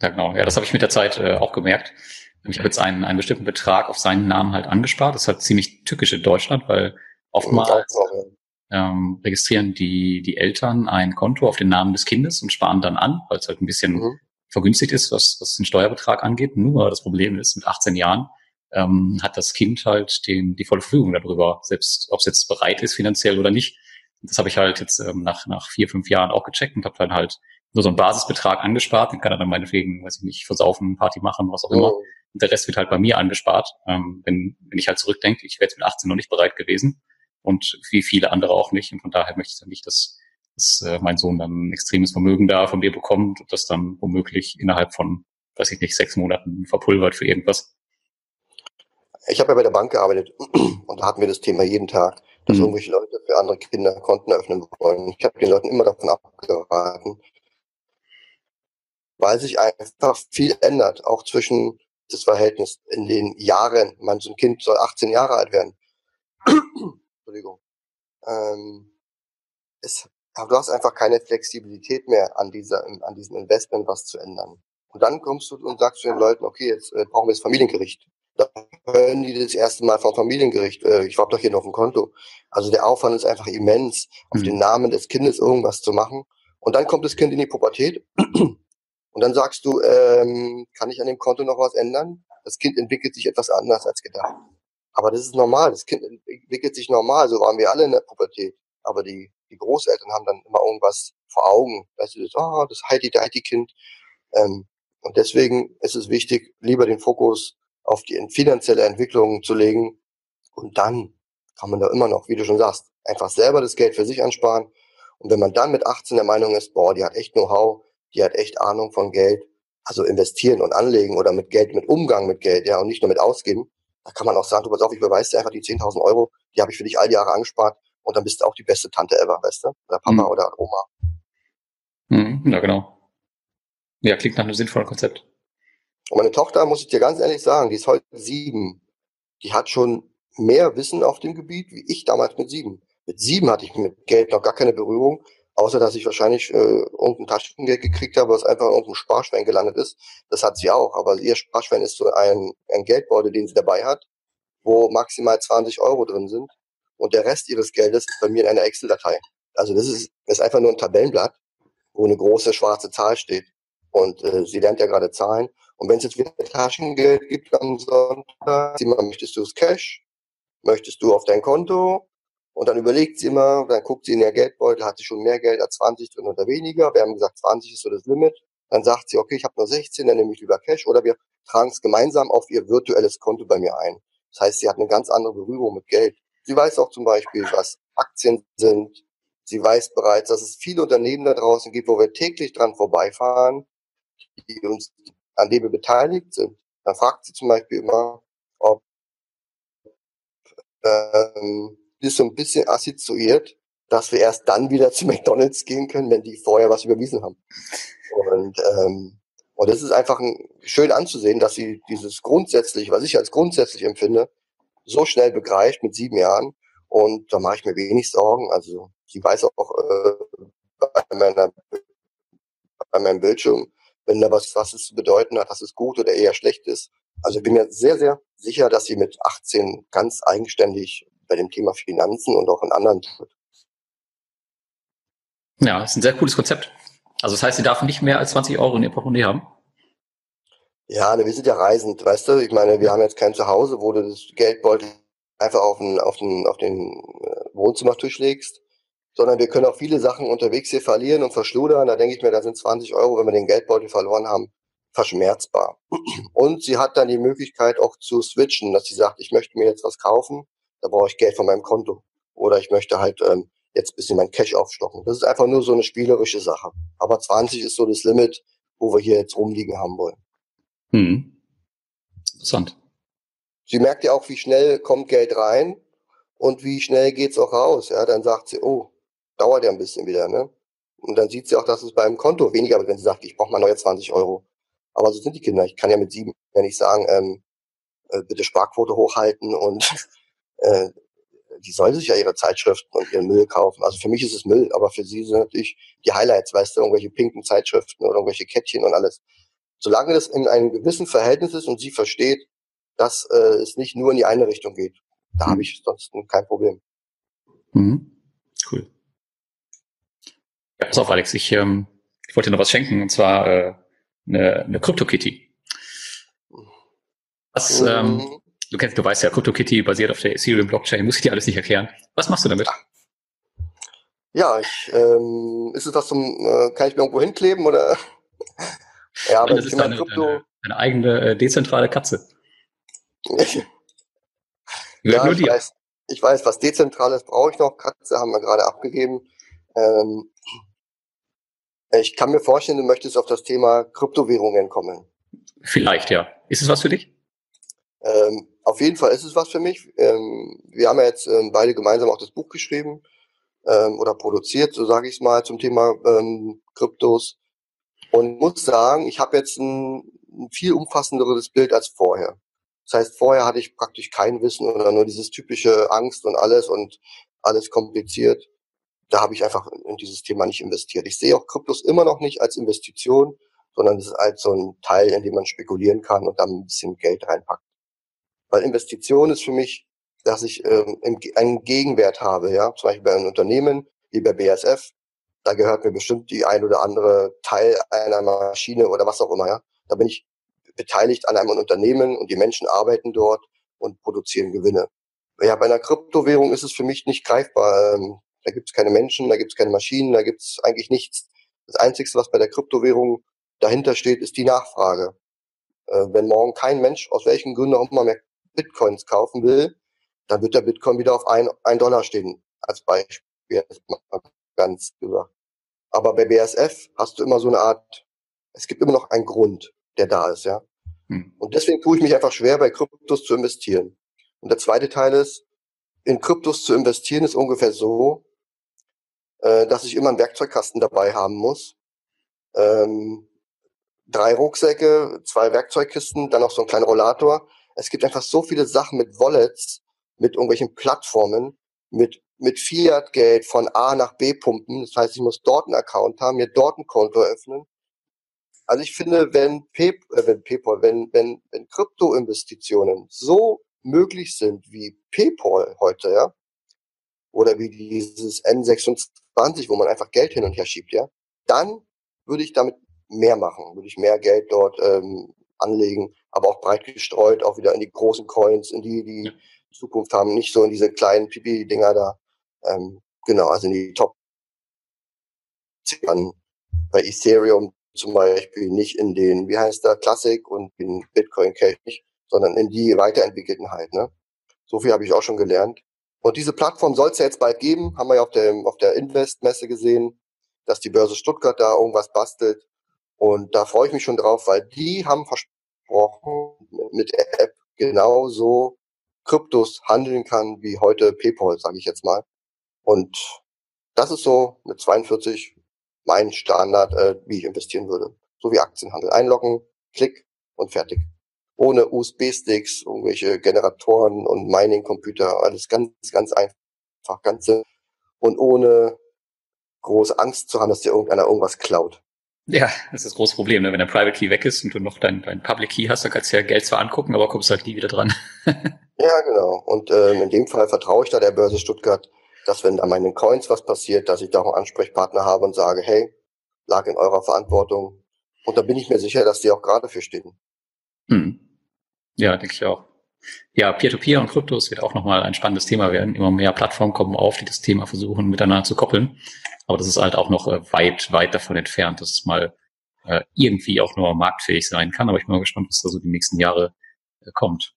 Ja, genau. Ja, das habe ich mit der Zeit äh, auch gemerkt. Ich habe jetzt einen, einen bestimmten Betrag auf seinen Namen halt angespart. Das ist halt ziemlich tückisch in Deutschland, weil oftmals ähm, registrieren die, die Eltern ein Konto auf den Namen des Kindes und sparen dann an, weil es halt ein bisschen mhm. vergünstigt ist, was, was den Steuerbetrag angeht. Nur das Problem ist, mit 18 Jahren ähm, hat das Kind halt den, die volle Verfügung darüber, selbst ob es jetzt bereit ist finanziell oder nicht. Das habe ich halt jetzt ähm, nach, nach vier, fünf Jahren auch gecheckt und habe dann halt nur so einen Basisbetrag angespart. Den kann er dann meinetwegen, weiß ich nicht, versaufen, Party machen, was auch immer. Mhm. Und der Rest wird halt bei mir angespart. Ähm, wenn, wenn ich halt zurückdenke, ich wäre jetzt mit 18 noch nicht bereit gewesen und wie viele andere auch nicht. Und von daher möchte ich dann nicht, dass, dass äh, mein Sohn dann ein extremes Vermögen da von mir bekommt und das dann womöglich innerhalb von, weiß ich nicht, sechs Monaten verpulvert für irgendwas. Ich habe ja bei der Bank gearbeitet und da hatten wir das Thema jeden Tag, dass mhm. irgendwelche Leute für andere Kinder Konten eröffnen wollen. Ich habe den Leuten immer davon abgeraten, weil sich einfach viel ändert, auch zwischen das Verhältnis in den Jahren. Man, so ein Kind soll 18 Jahre alt werden. Entschuldigung. Ähm, es, aber du hast einfach keine Flexibilität mehr an dieser, an diesem Investment was zu ändern. Und dann kommst du und sagst zu den Leuten, okay, jetzt äh, brauchen wir das Familiengericht. Da hören die das erste Mal vom Familiengericht, äh, ich habe doch hier noch ein Konto. Also der Aufwand ist einfach immens, auf mhm. den Namen des Kindes irgendwas zu machen. Und dann kommt das Kind in die Pubertät und dann sagst du, ähm, kann ich an dem Konto noch was ändern? Das Kind entwickelt sich etwas anders als gedacht. Aber das ist normal. Das Kind entwickelt sich normal. So waren wir alle in der Pubertät. Aber die, die Großeltern haben dann immer irgendwas vor Augen. Weißt du, das, oh, das Heidi-Deiti-Kind. Ähm, und deswegen ist es wichtig, lieber den Fokus auf die finanzielle Entwicklung zu legen. Und dann kann man da immer noch, wie du schon sagst, einfach selber das Geld für sich ansparen. Und wenn man dann mit 18 der Meinung ist, boah, die hat echt Know-how, die hat echt Ahnung von Geld, also investieren und anlegen oder mit Geld, mit Umgang mit Geld, ja, und nicht nur mit Ausgeben, Da kann man auch sagen, du pass auf, ich beweise dir einfach die 10.000 Euro, die habe ich für dich all die Jahre angespart und dann bist du auch die beste Tante ever, weißt du? Oder Papa mhm. oder Oma. Mhm, ja, genau. Ja, klingt nach einem sinnvollen Konzept. Und meine Tochter, muss ich dir ganz ehrlich sagen, die ist heute sieben. Die hat schon mehr Wissen auf dem Gebiet, wie ich damals mit sieben. Mit sieben hatte ich mit Geld noch gar keine Berührung, außer dass ich wahrscheinlich äh, irgendein Taschengeld gekriegt habe, was einfach in irgendeinem Sparschwein gelandet ist. Das hat sie auch, aber ihr Sparschwein ist so ein, ein Geldbeutel, den sie dabei hat, wo maximal 20 Euro drin sind. Und der Rest ihres Geldes ist bei mir in einer Excel-Datei. Also das ist, ist einfach nur ein Tabellenblatt, wo eine große schwarze Zahl steht. Und äh, sie lernt ja gerade Zahlen. Und wenn es jetzt wieder Taschengeld gibt am Sonntag, sie mal, möchtest du es Cash? Möchtest du auf dein Konto? Und dann überlegt sie immer, dann guckt sie in ihr Geldbeutel, hat sie schon mehr Geld als 20 drin oder weniger. Wir haben gesagt, 20 ist so das Limit. Dann sagt sie, okay, ich habe nur 16, dann nehme ich lieber Cash. Oder wir tragen es gemeinsam auf ihr virtuelles Konto bei mir ein. Das heißt, sie hat eine ganz andere Berührung mit Geld. Sie weiß auch zum Beispiel, was Aktien sind. Sie weiß bereits, dass es viele Unternehmen da draußen gibt, wo wir täglich dran vorbeifahren, die uns, an denen wir beteiligt sind. Dann fragt sie zum Beispiel immer, ob ähm, ist so ein bisschen assoziiert, dass wir erst dann wieder zu McDonalds gehen können, wenn die vorher was überwiesen haben. Und, ähm, und das ist einfach ein, schön anzusehen, dass sie dieses grundsätzlich, was ich als grundsätzlich empfinde, so schnell begreift mit sieben Jahren. Und da mache ich mir wenig Sorgen. Also sie weiß auch äh, bei, meiner, bei meinem Bildschirm, wenn da was, was es zu bedeuten hat, dass es gut oder eher schlecht ist. Also ich bin mir sehr, sehr sicher, dass sie mit 18 ganz eigenständig bei dem Thema Finanzen und auch in anderen tritt. Ja, ist ein sehr cooles Konzept. Also das heißt, sie darf nicht mehr als 20 Euro in ihr Portemonnaie haben? Ja, ne, wir sind ja reisend, weißt du? Ich meine, wir haben jetzt kein Zuhause, wo du das Geldbeutel einfach auf den, auf den, auf den äh, Wohnzimmertisch legst, sondern wir können auch viele Sachen unterwegs hier verlieren und verschludern. Da denke ich mir, da sind 20 Euro, wenn wir den Geldbeutel verloren haben, verschmerzbar. Und sie hat dann die Möglichkeit auch zu switchen, dass sie sagt, ich möchte mir jetzt was kaufen, da brauche ich Geld von meinem Konto. Oder ich möchte halt ähm, jetzt bisschen mein Cash aufstocken. Das ist einfach nur so eine spielerische Sache. Aber 20 ist so das Limit, wo wir hier jetzt rumliegen haben wollen. Hm. Interessant. Sie merkt ja auch, wie schnell kommt Geld rein und wie schnell geht's auch raus. Ja, dann sagt sie, oh, dauert ja ein bisschen wieder, ne? Und dann sieht sie auch, dass es beim Konto weniger wird, wenn sie sagt, ich brauche mal neue 20 Euro. Aber so sind die Kinder. Ich kann ja mit sieben ja nicht sagen, ähm, äh, bitte Sparquote hochhalten und äh, die soll sich ja ihre Zeitschriften und ihren Müll kaufen. Also für mich ist es Müll, aber für sie sind natürlich die Highlights, weißt du, irgendwelche pinken Zeitschriften oder irgendwelche Kettchen und alles. Solange das in einem gewissen Verhältnis ist und sie versteht, dass äh, es nicht nur in die eine Richtung geht, da mhm. habe ich sonst kein Problem. Mhm. Ja, pass auf, Alex, ich, ähm, ich wollte dir noch was schenken, und zwar äh, eine, eine Crypto-Kitty. Was, mhm. ähm, du kennst, du weißt ja, CryptoKitty basiert auf der Ethereum-Blockchain, muss ich dir alles nicht erklären. Was machst du damit? Ja, ich, ähm, ist es was zum, äh, kann ich mir irgendwo hinkleben oder? ja, aber das ist deine, Krypto... deine, deine eigene äh, dezentrale Katze. ja, nur ich dir. weiß, ich weiß, was dezentrales brauche ich noch. Katze haben wir gerade abgegeben. Ähm, ich kann mir vorstellen, du möchtest auf das Thema Kryptowährungen kommen. Vielleicht, ja. Ist es was für dich? Ähm, auf jeden Fall ist es was für mich. Ähm, wir haben ja jetzt ähm, beide gemeinsam auch das Buch geschrieben ähm, oder produziert, so sage ich es mal, zum Thema ähm, Kryptos. Und muss sagen, ich habe jetzt ein, ein viel umfassenderes Bild als vorher. Das heißt, vorher hatte ich praktisch kein Wissen oder nur dieses typische Angst und alles und alles kompliziert. Da habe ich einfach in dieses Thema nicht investiert. Ich sehe auch Kryptos immer noch nicht als Investition, sondern es ist als so ein Teil, in dem man spekulieren kann und dann ein bisschen Geld reinpackt. Weil Investition ist für mich, dass ich ähm, einen Gegenwert habe, ja, zum Beispiel bei einem Unternehmen wie bei BSF, da gehört mir bestimmt die ein oder andere Teil einer Maschine oder was auch immer, ja. Da bin ich beteiligt an einem Unternehmen und die Menschen arbeiten dort und produzieren Gewinne. Ja, bei einer Kryptowährung ist es für mich nicht greifbar. Ähm, da gibt es keine Menschen, da gibt es keine Maschinen, da gibt es eigentlich nichts. Das Einzige, was bei der Kryptowährung dahinter steht, ist die Nachfrage. Äh, wenn morgen kein Mensch aus welchen Gründen auch immer mehr Bitcoins kaufen will, dann wird der Bitcoin wieder auf ein, ein Dollar stehen, als Beispiel, ganz gesagt. Aber bei BSF hast du immer so eine Art, es gibt immer noch einen Grund, der da ist, ja. Hm. Und deswegen tue ich mich einfach schwer, bei Kryptos zu investieren. Und der zweite Teil ist, in Kryptos zu investieren ist ungefähr so, äh, dass ich immer einen Werkzeugkasten dabei haben muss. Ähm, drei Rucksäcke, zwei Werkzeugkisten, dann noch so ein kleiner Rollator. Es gibt einfach so viele Sachen mit Wallets, mit irgendwelchen Plattformen, mit, mit Fiat-Geld von A nach B pumpen. Das heißt, ich muss dort einen Account haben, mir dort ein Konto öffnen. Also ich finde, wenn, Pay, äh, wenn PayPal, wenn, wenn, wenn Krypto-Investitionen so möglich sind wie PayPal heute, ja, oder wie dieses N26, wo man einfach Geld hin und her schiebt, ja, dann würde ich damit mehr machen, würde ich mehr Geld dort ähm, anlegen, aber auch breit gestreut, auch wieder in die großen Coins, in die, die Zukunft haben, nicht so in diese kleinen Pipi-Dinger da. Ähm, genau, also in die Top bei Ethereum zum Beispiel nicht in den, wie heißt der, Classic und in Bitcoin Cash sondern in die weiterentwickelten halt. Ne? So viel habe ich auch schon gelernt. Und diese Plattform soll es ja jetzt bald geben, haben wir ja auf der, auf der Invest-Messe gesehen, dass die Börse Stuttgart da irgendwas bastelt. Und da freue ich mich schon drauf, weil die haben versprochen, mit der App genauso Kryptos handeln kann wie heute PayPal, sage ich jetzt mal. Und das ist so mit 42 mein Standard, äh, wie ich investieren würde. So wie Aktienhandel. Einloggen, Klick und fertig. Ohne USB-Sticks, irgendwelche Generatoren und Mining-Computer, alles ganz, ganz einfach, ganze und ohne große Angst zu haben, dass dir irgendeiner irgendwas klaut. Ja, das ist das große Problem, ne? wenn der Private Key weg ist und du noch dein, dein Public Key hast, dann kannst du ja Geld zwar angucken, aber kommst halt nie wieder dran. ja, genau. Und ähm, in dem Fall vertraue ich da der Börse Stuttgart, dass wenn an meinen Coins was passiert, dass ich da auch einen Ansprechpartner habe und sage, hey, lag in eurer Verantwortung. Und da bin ich mir sicher, dass die auch gerade für stehen. Hm. Ja, denke ich auch. Ja, Peer-to-Peer -Peer und Kryptos wird auch nochmal ein spannendes Thema werden. Immer mehr Plattformen kommen auf, die das Thema versuchen miteinander zu koppeln. Aber das ist halt auch noch äh, weit, weit davon entfernt, dass es mal äh, irgendwie auch nur marktfähig sein kann. Aber ich bin mal gespannt, was da so die nächsten Jahre äh, kommt.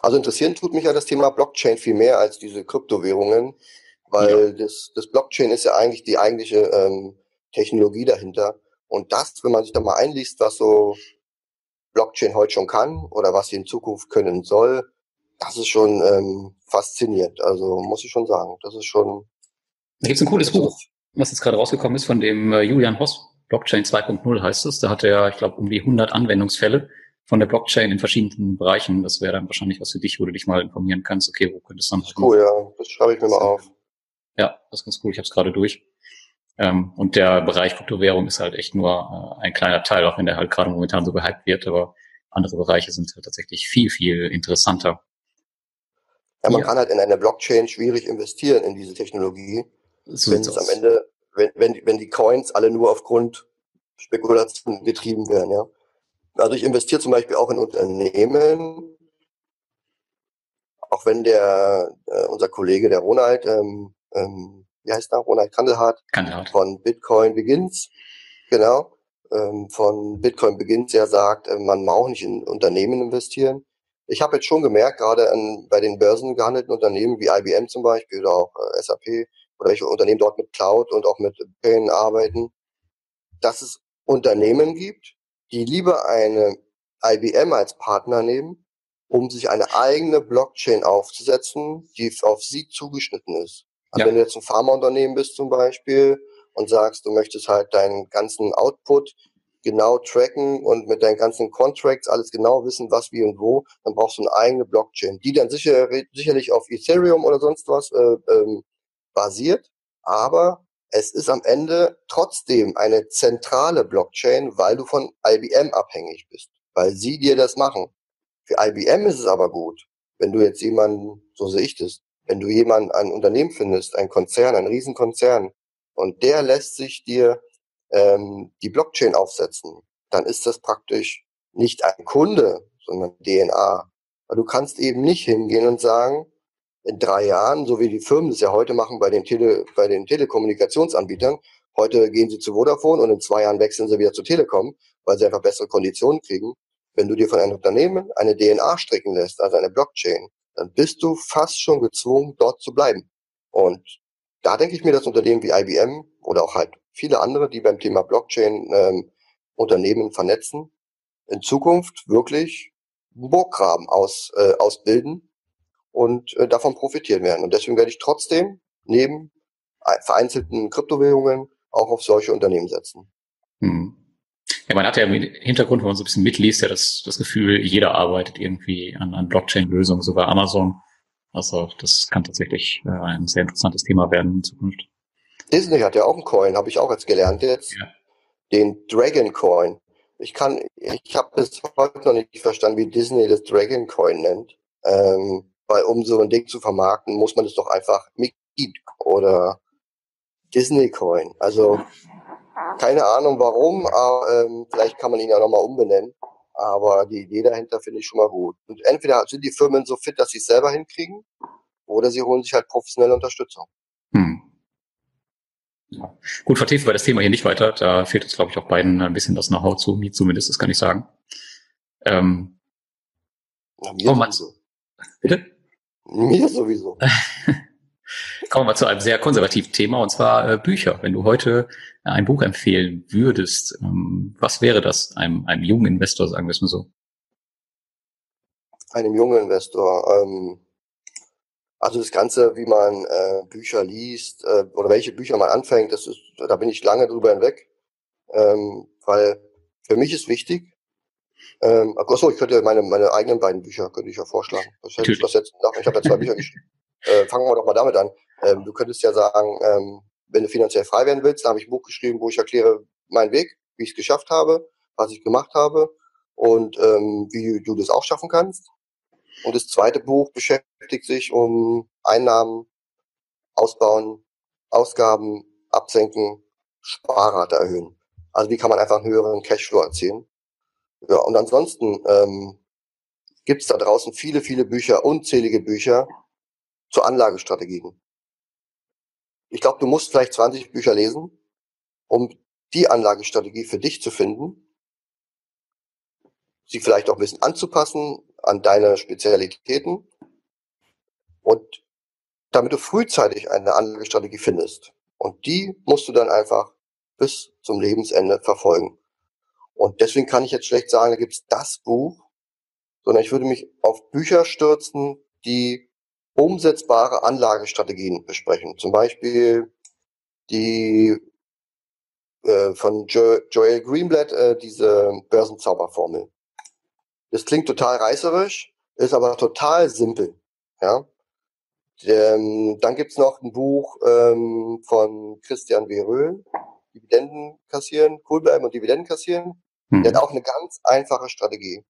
Also interessieren tut mich ja das Thema Blockchain viel mehr als diese Kryptowährungen, weil ja. das, das Blockchain ist ja eigentlich die eigentliche ähm, Technologie dahinter. Und das, wenn man sich da mal einliest, was so Blockchain heute schon kann oder was sie in Zukunft können soll, das ist schon ähm, faszinierend. Also muss ich schon sagen, das ist schon. Da gibt es ein cooles Buch was jetzt gerade rausgekommen ist von dem äh, Julian Hoss, Blockchain 2.0 heißt es. Da hat er, ich glaube, um die 100 Anwendungsfälle von der Blockchain in verschiedenen Bereichen. Das wäre dann wahrscheinlich was für dich, wo du dich mal informieren kannst. Okay, wo könnte es dann? Das ist cool, ja. Das schreibe ich mir mal auf. Ja, das ist ganz cool. Ich habe es gerade durch. Ähm, und der Bereich Kryptowährung ist halt echt nur äh, ein kleiner Teil, auch wenn der halt gerade momentan so gehypt wird. Aber andere Bereiche sind halt tatsächlich viel, viel interessanter. Ja, man ja. kann halt in eine Blockchain schwierig investieren in diese Technologie so wenn es am Ende, wenn, wenn, wenn die Coins alle nur aufgrund Spekulation getrieben werden, ja. Also ich investiere zum Beispiel auch in Unternehmen, auch wenn der äh, unser Kollege, der Ronald, ähm, ähm, wie heißt der, Ronald Kandelhardt, Kandelhardt. von Bitcoin Begins, genau, ähm, von Bitcoin Begins ja sagt, äh, man auch nicht in Unternehmen investieren. Ich habe jetzt schon gemerkt, gerade an, bei den börsengehandelten Unternehmen wie IBM zum Beispiel oder auch äh, SAP, oder welche Unternehmen dort mit Cloud und auch mit Payne arbeiten, dass es Unternehmen gibt, die lieber eine IBM als Partner nehmen, um sich eine eigene Blockchain aufzusetzen, die auf sie zugeschnitten ist. Also ja. wenn du jetzt ein Pharmaunternehmen bist zum Beispiel und sagst, du möchtest halt deinen ganzen Output genau tracken und mit deinen ganzen Contracts alles genau wissen, was, wie und wo, dann brauchst du eine eigene Blockchain, die dann sicher, sicherlich auf Ethereum oder sonst was äh, ähm, basiert, aber es ist am Ende trotzdem eine zentrale Blockchain, weil du von IBM abhängig bist, weil sie dir das machen. Für IBM ist es aber gut, wenn du jetzt jemanden, so sehe ich das, wenn du jemanden, ein Unternehmen findest, ein Konzern, ein Riesenkonzern, und der lässt sich dir ähm, die Blockchain aufsetzen, dann ist das praktisch nicht ein Kunde, sondern DNA. Weil du kannst eben nicht hingehen und sagen, in drei Jahren, so wie die Firmen das ja heute machen bei den, Tele, bei den Telekommunikationsanbietern. Heute gehen sie zu Vodafone und in zwei Jahren wechseln sie wieder zu Telekom, weil sie einfach bessere Konditionen kriegen. Wenn du dir von einem Unternehmen eine DNA stricken lässt, also eine Blockchain, dann bist du fast schon gezwungen, dort zu bleiben. Und da denke ich mir, dass Unternehmen wie IBM oder auch halt viele andere, die beim Thema Blockchain ähm, Unternehmen vernetzen, in Zukunft wirklich Burggraben aus, äh, ausbilden und äh, davon profitieren werden. Und deswegen werde ich trotzdem neben vereinzelten Kryptowährungen auch auf solche Unternehmen setzen. Hm. Ja, man hat ja im Hintergrund, wenn man so ein bisschen mitliest, ja das, das Gefühl, jeder arbeitet irgendwie an, an Blockchain-Lösungen, sogar Amazon. Also das kann tatsächlich äh, ein sehr interessantes Thema werden in Zukunft. Disney hat ja auch einen Coin, habe ich auch jetzt gelernt jetzt. Ja. Den Dragon Coin. Ich kann, ich habe bis heute noch nicht verstanden, wie Disney das Dragon Coin nennt. Ähm, weil um so ein Ding zu vermarkten, muss man es doch einfach Mickey oder Disney Coin. Also keine Ahnung warum, aber ähm, vielleicht kann man ihn ja nochmal umbenennen. Aber die Idee dahinter finde ich schon mal gut. Und entweder sind die Firmen so fit, dass sie es selber hinkriegen, oder sie holen sich halt professionelle Unterstützung. Hm. Ja. Gut, vertiefen wir das Thema hier nicht weiter. Da fehlt uns, glaube ich, auch beiden ein bisschen das Know-how zu. Mir zumindest, das kann ich sagen. Ähm, ja, mir sowieso. Bitte? Mir sowieso. Kommen wir zu einem sehr konservativen Thema, und zwar äh, Bücher. Wenn du heute ein Buch empfehlen würdest, ähm, was wäre das einem, einem jungen Investor, sagen wir es mal so? Einem jungen Investor. Ähm, also das Ganze, wie man äh, Bücher liest äh, oder welche Bücher man anfängt, das ist, da bin ich lange drüber hinweg, ähm, weil für mich ist wichtig. Ähm, achso, ich könnte meine meine eigenen beiden Bücher könnte ich ja vorschlagen. Was hätte ich was jetzt? Ich habe ja zwei Bücher geschrieben. Äh, fangen wir doch mal damit an. Ähm, du könntest ja sagen, ähm, wenn du finanziell frei werden willst, da habe ich ein Buch geschrieben, wo ich erkläre meinen Weg, wie ich es geschafft habe, was ich gemacht habe und ähm, wie du das auch schaffen kannst. Und das zweite Buch beschäftigt sich um Einnahmen, Ausbauen, Ausgaben, Absenken, Sparrate erhöhen. Also wie kann man einfach einen höheren Cashflow erzielen. Ja, und ansonsten ähm, gibt es da draußen viele, viele Bücher, unzählige Bücher zu Anlagestrategien ich glaube, du musst vielleicht 20 Bücher lesen, um die Anlagestrategie für dich zu finden, sie vielleicht auch ein bisschen anzupassen an deine Spezialitäten und damit du frühzeitig eine Anlagestrategie findest. Und die musst du dann einfach bis zum Lebensende verfolgen. Und deswegen kann ich jetzt schlecht sagen, da gibt's das Buch, sondern ich würde mich auf Bücher stürzen, die umsetzbare Anlagestrategien besprechen. Zum Beispiel die äh, von jo Joel Greenblatt, äh, diese Börsenzauberformel. Das klingt total reißerisch, ist aber total simpel. Ja? Ähm, dann gibt's noch ein Buch ähm, von Christian W. Röhl, Dividenden kassieren, cool bleiben und Dividenden kassieren. Mhm. Der hat auch eine ganz einfache Strategie.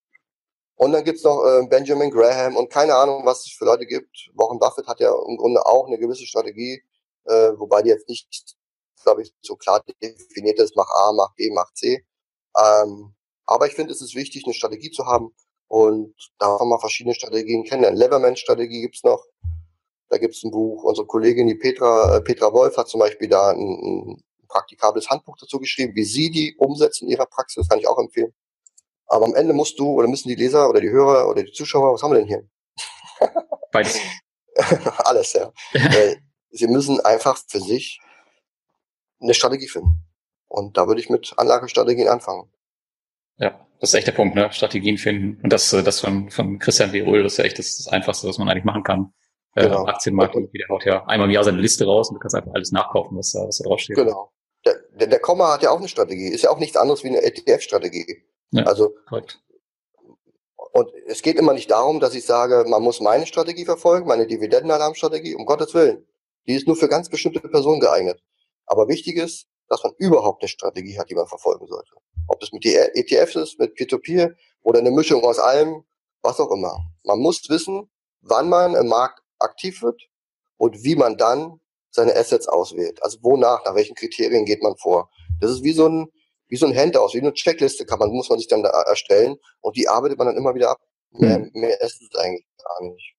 Und dann gibt's noch äh, Benjamin Graham und keine Ahnung, was es für Leute gibt. Warren Buffett hat ja im Grunde auch eine gewisse Strategie, äh, wobei die jetzt nicht, glaube ich, so klar definiert ist, mach A, mach B, mach C. Ähm, aber ich finde, es ist wichtig, eine Strategie zu haben und da kann man verschiedene Strategien kennen. Leverman-Strategie gibt's noch. Da gibt's ein Buch. Unsere Kollegin, die Petra, äh, Petra Wolf, hat zum Beispiel da ein, ein praktikables Handbuch dazu geschrieben, wie sie die umsetzt in ihrer Praxis. Kann ich auch empfehlen. Aber am Ende musst du oder müssen die Leser oder die Hörer oder die Zuschauer, was haben wir denn hier? Beides. Alles, ja. Sie müssen einfach für sich eine Strategie finden. Und da würde ich mit Anlagestrategien anfangen. Ja, das ist echt der Punkt, ne? Strategien finden. Und das, äh, das von, von Christian. Röhl, das ist ja echt das, das Einfachste, was man eigentlich machen kann. Äh, genau. Äh, Aktienmarkt, irgendwie, der haut ja einmal im Jahr seine Liste raus und du kannst einfach alles nachkaufen, was da, was da draufsteht. Genau. Der, der, der Komma hat ja auch eine Strategie. Ist ja auch nichts anderes wie eine ETF-Strategie. Ja, also, korrekt. Und es geht immer nicht darum, dass ich sage, man muss meine Strategie verfolgen, meine Dividendenalarmstrategie, um Gottes Willen. Die ist nur für ganz bestimmte Personen geeignet. Aber wichtig ist, dass man überhaupt eine Strategie hat, die man verfolgen sollte. Ob das mit ETFs ist, mit Peer-to-Peer -Peer oder eine Mischung aus allem, was auch immer. Man muss wissen, wann man im Markt aktiv wird und wie man dann seine Assets auswählt. Also wonach, nach welchen Kriterien geht man vor. Das ist wie so ein, wie so ein Handout, wie eine Checkliste kann man, muss man sich dann da erstellen und die arbeitet man dann immer wieder ab. Mehr, mhm. mehr ist es eigentlich gar nicht.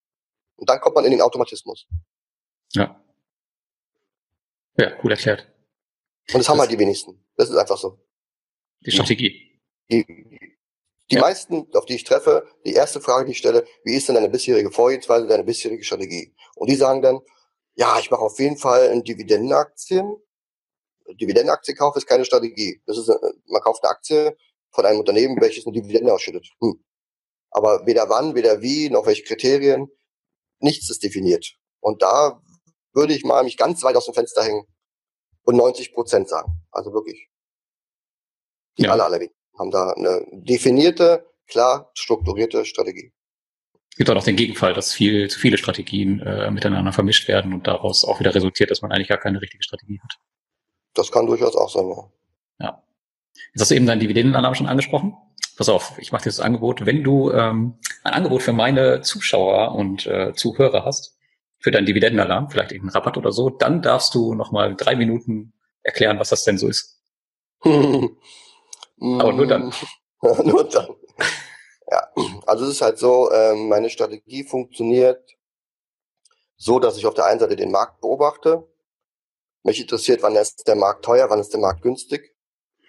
Und dann kommt man in den Automatismus. Ja. Ja, cool erklärt. Und das haben halt die wenigsten. Das ist einfach so. Die Strategie. Die, die ja. meisten, auf die ich treffe, die erste Frage, die ich stelle, wie ist denn deine bisherige Vorgehensweise, deine bisherige Strategie? Und die sagen dann, ja, ich mache auf jeden Fall in Dividendenaktien Dividendenaktie kaufen ist keine Strategie. Das ist, man kauft eine Aktie von einem Unternehmen, welches eine Dividende ausschüttet. Hm. Aber weder wann, weder wie, noch welche Kriterien, nichts ist definiert. Und da würde ich mal mich ganz weit aus dem Fenster hängen und 90 Prozent sagen. Also wirklich. Die ja. alle, alle haben da eine definierte, klar strukturierte Strategie. Es gibt auch noch den Gegenfall, dass viel zu viele Strategien äh, miteinander vermischt werden und daraus auch wieder resultiert, dass man eigentlich gar keine richtige Strategie hat. Das kann durchaus auch sein, ja. Ja. Jetzt hast du eben deinen Dividendenalarm schon angesprochen. Pass auf, ich mache dir das Angebot. Wenn du ähm, ein Angebot für meine Zuschauer und äh, Zuhörer hast, für deinen Dividendenalarm, vielleicht irgendeinen Rabatt oder so, dann darfst du nochmal drei Minuten erklären, was das denn so ist. Aber nur dann. nur dann. Ja, also es ist halt so, ähm, meine Strategie funktioniert so, dass ich auf der einen Seite den Markt beobachte. Mich interessiert, wann ist der Markt teuer, wann ist der Markt günstig.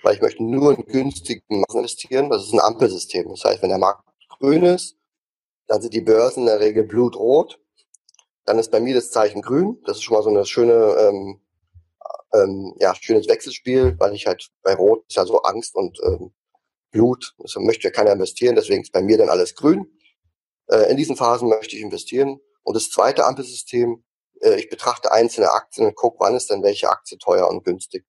Weil ich möchte nur in günstigen Massen investieren. Das ist ein Ampelsystem. Das heißt, wenn der Markt grün ist, dann sind die Börsen in der Regel blutrot. Dann ist bei mir das Zeichen grün. Das ist schon mal so eine schöne, ähm, ähm, ja, schönes Wechselspiel, weil ich halt bei Rot ist ja so Angst und ähm, Blut. Das möchte ja keiner investieren, deswegen ist bei mir dann alles grün. Äh, in diesen Phasen möchte ich investieren. Und das zweite Ampelsystem, äh, ich betrachte einzelne Aktien und gucke, wann ist denn welche Aktie teuer und günstig.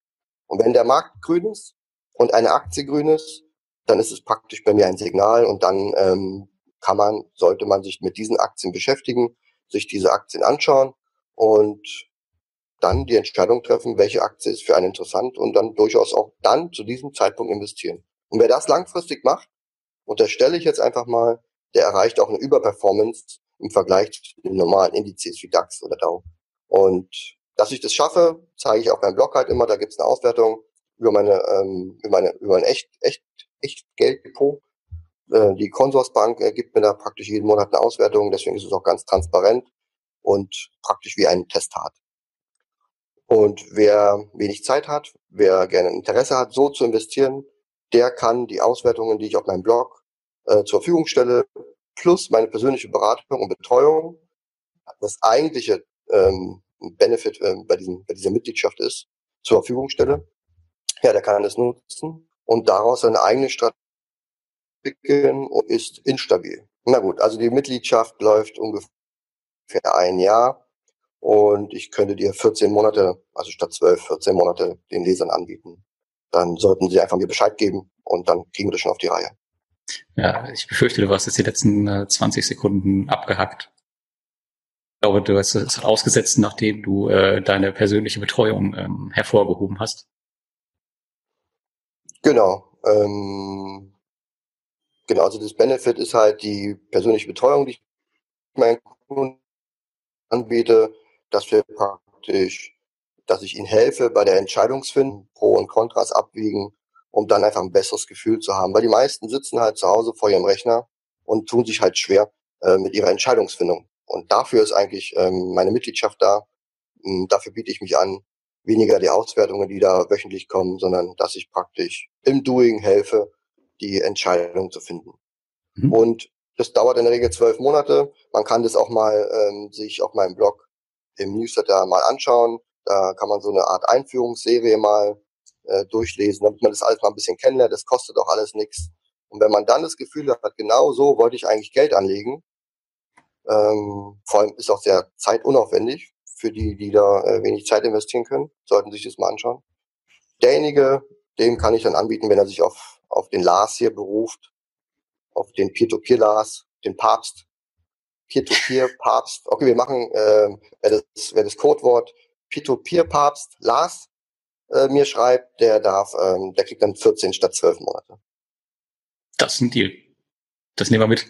Und wenn der Markt grün ist und eine Aktie grün ist, dann ist es praktisch bei mir ein Signal und dann ähm, kann man, sollte man sich mit diesen Aktien beschäftigen, sich diese Aktien anschauen und dann die Entscheidung treffen, welche Aktie ist für einen interessant und dann durchaus auch dann zu diesem Zeitpunkt investieren. Und wer das langfristig macht, unterstelle ich jetzt einfach mal, der erreicht auch eine Überperformance im Vergleich zu den normalen Indizes wie DAX oder Dow. Und dass ich das schaffe, zeige ich auch beim Blog halt immer. Da gibt es eine Auswertung über meine, ähm, über meine, über ein echt, echt, echt Gelddepot. Äh, die Consorsbank äh, gibt mir da praktisch jeden Monat eine Auswertung. Deswegen ist es auch ganz transparent und praktisch wie ein Testat. Und wer wenig Zeit hat, wer gerne Interesse hat, so zu investieren, der kann die Auswertungen, die ich auf meinem Blog äh, zur Verfügung stelle, plus meine persönliche Beratung und Betreuung, das eigentliche ähm, Benefit äh, bei, diesem, bei dieser Mitgliedschaft ist, zur Verfügung stelle. Ja, der kann das nutzen und daraus seine eigene Strategie entwickeln und ist instabil. Na gut, also die Mitgliedschaft läuft ungefähr ein Jahr und ich könnte dir 14 Monate, also statt 12, 14 Monate den Lesern anbieten. Dann sollten sie einfach mir Bescheid geben und dann kriegen wir das schon auf die Reihe. Ja, ich befürchte, du warst jetzt die letzten äh, 20 Sekunden abgehackt. Ich glaube, du hast es ausgesetzt, nachdem du äh, deine persönliche Betreuung ähm, hervorgehoben hast. Genau. Ähm, genau, also das Benefit ist halt die persönliche Betreuung, die ich meinen Kunden anbiete dass wir praktisch, dass ich ihnen helfe bei der Entscheidungsfindung, Pro und Kontras abwiegen, um dann einfach ein besseres Gefühl zu haben. Weil die meisten sitzen halt zu Hause vor ihrem Rechner und tun sich halt schwer äh, mit ihrer Entscheidungsfindung. Und dafür ist eigentlich ähm, meine Mitgliedschaft da. Und dafür biete ich mich an, weniger die Auswertungen, die da wöchentlich kommen, sondern dass ich praktisch im Doing helfe, die Entscheidung zu finden. Mhm. Und das dauert in der Regel zwölf Monate. Man kann das auch mal ähm, sich auf meinem Blog im Newsletter mal anschauen. Da kann man so eine Art Einführungsserie mal äh, durchlesen, damit man das alles mal ein bisschen kennenlernt. Das kostet auch alles nichts. Und wenn man dann das Gefühl hat, genau so wollte ich eigentlich Geld anlegen, ähm, vor allem ist auch sehr zeitunaufwendig für die, die da äh, wenig Zeit investieren können, sollten sich das mal anschauen. Derjenige, dem kann ich dann anbieten, wenn er sich auf, auf den Lars hier beruft, auf den Peer-to-Peer-Lars, den Papst, Peer-to-Peer-Papst. Okay, wir machen, äh, wer, das, wer das Codewort Peer-to-Peer-Papst Lars äh, mir schreibt, der darf, ähm, der kriegt dann 14 statt 12 Monate. Das ist ein Deal. Das nehmen wir mit.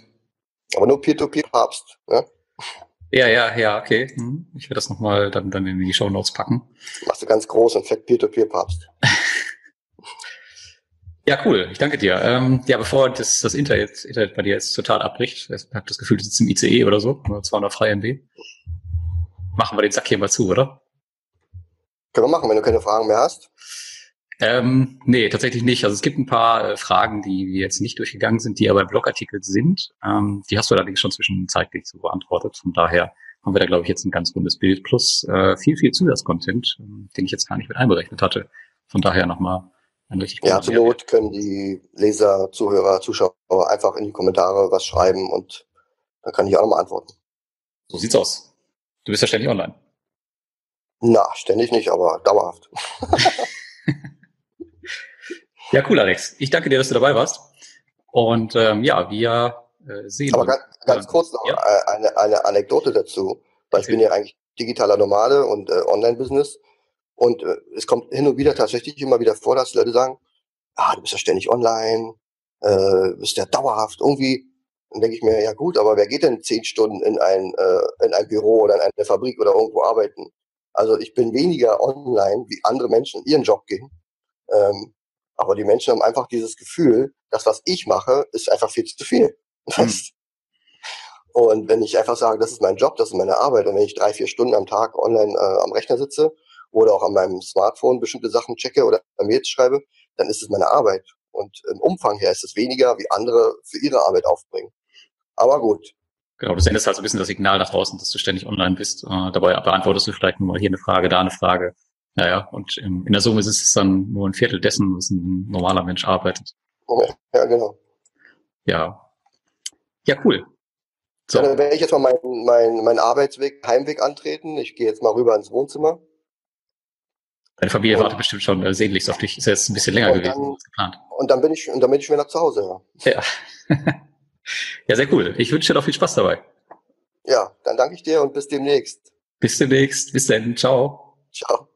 Aber nur Peer-to-Peer-Papst, ne? Ja, ja, ja, okay. Hm. Ich werde das nochmal dann, dann in die Show Notes packen. Machst du ganz groß und fett Peer-to-Peer-Papst. Ja, cool. Ich danke dir. Ähm, ja, bevor das, das Internet, Internet bei dir jetzt total abbricht, ich habe das Gefühl, du sitzt im ICE oder so, 200 frei MB. Machen wir den Sack hier mal zu, oder? Können wir machen, wenn du keine Fragen mehr hast. Ähm, nee, tatsächlich nicht. Also es gibt ein paar äh, Fragen, die wir jetzt nicht durchgegangen sind, die aber im Blogartikel sind. Ähm, die hast du allerdings schon zwischenzeitlich so beantwortet. Von daher haben wir da, glaube ich, jetzt ein ganz rundes Bild plus äh, viel, viel Zusatzcontent, äh, den ich jetzt gar nicht mit einberechnet hatte. Von daher nochmal ein richtig Ja, zur Not können die Leser, Zuhörer, Zuschauer einfach in die Kommentare was schreiben und dann kann ich auch nochmal antworten. So sieht's aus. Du bist ja ständig online. Na, ständig nicht, aber dauerhaft. ja, cool, Alex. Ich danke dir, dass du dabei warst. Und ähm, ja, wir äh, sehen. Aber ganz, ganz kurz noch ja? Äh, eine, eine Anekdote dazu, weil okay. ich bin ja eigentlich digitaler Nomade und äh, Online-Business. Und äh, es kommt hin und wieder tatsächlich immer wieder vor, dass Leute sagen, ah, du bist ja ständig online, äh, bist ja dauerhaft irgendwie. Dann denke ich mir, ja gut, aber wer geht denn zehn Stunden in ein, äh, in ein Büro oder in eine Fabrik oder irgendwo arbeiten? Also ich bin weniger online, wie andere Menschen ihren Job gehen. Ähm, aber die Menschen haben einfach dieses Gefühl, das, was ich mache, ist einfach viel zu viel. Mhm. Und wenn ich einfach sage, das ist mein Job, das ist meine Arbeit, und wenn ich drei, vier Stunden am Tag online äh, am Rechner sitze oder auch an meinem Smartphone bestimmte Sachen checke oder Mails schreibe, dann ist es meine Arbeit. Und im Umfang her ist es weniger, wie andere für ihre Arbeit aufbringen. Aber gut. Genau, du sendest halt so ein bisschen das Signal nach draußen, dass du ständig online bist. Äh, dabei beantwortest du vielleicht nur mal hier eine Frage, da eine Frage. Naja, und in, in der Summe ist es dann nur ein Viertel dessen, was ein normaler Mensch arbeitet. Ja, genau. Ja. Ja, cool. So. Ja, dann werde ich jetzt mal meinen mein, mein Arbeitsweg, Heimweg antreten. Ich gehe jetzt mal rüber ins Wohnzimmer. Deine Familie und, wartet bestimmt schon äh, sehnlichst auf dich. Ist jetzt ein bisschen länger gewesen dann, als geplant. Und dann bin ich, und dann bin ich wieder zu Hause, ja. Ja. ja, sehr cool. Ich wünsche dir noch viel Spaß dabei. Ja, dann danke ich dir und bis demnächst. Bis demnächst. Bis dann. Ciao. Ciao.